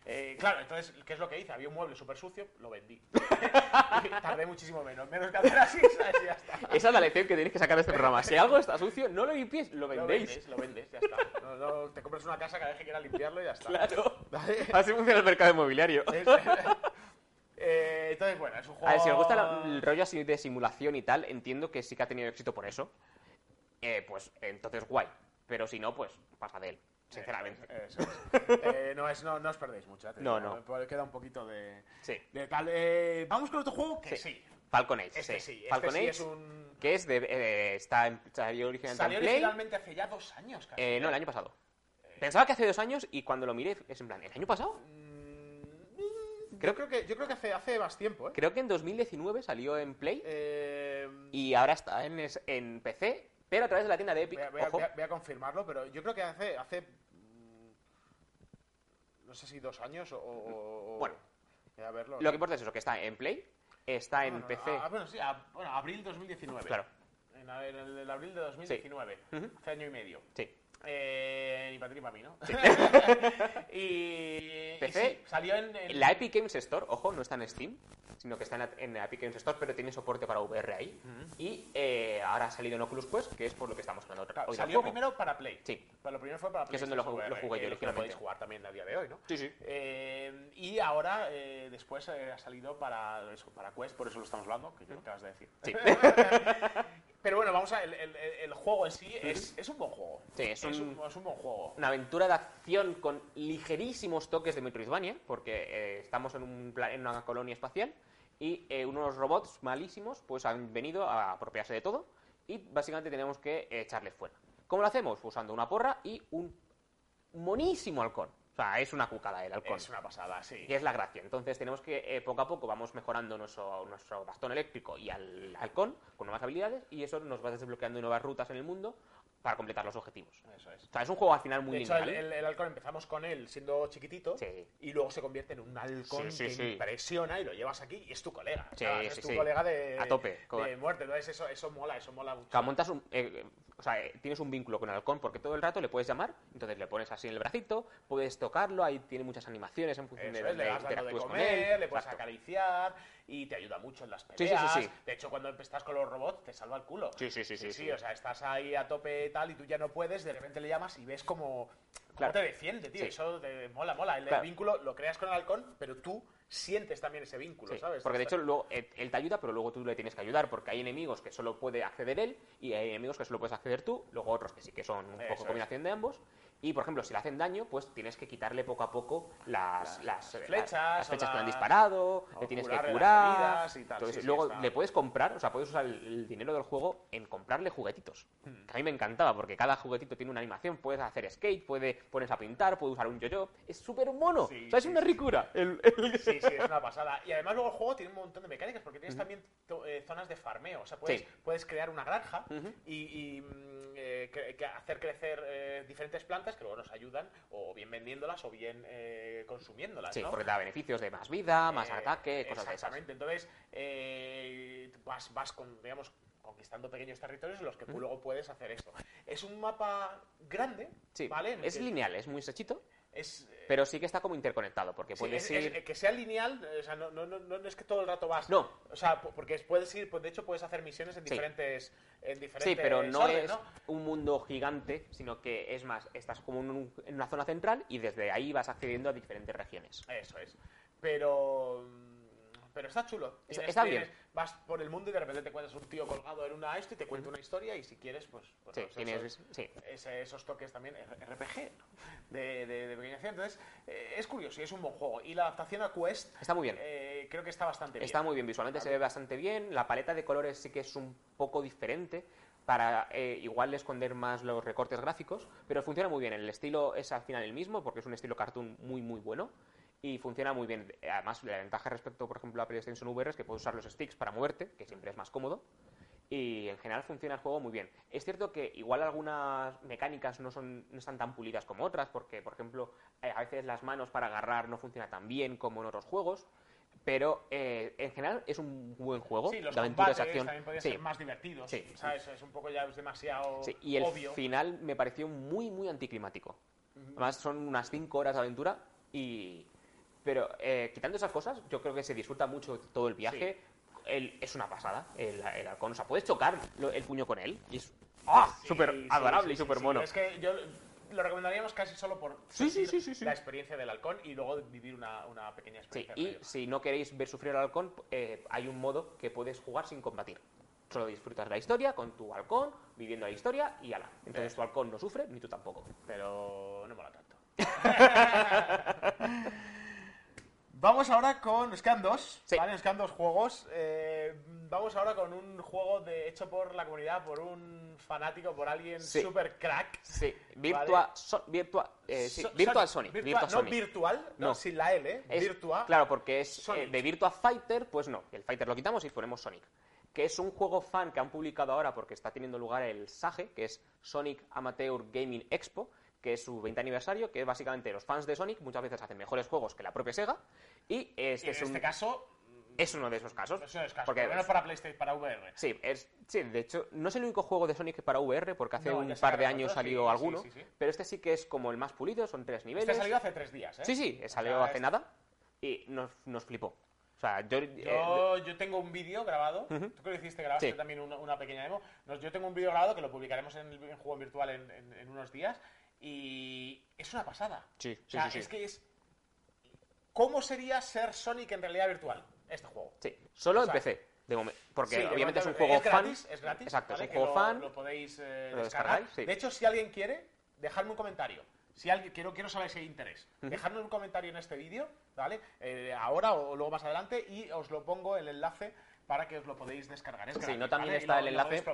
eh, claro, entonces, ¿qué es lo que hice? Había un mueble súper sucio, lo vendí. Tardé muchísimo menos, menos que hacer así, ¿sabes? Y ya está. Esa es la lección que tienes que sacar de este programa. Si algo está sucio, no lo limpies, lo Lo vendéis. vendes, lo vendes, ya está. No, no, te compras una casa cada vez que quieras limpiarlo y ya está. Claro. ¿Vale? Así funciona el mercado inmobiliario. Es- Eh, entonces, bueno, es un juego... A ver, si os gusta la- el rollo así de simulación y tal, entiendo que sí que ha tenido éxito por eso. Eh, pues entonces guay. Pero si no, pues pasa de él, sinceramente. Eh, eso es. Eh, no, es, no, no os perdéis mucho. ya te No, digo, no. pues Queda un poquito de, Sí. de tal. eh, Vamos con otro juego que Sí. Falcon Age, Este sí, este Falcon sí Age, es un... que es de... eh, está en, salió originalmente Salió en Play. originalmente hace ya dos años casi. Eh, no, el año pasado. Pensaba que hace dos años y cuando lo miré es en plan, ¿el año pasado? Creo- creo que, yo creo que hace, hace más tiempo, ¿eh? Creo que en 2019 salió en Play Eh, y ahora está en, en PC, pero a través de la tienda de Epic. voy, a, voy a- Ojo. voy a- voy a confirmarlo, pero yo creo que hace... hace mm, no sé si dos años o... o- Bueno. voy a verlo. Lo que importa es eso, que está en Play, está en PC. ah, bueno, sí, a- bueno, abril 2019. Claro, En, a- en el, el abril de 2019. Ujú. Hace año y medio. sí. Eh, ni para ti ni para mí, ¿no? y, y PC. sí, salió en, en- La Epic Games Store, ojo, no está en Steam, sino que está en la, en la Epic Games Store, pero tiene soporte para VR ahí. Y eh, ahora ha salido en Oculus Quest, que es por lo que estamos hablando Claro, hoy salió primero para Play. Sí. Pero lo primero fue para Play. Que es donde lo jugué- lo jugué yo Lo originalmente. podéis jugar también a día de hoy, ¿no? Sí, sí. Eh, y ahora, eh, después ha salido para, eso, para Quest, por eso lo estamos hablando, que yo lo acabas de decir. Sí. Pero bueno, vamos a. El, el- el juego en sí es, es un buen juego. Sí, es un- es un buen juego. Una aventura de acción con ligerísimos toques de Metroidvania, porque eh, estamos en, un pla- en una colonia espacial y eh, unos robots malísimos pues han venido a apropiarse de todo y básicamente tenemos que eh, echarles fuera. ¿Cómo lo hacemos? Usando una porra y un monísimo halcón. O sea, es una cucada el halcón. Es una pasada, sí. Y es la gracia. Entonces tenemos que, eh, poco a poco, vamos mejorando nuestro, nuestro bastón eléctrico y al halcón con nuevas habilidades y eso nos va desbloqueando nuevas rutas en el mundo para completar los objetivos. Eso es. O sea, es un juego al final muy De hecho, el, el- el halcón empezamos con él siendo chiquitito Sí. y luego se convierte en un halcón Sí, sí, que impresiona y lo llevas aquí y es tu colega. Sí, ¿sabes? es tu colega de, A tope. de muerte. Entonces eso, eso mola, eso mola mucho. O sea, montas un, eh, o sea, eh, tienes un vínculo con el halcón porque todo el rato le puedes llamar, entonces le pones así en el bracito, puedes tocarlo, ahí tiene muchas animaciones en función Eso de es, le dando de comer, él. le puedes Exacto. acariciar y te ayuda mucho en las Sí, sí, sí, peleas. sí. De hecho, cuando estás con los robots, te salva el culo. Sí, sí, sí, sí, sí. O sea, estás ahí a tope tal y tú ya no puedes, de repente le llamas y ves como, cómo Claro. te defiende, tío. Sí. Eso te mola, mola. El, Claro. vínculo lo creas con el halcón, pero tú sientes también ese vínculo, Sí, ¿sabes? porque de hecho luego eh, él te ayuda, pero luego tú le tienes que ayudar, porque hay enemigos que solo puede acceder él y hay enemigos que solo puedes acceder tú, luego otros que sí que son un Eso poco es. combinación de ambos. Y por ejemplo, si le hacen daño, pues tienes que quitarle poco a poco las, las, eh, flechas las flechas que le han las- disparado, le tienes que las curar. y tal, Entonces, sí, luego le puedes comprar, o sea, puedes usar el, el dinero del juego en comprarle juguetitos. Hmm. Que a mí me encantaba, porque cada juguetito tiene una animación, puedes hacer skate, puede pones a pintar, puedes usar un yo-yo. Es súper mono. Sí, o sea, es una ricura. El- el- Sí, sí, es una pasada. Y además luego el juego tiene un montón de mecánicas porque tienes también to- eh, zonas de farmeo. O sea, puedes, puedes crear una granja Ujú. y, y, mm, eh, que hacer crecer eh, diferentes plantas que luego nos ayudan o bien vendiéndolas o bien eh, consumiéndolas, Sí, ¿no? porque te da beneficios de más vida, más Eh, ataque, cosas de esas. Exactamente. Entonces, eh, vas, vas con, digamos, conquistando pequeños territorios en los que tú luego puedes hacer esto. Es un mapa grande, Sí, ¿vale? Es que lineal, es muy sechito, es, pero sí que está como interconectado, porque Sí, puedes es- ir... es- que sea lineal, o sea, no, no, no, no es que todo el rato vas. No. O sea, po- porque puedes ir, pues de hecho puedes hacer misiones en Sí. diferentes, en diferentes Sí, pero no orden, es un mundo gigante, sino que es más, estás como un- en una zona central y desde ahí vas accediendo a diferentes regiones. Eso es. Pero. Pero está chulo. Está- Tienes- está tienes- bien. Vas por el mundo y de repente te encuentras un tío colgado en una esto y te cuenta una historia y si quieres, pues. pues Sí, esos- tienes... Sí. ese- esos toques también RPG ¿no? de, de, de pequeña. Entonces, eh, es curioso y es un buen juego. Y la adaptación a Quest Está muy bien. eh, creo que está bastante bien. Está muy bien, visualmente se ve bastante bien, la paleta de colores sí que es un poco diferente para eh, igual esconder más los recortes gráficos, pero funciona muy bien, el estilo es al final el mismo porque es un estilo cartoon muy muy bueno y funciona muy bien. Además, la ventaja respecto, por ejemplo, a PlayStation VR es que puedes usar los sticks para moverte, que siempre es más cómodo. Y en general funciona el juego muy bien. Es cierto que igual algunas mecánicas no, son, no están tan pulidas como otras, porque, por ejemplo, eh, a veces las manos para agarrar no funcionan tan bien como en otros juegos. Pero eh, en general es un buen juego Sí, los de aventuras acción. también podrían Sí, ser más divertidos. Sí. ¿sabes? Es un poco ya es demasiado sí, Y el obvio. final me pareció muy, muy anticlimático. Además, son unas 5 horas de aventura y. Pero eh, quitando esas cosas, yo creo que se disfruta mucho todo el viaje. El- es una pasada, el, el halcón. O sea, puedes chocar el puño con él. Y es ¡ah! Sí, súper sí, adorable sí, y sí, súper sí. mono. Es que yo lo recomendaríamos casi solo por Sí, sí, sí, sí, sí. la experiencia del halcón y luego vivir una, una pequeña Sí, experiencia. y si no queréis ver sufrir al halcón, eh, hay un modo que puedes jugar sin combatir. Solo disfrutas la historia con tu halcón, viviendo la historia y ala. Entonces tu halcón no sufre, ni tú tampoco. Pero no mola tanto. Vamos ahora con. Nos quedan dos, Sí. ¿vale? Nos quedan dos juegos. Eh, vamos ahora con un juego de, hecho por la comunidad, por un fanático, por alguien Sí. super crack. Sí, Virtua, so- Virtua, eh, sí, So- Virtual Sonic. Sonic. Virtua- Virtual no Sonic. virtual, no, No. sin la L, Es- Virtua. Claro, porque es eh, de Virtua Fighter, pues no. El Fighter lo quitamos y ponemos Sonic. Que es un juego fan que han publicado ahora porque está teniendo lugar el SAGE, que es Sonic Amateur Gaming Expo, que es su 20 aniversario, que básicamente los fans de Sonic muchas veces hacen mejores juegos que la propia Sega. Y Y este en es, este un- caso, es uno de esos casos. eso es caso. Porque- menos para PlayStation, para VR. Sí, es, sí, de hecho, no es el único juego de Sonic para VR, porque hace No, un par de años otros, salió sí, alguno, sí, sí. pero este sí que es como el más pulido, son tres niveles. Este salió hace tres días, ¿eh? Sí, sí, O salió sea, hace nada y nos, nos flipó. O sea, yo... eh, Yo, yo tengo un vídeo grabado. Ujú. Tú que lo hiciste, grabaste también una, una pequeña demo. Yo tengo un vídeo grabado que lo publicaremos en el en juego virtual en, en- en unos días. Y es una pasada. Sí, O sí, sea, sí, sí. es que es. ¿Cómo sería ser Sonic en realidad virtual? Este juego. Sí, solo O sea, empecé. De momen- porque Sí, obviamente es un momento juego fan. gratis, Es gratis, Exacto, ¿vale? es un juego lo, fan. Lo podéis eh, lo descargar. descargáis, sí. De hecho, si alguien quiere, dejadme un comentario. Si alguien, quiero, quiero saber si hay interés. Dejadme un comentario en este vídeo, ¿vale? Eh, ahora o luego más adelante y os lo pongo el enlace para que os lo podéis descargar. Es Sí, gratis, no también está el lo enlace.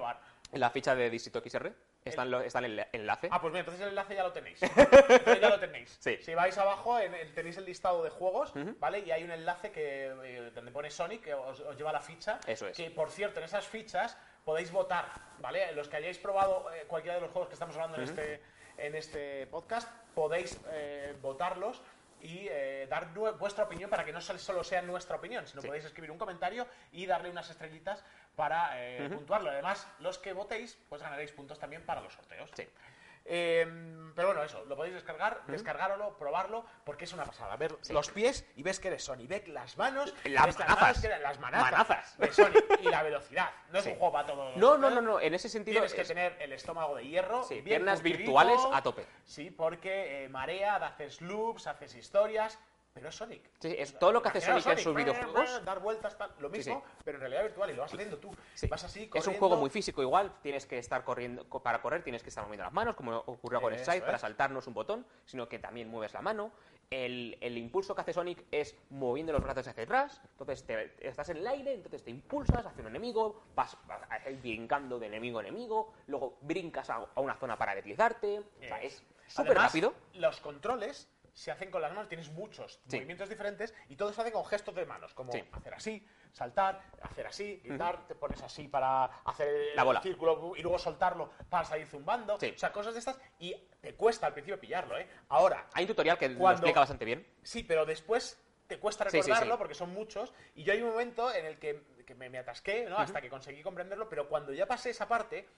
En la ficha de Distrito XR está, en lo- está el enlace. Ah, pues mira, entonces el enlace ya lo tenéis. Entonces ya lo tenéis. Sí. Si vais abajo, en el- tenéis el listado de juegos, ¿vale? Y hay un enlace que eh, donde pone Sonic, que os, os lleva la ficha. Eso es. Que, por cierto, en esas fichas podéis votar, ¿vale? Los que hayáis probado eh, cualquiera de los juegos que estamos hablando en, este, en este podcast, podéis eh, votarlos y eh, dar nue- vuestra opinión para que no sol- solo sea nuestra opinión, sino podéis escribir un comentario y darle unas estrellitas para eh, puntuarlo. Además, los que votéis, pues ganaréis puntos también para los sorteos. Sí. Eh, pero bueno, eso, lo podéis descargar, descargarlo, probarlo, porque es una pasada. Ver los pies y ves que eres Sony. Ves las manos, Las ves manazas. las manazas, Manazas. de Sony y la velocidad. No es Sí. un juego para todos. No, no, no, no, en ese sentido Tienes que tener el estómago de hierro, Sí, bien piernas virtuales a tope. Sí, porque eh, marea, haces loops, haces historias, pero es Sonic. Sí, es todo lo que hace Imaginaos Sonic en sus videojuegos. brr, dar vueltas, tal, lo mismo, pero en realidad virtual y lo vas haciendo tú. Sí. Vas así, Es un corriendo. juego muy físico igual, tienes que estar corriendo, co- para correr tienes que estar moviendo las manos, como ocurrió con Eso Strike, para saltarnos un botón, sino que también mueves la mano. El, el impulso que hace Sonic es moviendo los brazos hacia atrás, entonces te- estás en el aire, entonces te impulsas hacia un enemigo, vas, vas brincando de enemigo a enemigo, luego brincas a, a una zona para deslizarte, o sea, es súper rápido. Los controles se hacen con las manos, tienes muchos Sí. movimientos diferentes y todo se hace con gestos de manos, como Sí. hacer así, saltar, hacer así, gritar, te pones así para hacer el La bola. círculo y luego soltarlo para salir zumbando, Sí. o sea, cosas de estas y te cuesta al principio pillarlo, ¿eh? Ahora, Hay un tutorial que lo explica bastante bien. Sí, pero después te cuesta recordarlo porque son muchos. Y yo hay un momento en el que, que me, me atasqué, ¿no? Hasta que conseguí comprenderlo, pero cuando ya pasé esa parte,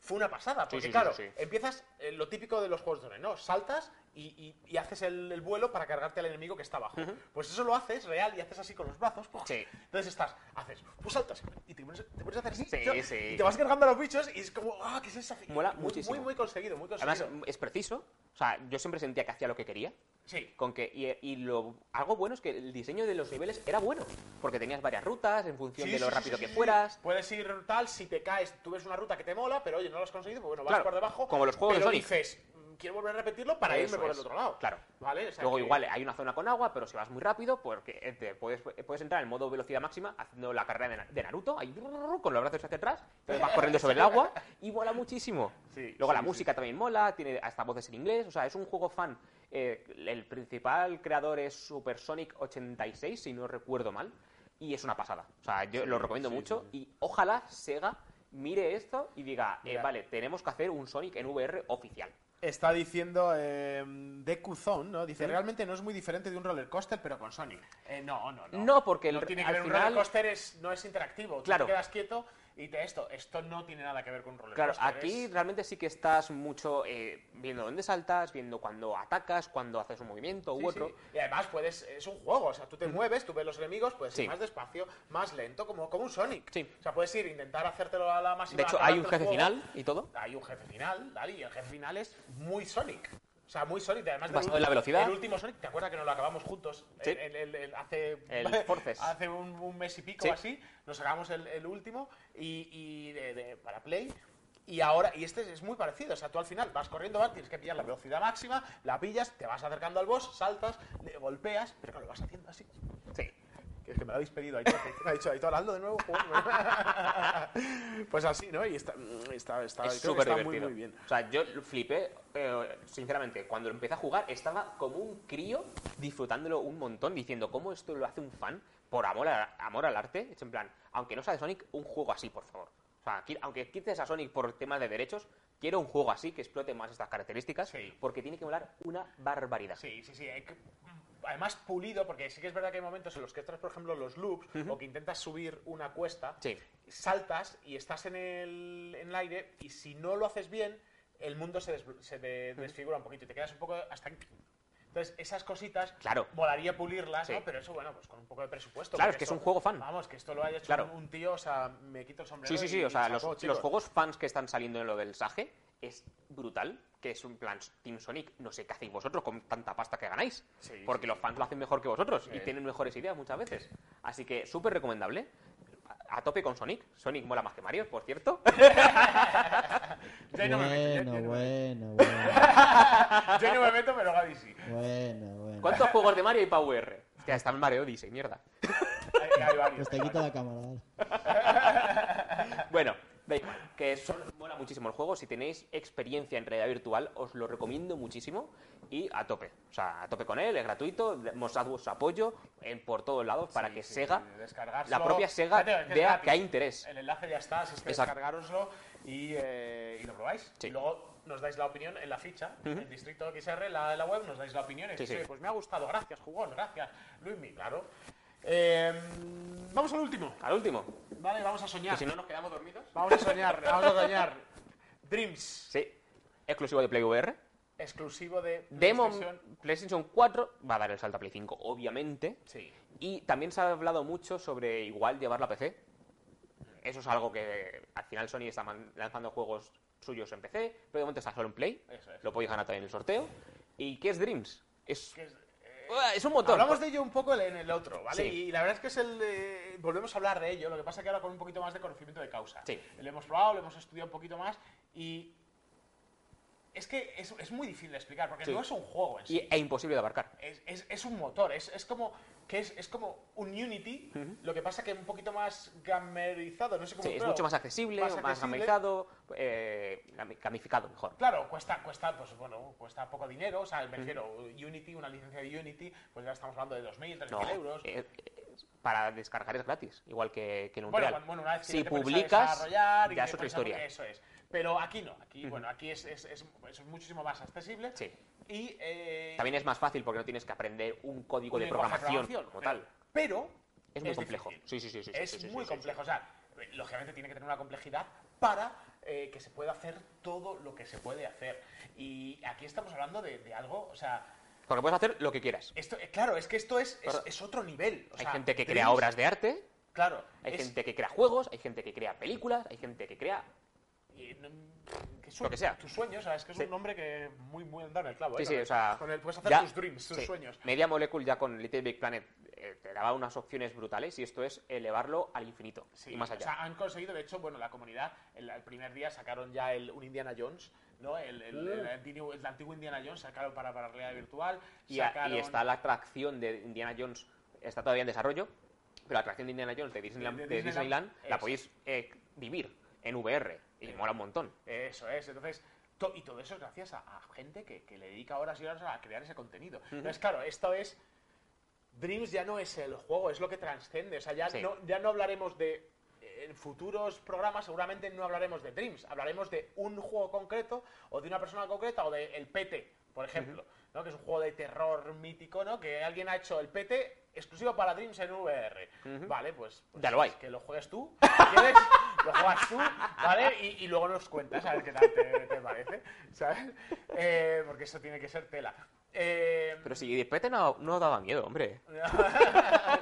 fue una pasada. Porque sí, sí, claro, sí, empiezas eh, lo típico de los juegos de Sonic, ¿no? Saltas y, y- y haces el, el vuelo para cargarte al enemigo que está abajo. Pues eso lo haces real y haces así con los brazos. Sí. Entonces estás, haces, pues saltas y te pones, te pones a hacer así. Sí, ¿no? sí. Y te vas cargando a los bichos y es como, ¡ah, qué sensación! Mola muy, muchísimo. Muy, muy conseguido, muy conseguido. Además, es preciso. O sea, yo siempre sentía que hacía lo que quería. sí. Con que, y, y lo, algo bueno es que el diseño de los niveles era bueno, porque tenías varias rutas en función Sí, de lo sí, rápido sí, que fueras. Puedes ir tal, si te caes, tú ves una ruta que te mola, pero oye, no lo has conseguido, pues bueno, vas Claro, por debajo. como los juegos de pero Sonic. dices, "Mm, quiero volver a repetirlo para Eso irme por es. el otro lado. Claro. ¿Vale? O sea Luego que- igual hay una zona con agua, pero si vas muy rápido, porque eh, te puedes, puedes entrar en modo velocidad máxima haciendo la carrera de, Na- de Naruto, ahí con los brazos hacia atrás, entonces vas corriendo sobre el agua y mola muchísimo. Sí, Luego sí, la sí. música también mola, tiene hasta voces en inglés, o sea, es un juego fan. Eh, el principal creador es Supersonic 86, si no recuerdo mal, y es una pasada. O sea, yo lo recomiendo mucho y ojalá Sega mire esto y diga, eh, vale, tenemos que hacer un Sonic en VR oficial. Está diciendo eh, Deku Zone, ¿no? Dice, realmente no es muy diferente de un roller coaster, pero con Sonic. Eh, no, no, no. No, porque no el- tiene que al ver, un final- roller coaster es, no es interactivo. Tú Claro. te quedas quieto y te esto. Esto no tiene nada que ver con roller Claro, coaster. aquí es- realmente sí que estás mucho eh, viendo dónde saltas, viendo cuando atacas, cuando haces un movimiento Sí, u otro. sí. Y además puedes, es un juego, o sea, tú te mueves, tú ves los enemigos, puedes ir más despacio, más lento, como, como un Sonic. Sí. O sea, puedes ir, intentar hacértelo a la máxima. De hecho, hay un jefe final y todo. Hay un jefe final, ¿vale? Y el jefe final es muy Sonic. O sea, muy Sonic. Además Basado en la velocidad. El último Sonic, ¿te acuerdas que nos lo acabamos juntos? Sí. El- el- el- hace hace un, un mes y pico Sí. así, nos sacamos el, último y, y de- de- para Play. Y ahora, y este es muy parecido, o sea, tú al final vas corriendo, vas, tienes que pillar la velocidad máxima, la pillas, te vas acercando al boss, saltas, le golpeas, pero claro, lo vas haciendo así. Sí. Que es que me lo habéis pedido, me ha dicho Aitor, hazlo de nuevo. joder". pues así, ¿no? Y está, está, está, Es creo que está muy, muy bien. O sea, yo flipé, eh, sinceramente, cuando lo empecé a jugar estaba como un crío disfrutándolo un montón, diciendo cómo esto lo hace un fan por amor, a- amor al arte. Es en plan, aunque no sea de Sonic, un juego así, por favor. O sea, aunque quites a Sonic por temas de derechos, quiero un juego así que explote más estas características, Sí. porque tiene que molar una barbaridad. Sí, sí, sí. Además, pulido, porque sí que es verdad que hay momentos en los que traes, por ejemplo, los loops, o que intentas subir una cuesta, Sí. saltas y estás en el, en el aire, y si no lo haces bien, el mundo se, des- se de- desfigura un poquito y te quedas un poco hasta. Entonces, esas cositas, Claro. molaría pulirlas, Sí. ¿no? Pero eso, bueno, pues con un poco de presupuesto. Claro, es que es un juego fan. Vamos, que esto lo haya hecho Claro. un, tío, o sea, me quito el sombrero. Sí, sí, sí. y- O sea, los, los juegos fans que están saliendo en lo del Sage es brutal. Que es un plan Team Sonic. No sé qué hacéis vosotros con tanta pasta que ganáis. Sí, porque sí, los fans lo hacen mejor que vosotros y tienen mejores ideas muchas veces. Así que súper recomendable. a tope con Sonic. Sonic mola más que Mario, por cierto. Yo ahí no me meto, yo- Bueno, me- bueno, bueno, yo no me meto, pero Gaby sí. bueno, bueno. ¿Cuántos juegos de Mario hay para VR? Hostia, está el Mario Odyssey, mierda. Hay, hay varios. Pues te varios. la cámara. dale. Bueno, da igual, que son, mola muchísimo el juego. Si tenéis experiencia en realidad virtual, os lo recomiendo muchísimo y a tope. O sea, a tope con él, es gratuito. Mostrad vuestro apoyo en, por todos lados para Sí, que sí, Sega, la propia Sega, Fíjate, vea que hay interés. El enlace ya está, así es que Exacto. descargároslo y, eh, y lo probáis. Sí. Y luego nos dais la opinión en la ficha, en Distrito XR, la, en la web, nos dais la opinión y Sí, sí. "Oye, pues me ha gustado, gracias, jugón, gracias, Luismi, claro. Eh, vamos al último, Al último, ¿vale? Vamos a soñar. que si no nos quedamos dormidos. Vamos a soñar, vamos a soñar. Dreams, Sí, exclusivo de Play VR. exclusivo de Demo PlayStation. PlayStation 4 va a dar el salto a Play 5, obviamente. Sí. Y también se ha hablado mucho sobre igual llevarlo a PC. Eso es algo que al final Sony está lanzando juegos suyos en PC, pero de momento está solo en Play. Eso es. Lo podéis ganar también en el sorteo. ¿Y qué es Dreams? Es. Es un motor. Hablamos de ello un poco en el otro, ¿vale? Sí. Y la verdad es que es el. eh, volvemos a hablar de ello, lo que pasa que ahora con un poquito más de conocimiento de causa. Sí. Lo hemos probado, lo hemos estudiado un poquito más y. Es que es, es muy difícil de explicar, porque Sí. no es un juego en sí. Y, e imposible de abarcar. Es, es- es un motor, es, es como que es, es como un Unity, lo que pasa que un poquito más gamerizado, no sé cómo Sí, es mucho más accesible, más más, accesible. gamificado, eh, gami- gamificado mejor. Claro, cuesta, cuesta, pues bueno, cuesta poco dinero, o sea, me refiero, Unity, una licencia de Unity, pues ya estamos hablando de 2.000, 3.000 No, euros. eh, eh, para descargar es gratis, igual que, que en un Bueno, bueno, una vez que si pones a publicas, desarrollar y ya te es otra historia. Eso es. Pero aquí no, aquí, bueno, aquí es, es, es- es muchísimo más accesible. Sí. Y eh, También es más fácil porque no tienes que aprender un código de lenguaje programación, como pero, tal. Pero Es muy complejo. difícil. Sí, sí, sí, sí, Es sí, muy sí, complejo. O sea, lógicamente tiene que tener una complejidad para eh, que se pueda hacer todo lo que se puede hacer. Y aquí estamos hablando de, de algo, o sea, Porque puedes hacer lo que quieras. esto, eh, claro, es que esto es, es, otro nivel. O hay sea, gente que crea obras de arte, Claro. hay gente que crea juegos, hay gente que crea películas, hay gente que crea... y, mm, que Lo que sea. Tus sueños, ¿sabes? Que es Sí. un nombre que muy, muy andado en el clavo. Sí, ¿eh? sí, Con o el- sea... Con el puedes hacer ya- tus dreams, tus sí. sueños. Media Molecule ya con Little Big Planet eh, te daba unas opciones brutales y esto es elevarlo al infinito Sí, y más O allá. sea, han conseguido, de hecho, bueno, la comunidad, el, el primer día sacaron ya el, un Indiana Jones, ¿no? El, el- el antiguo, el antiguo Indiana Jones sacaron para, para realidad virtual. y, a- y sacaron- está la atracción de Indiana Jones, está todavía en desarrollo, pero la atracción de Indiana Jones de Disneyland, De- de de Disneyland, la es. podéis eh, vivir en VR y Eh. mola un montón. Eso es, entonces. to- y todo eso es gracias a, a gente que, que le dedica horas y horas a crear ese contenido. Entonces, claro, esto es. Dreams ya no es el juego, es lo que trascende. O sea, ya, Sí. no, ya no hablaremos de. En futuros programas seguramente no hablaremos de Dreams, hablaremos de un juego concreto o de una persona concreta o de el PT, por ejemplo, ¿no? que es un juego de terror mítico, ¿no? que alguien ha hecho el PT exclusivo para Dreams en VR. Vale, pues, pues Ya lo hay. que lo juegues tú, quieres, lo juegas tú, ¿vale? Y, y luego nos cuentas a ver qué tal te, te parece, ¿sabes? Eh, porque eso tiene que ser tela. Eh, Pero si después no, no daba miedo, hombre.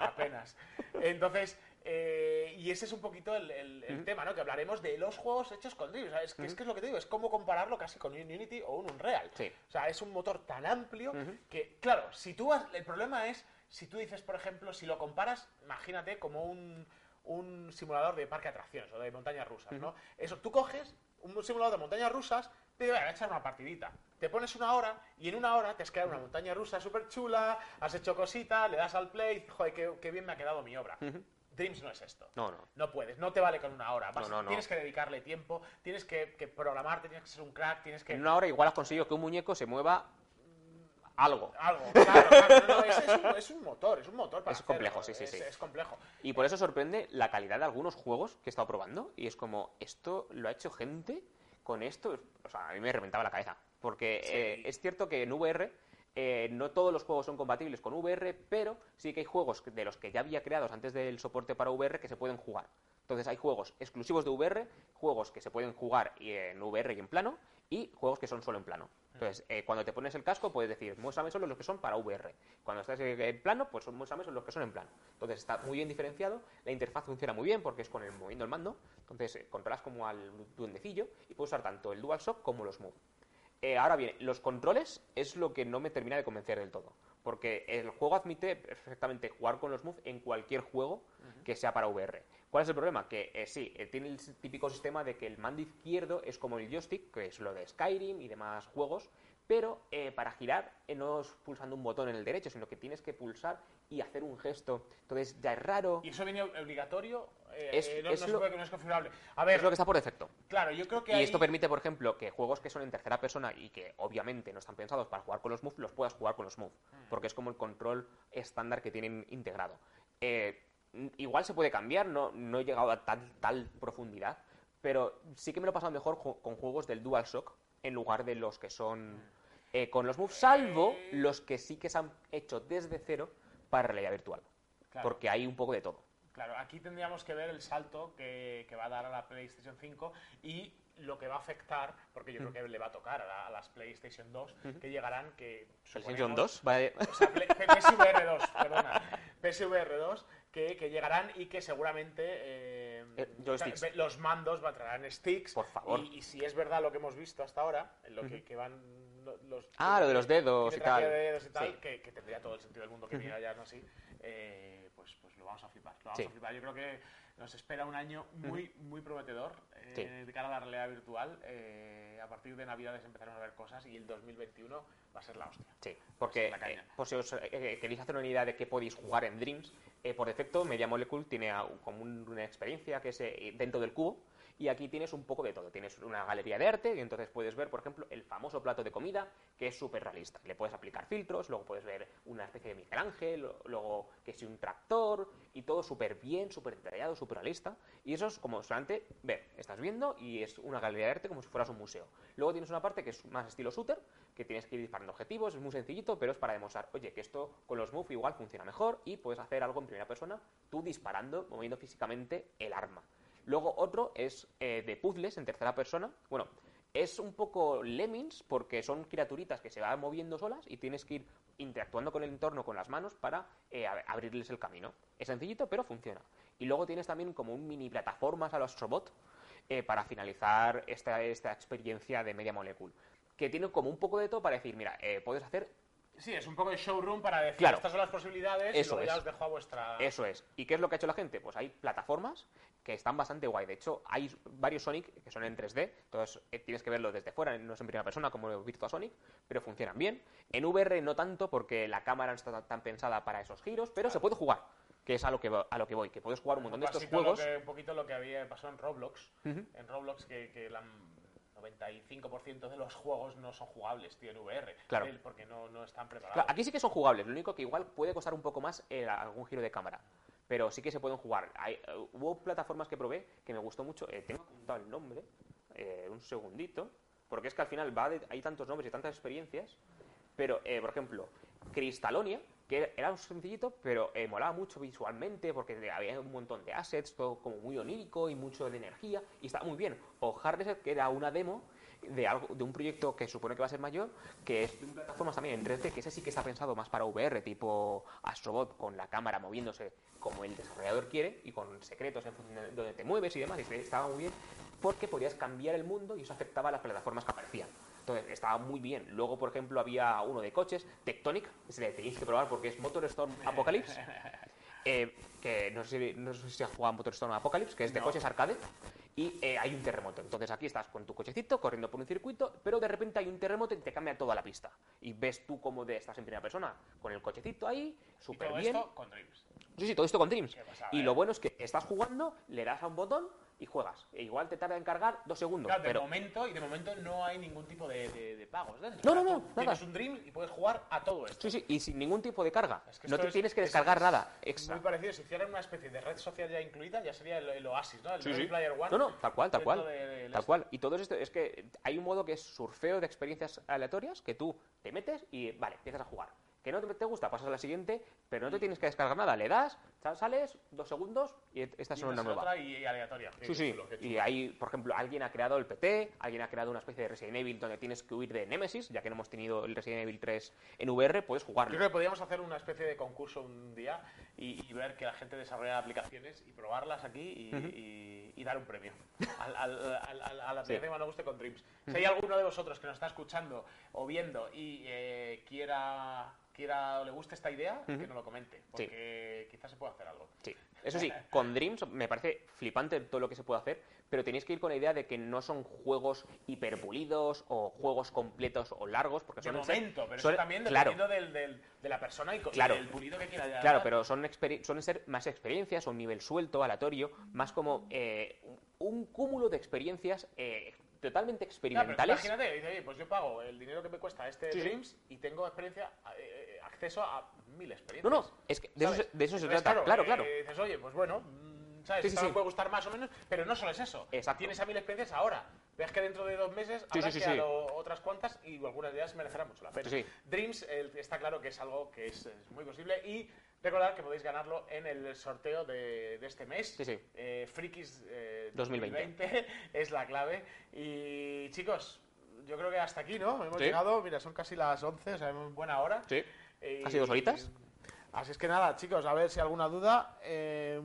Apenas. Entonces, eh, y ese es un poquito el, el- el tema, ¿no? Que hablaremos de los juegos hechos con Dreams. O sea, Es, que, es que es lo que te digo, es como compararlo casi con un Unity o un Unreal. Sí. O sea, es un motor tan amplio que, claro, si tú has- el problema es, si tú dices, por ejemplo, si lo comparas, imagínate como un, un simulador de parque de atracciones o de montañas rusas, ¿no? Eso, tú coges un simulador de montañas rusas, te digo, "Venga, voy a echar una partidita. Te pones una hora y en una hora te has creado una montaña rusa súper chula, has hecho cositas, le das al play y dices, joder, qué, qué bien me ha quedado mi obra. Dreams no es esto. No, no. No puedes, no te vale con una hora. Vas- No, no, no. Tienes que dedicarle tiempo, tienes que, que programarte, tienes que ser un crack, tienes que... En una hora igual has conseguido que un muñeco se mueva algo. Algo, claro, claro, no, es, es un, es un motor, es un motor para Es complejo, hacerlo, sí, sí, sí. Es complejo. Y por eso sorprende la calidad de algunos juegos que he estado probando. Y es como, esto lo ha hecho gente con esto. O sea, a mí me reventaba la cabeza. Porque eh, es cierto que en VR eh, no todos los juegos son compatibles con VR, pero sí que hay juegos de los que ya había creados antes del soporte para VR que se pueden jugar. Entonces hay juegos exclusivos de VR, juegos que se pueden jugar en VR y en plano, y juegos que son solo en plano. Entonces, eh, cuando te pones el casco, puedes decir, muéstrame solo los que son para VR. Cuando estás en plano, pues muéstrame solo los que son en plano. Entonces, está muy bien diferenciado. La interfaz funciona muy bien porque es con el moviendo el mando. Entonces, eh, controlas como al duendecillo y puedes usar tanto el DualShock como los Move. Eh, ahora bien, los controles es lo que no me termina de convencer del todo. Porque el juego admite perfectamente jugar con los Move en cualquier juego que sea para VR. ¿Cuál es el problema? Que eh, sí, eh, tiene el típico sistema de que el mando izquierdo es como el joystick, que es lo de Skyrim y demás juegos, pero eh, para girar no es pulsando un botón en el derecho, sino que tienes que pulsar y hacer un gesto. Entonces ya es raro. ¿Y eso viene obligatorio? Es- no, es no lo- no es configurable. A ver, Es lo que está por defecto. claro, yo creo que Y esto permite, por ejemplo, que juegos que son en tercera persona y que obviamente no están pensados para jugar con los Move, los puedas jugar con los Move. Mm. Porque es como el control estándar que tienen integrado. Eh, igual se puede cambiar, no, no he llegado a tal, tal profundidad, pero sí que me lo he pasado mejor con juegos del DualShock en lugar de los que son Mm. eh, con los Move, salvo los que sí que se han hecho desde cero para realidad virtual. Claro. Porque hay un poco de todo. Claro, aquí tendríamos que ver el salto que, que va a dar a la PlayStation 5 y lo que va a afectar, porque yo Mm. creo que le va a tocar a, la- a las PlayStation 2, que llegarán, que... PlayStation suponemos- 2, vale. O sea, Play- P- PSVR 2, perdona. PSVR 2, que, que llegarán y que seguramente eh, Eh, los mandos traerán sticks. Por favor. Y, y si es verdad lo que hemos visto hasta ahora, lo que, que van lo- los... Ah, lo de los dedos y tal. de dedos y tal, Sí. que, tendría todo el sentido del mundo que diga ya no así, eh, pues, pues lo vamos a flipar. Lo vamos Sí. a flipar. Yo creo que nos espera un año muy, muy prometedor eh, Sí. de cara a la realidad virtual. Eh, a partir de Navidades empezaremos a ver cosas y el 2021 va a ser la hostia. Sí, porque la eh, por si os eh, queréis hacer una idea de qué podéis jugar en Dreams, por defecto Media Molecule tiene como un- una experiencia que es dentro del cubo y aquí tienes un poco de todo. Tienes una galería de arte y entonces puedes ver, por ejemplo, el famoso plato de comida que es súper realista. Le puedes aplicar filtros, luego puedes ver una especie de Miguel Ángel, luego que si un tractor y todo súper bien, súper detallado, súper realista. Y eso es como solamente ver, estás viendo y es una galería de arte como si fueras un museo. Luego tienes una parte que es más estilo shooter, que tienes que ir disparando objetivos, es muy sencillito, pero es para demostrar, oye, que esto con los move igual funciona mejor y puedes hacer algo en primera persona, tú disparando, moviendo físicamente el arma. Luego otro es eh, de puzzles en tercera persona. Bueno, es un poco lemmings porque son criaturitas que se van moviendo solas y tienes que ir interactuando con el entorno con las manos para eh, ab- abrirles el camino. Es sencillito, pero funciona. Y luego tienes también como un mini plataformas a los robots eh, para finalizar esta, esta experiencia de Media Molecule. Que tiene como un poco de todo para decir, mira, puedes hacer Sí, es un poco de showroom para decir Claro. estas son las posibilidades Eso y luego ya es. os dejo a vuestra... Eso es. ¿Y qué es lo que ha hecho la gente? Pues hay plataformas que están bastante guay. De hecho, hay varios Sonic que son en 3D, entonces eh, tienes que verlo desde fuera, no es en primera persona como Virtua Sonic, pero funcionan bien. En VR no tanto porque la cámara no está tan- pensada para esos giros, pero se puede jugar, que es a lo que, a lo que voy, que puedes jugar un montón de estos juegos. que- un poquito lo que había pasado en Roblox. En Roblox que, que la 95% de los juegos no son jugables, tío, en VR. Claro. Porque no, no están preparados. Claro, aquí sí que son jugables, lo único que igual puede costar un poco más eh, algún giro de cámara. Pero sí que se pueden jugar. Hay, eh, hubo plataformas que probé que me gustó mucho. eh, tengo apuntado el nombre, eh, un segundito, porque es que al final va de- hay tantos nombres y tantas experiencias. Pero, eh, por ejemplo, Cristalonia, que era un sencillito, pero eh, molaba mucho visualmente porque había un montón de assets, todo como muy onírico y mucho de energía, y estaba muy bien. O Hardreset, que era una demo de algo de un proyecto que supone que va a ser mayor, que es de plataformas también en 3D, que ese sí que está pensado más para VR, tipo Astrobot, con la cámara moviéndose como el desarrollador quiere, y con secretos en función de donde te mueves y demás, y estaba muy bien, porque podías cambiar el mundo y eso afectaba a las plataformas que aparecían. Entonces estaba muy bien. Luego, por ejemplo, había uno de coches, Tectonic, ese le tenéis que probar porque es Motorstorm Apocalypse. eh, que no sé, si- no sé si has jugado a Motorstorm Apocalypse, que es de No. coches arcade. Y eh, hay un terremoto. Entonces aquí estás con tu cochecito corriendo por un circuito, pero de repente hay un terremoto y te cambia toda la pista. Y ves tú cómo de, estás en primera persona, con el cochecito ahí, súper todo bien. esto con Dreams. Sí, sí, todo esto con Dreams. Y eh. lo bueno es que estás jugando, le das a un botón y juegas. E igual te tarda en cargar dos segundos. Claro, de pero momento, y de momento no hay ningún tipo de, de- de pagos dentro. No, no, no, tú nada. Tienes un Dream y puedes jugar a todo esto. Sí, sí, y sin ningún tipo de carga. Es que no te es- tienes que es- descargar es nada extra. Muy parecido, si hicieran una especie de red social ya incluida, ya sería el, el Oasis, ¿no? El Sí, sí. Player One. No, no, tal cual, tal cual. de- Tal este. cual. Y todo esto es que hay un modo que es surfeo de experiencias aleatorias que tú te metes y vale, empiezas a jugar. Que no te gusta, pasas a la siguiente, pero no te tienes que descargar nada. Le das, sal- sales, dos segundos y esta es Y una una nueva. otra y, y aleatoria. Sí, sí. chulo, Y hay, por ejemplo, alguien ha creado el PT, alguien ha creado una especie de Resident Evil donde tienes que huir de Nemesis, ya que no hemos tenido el Resident Evil 3 en VR, puedes Yo jugarlo. creo que podríamos hacer una especie de concurso un día y, y ver que la gente desarrolla aplicaciones y probarlas aquí y, dar un premio al, al, al- al- a la Sí. aplicación que más nos guste con Dreams. Si hay alguno de vosotros que nos está escuchando o viendo y eh, quiera, quiera o le guste esta idea, que nos lo comente, porque quizás se pueda hacer algo. Sí. Eso sí, con Dreams me parece flipante todo lo que se puede hacer, pero tenéis que ir con la idea de que no son juegos hiperpulidos o juegos completos o largos, porque De son momento, pero son- eso también claro, dependiendo del, del- de la persona y, Claro. del pulido que quiera. Claro, pero son suelen ser más experiencias un nivel suelto, aleatorio, más como eh, un cúmulo de experiencias eh, totalmente pero experimentales. imagínate, dice, oye, pues yo pago el dinero que me cuesta este Sí, sí. Dreams y tengo experiencia, eh, acceso a mil no, experiencias. no, es que de eso, de eso se Entonces, trata. Claro, eh, claro. dices, oye, pues bueno, mm, ¿sabes? Sí, sí, sí. puede gustar más o menos, pero no solo es eso. Exacto. Tienes a mil experiencias ahora. Ves que dentro de dos meses Sí, habrá sí, sí, que sí. otras cuantas y algunas de ellas merecerán mucho la pena. Dreams eh, está claro que es algo que es, es muy posible y recordad que podéis ganarlo en el sorteo de, de este mes. Sí, sí. Eh, Frikis eh, 2020. 2020 es la clave. Y chicos, yo creo que hasta aquí, ¿no? Hemos Sí. llegado, mira, son casi las 11, o sea, buena hora. Sí. Y- ¿Ha sido dos horitas? Así es que nada, chicos, a ver si alguna duda. eh,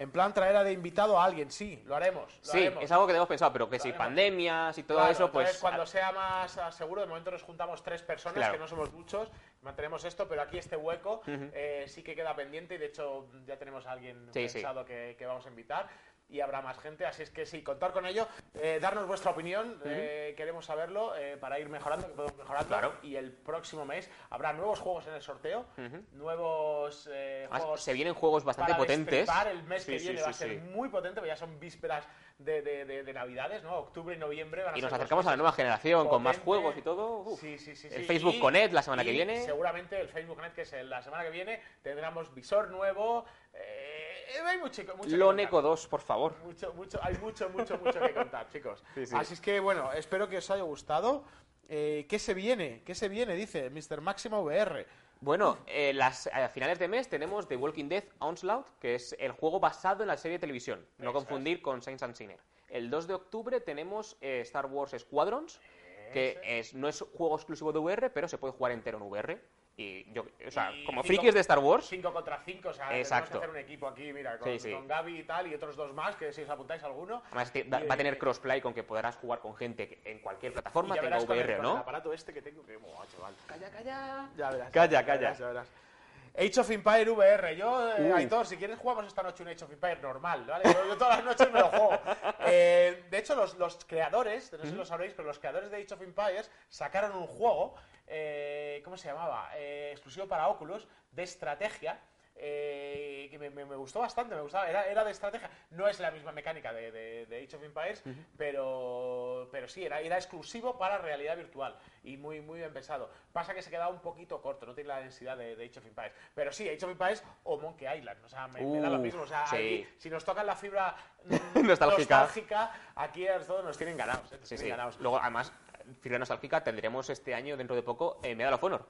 en plan, traer a de invitado a alguien, sí, lo haremos. lo Sí, haremos. es algo que tenemos pensado, pero que Lo si haremos. pandemias y todo Claro, eso, pues... cuando sea más ah, seguro, de momento nos juntamos tres personas, Claro. que no somos muchos, mantenemos esto, pero aquí este hueco eh, sí que queda pendiente y de hecho ya tenemos a alguien Sí, sí. pensado Que, que vamos a invitar y habrá más gente, así es que sí, contar con ello, eh, darnos vuestra opinión, eh, queremos saberlo eh, para ir mejorando, que podemos mejorando Claro. y el próximo mes habrá nuevos juegos en el sorteo, nuevos eh, Además, juegos se vienen juegos bastante para potentes. El mes Sí, que viene sí, va a ser muy potente, porque ya son vísperas de, de- de- de Navidades, ¿no? Octubre y noviembre van a Y nos acercamos a la nueva generación con más juegos y todo. Uf. Sí, sí, sí, El. Facebook Y- Connect la semana que viene. Seguramente el Facebook Connect, que es la semana que viene, tendremos visor nuevo. Eh, hay mucho, mucho que Loneco contar. 2, por favor. Mucho, mucho, hay mucho, mucho, mucho que contar, chicos. Sí, sí. Así es que, bueno, espero que os haya gustado. Eh, ¿Qué se viene? ¿Qué se viene? Dice Mr. Máximo VR. Bueno, eh, las, a finales de mes tenemos The Walking Dead Onslaught, que es el juego basado en la serie de televisión. No confundir con Saints and Sinner. El 2 de octubre tenemos eh, Star Wars Squadrons, que es, no es juego exclusivo de VR, pero se puede jugar entero en VR. Y yo, o sea, como cinco- frikis de Star Wars, 5 contra 5, o sea, Exacto. tenemos que hacer un equipo aquí, mira, con, Sí, sí. con Gaby y tal, y otros dos más, que si os apuntáis alguno. además te- Y, va a tener eh, crossplay con que podrás jugar con gente que en cualquier y plataforma, ya tenga verás con el- VR, con el ¿no? aparato este que tengo, que buah, chaval. Calla, calla. Ya verás. Calla, ya calla. verás, ya verás. Age of Empire VR. Yo, eh. Aitor, si quieres jugamos esta noche un Age of Empire normal, ¿vale? Yo, yo todas las noches me lo juego. Eh, de hecho, los, los creadores, no sé si lo sabréis, pero los creadores de Age of Empires sacaron un juego, eh, ¿cómo se llamaba? Eh, exclusivo para Oculus, de estrategia. Eh, que me, me- me gustó bastante, me gustaba, era, era de estrategia, no es la misma mecánica de, de- de Age of Empires, pero, pero sí, era, era exclusivo para realidad virtual y muy, muy bien pensado. Pasa que se quedaba un poquito corto, no tiene la densidad de, de Age of Empires. Pero sí, Age of Empires o Monkey Island, o sea, me, me da lo Uh, mismo. O sea, sí. aquí, si nos tocan la fibra mm, Nostálgica. nostálgica, aquí a todos nos tienen ganados. ¿eh? Nos Sí, tienen sí. ganados. Luego, además, fibra nostálgica, tendremos este año, dentro de poco, eh, Medal of Honor.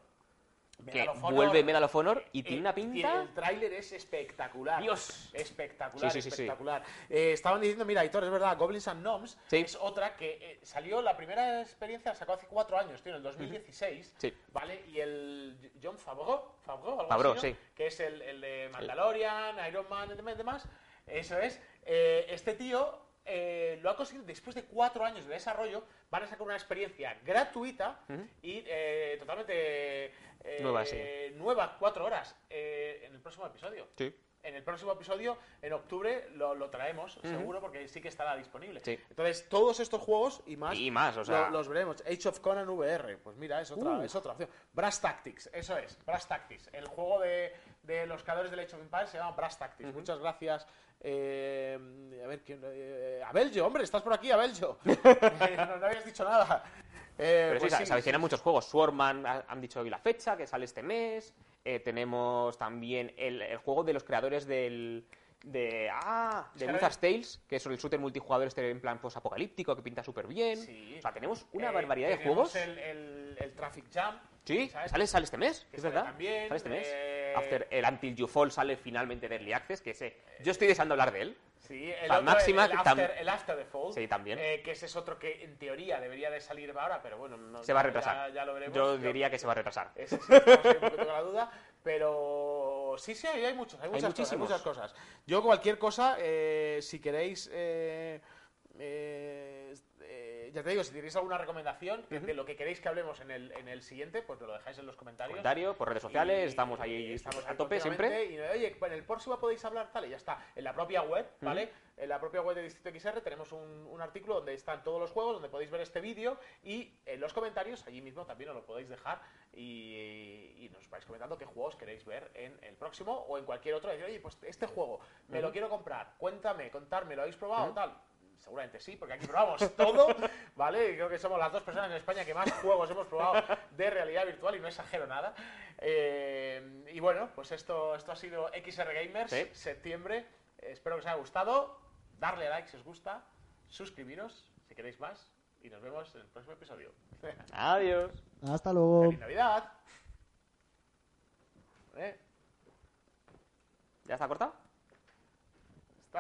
Que vuelve Medal of Honor y eh, tiene una pinta... El tráiler es espectacular. Dios. Espectacular, Sí, sí, sí, espectacular. Eh, estaban diciendo, mira, Hitor, es verdad, Goblins and Gnomes es otra que eh, salió, la primera experiencia la sacó hace cuatro años, tío, en el 2016. Sí. ¿Vale? Y el John Favreau, Favreau, algo Favreau, así, que es el, el de Mandalorian, Iron Man y demás, eso es. Eh, este tío eh, lo ha conseguido después de cuatro años de desarrollo. Van a sacar una experiencia gratuita y eh, totalmente eh, Nueva, sí. nueva, cuatro horas, eh, en el próximo episodio. Sí. En el próximo episodio, en octubre, lo, lo traemos, seguro, porque sí que estará disponible. Sí. Entonces, todos estos juegos y más, Y más, o sea- lo- los veremos. Age of Conan VR, pues mira, es otra, Uh. es otra opción. Brass Tactics, eso es, Brass Tactics. El juego de, de los creadores del Age of Empires se llama Brass Tactics. Muchas gracias. Eh, a ver, ¿quién, eh, Abeljo, hombre, estás por aquí, Abeljo. no, no habías dicho nada. Eh, Pero pues sí, sí, se avecinan muchos juegos. Swordman ha- han dicho hoy la fecha, que sale este mes. Eh, tenemos también el, el juego de los creadores del. De, ah, de ahora- Tales, que es el shooter multijugador este en plan post-apocalíptico, que pinta súper bien. Sí. O sea, tenemos una Eh, barbaridad de juegos. El, el, el Traffic Jam. Sí, ¿sabes? sale, sale este mes, Que es verdad. también, sale este mes. eh, After, el Until You Fall sale finalmente de Early Access, que ese. Yo estoy deseando hablar de él. Sí, el, otro, máxima el, el after, el After the Fall. Sí, también. eh, que ese es otro que en teoría debería de salir ahora, pero bueno, no, Se va a retrasar. Ya, ya lo veremos. Yo diría que se va a retrasar. Ese sí, estamos ahí un poquito con la duda, pero sí, sí, hay, hay muchos, hay muchas, cosas, hay muchísimos. muchas cosas. Yo cualquier cosa, eh, si queréis, eh, eh, ya te digo, si tenéis alguna recomendación de lo que queréis que hablemos en el, en el siguiente, pues nos lo dejáis en los comentarios. Comentario, por redes sociales, Y- estamos ahí estamos a tope siempre. Y oye, en el próximo podéis hablar tal, y ya está. En la propia web, ¿vale? En la propia web de Distrito XR tenemos un, un artículo donde están todos los juegos, donde podéis ver este vídeo y en los comentarios, allí mismo también os lo podéis dejar y, y nos vais comentando qué juegos queréis ver en el próximo o en cualquier otro. Decir, oye, pues este juego me lo quiero comprar, cuéntame, contarme, ¿lo habéis probado? Tal. Seguramente sí, porque aquí probamos todo, ¿vale? Y creo que somos las dos personas en España que más juegos hemos probado de realidad virtual y no exagero nada. Eh, y bueno, pues esto, esto ha sido XR Gamers, Sí. septiembre. Espero que os haya gustado. Darle a like si os gusta, suscribiros si queréis más y nos vemos en el próximo episodio. Adiós. Hasta luego. ¡Feliz Navidad! ¿Eh? ¿Ya está cortado?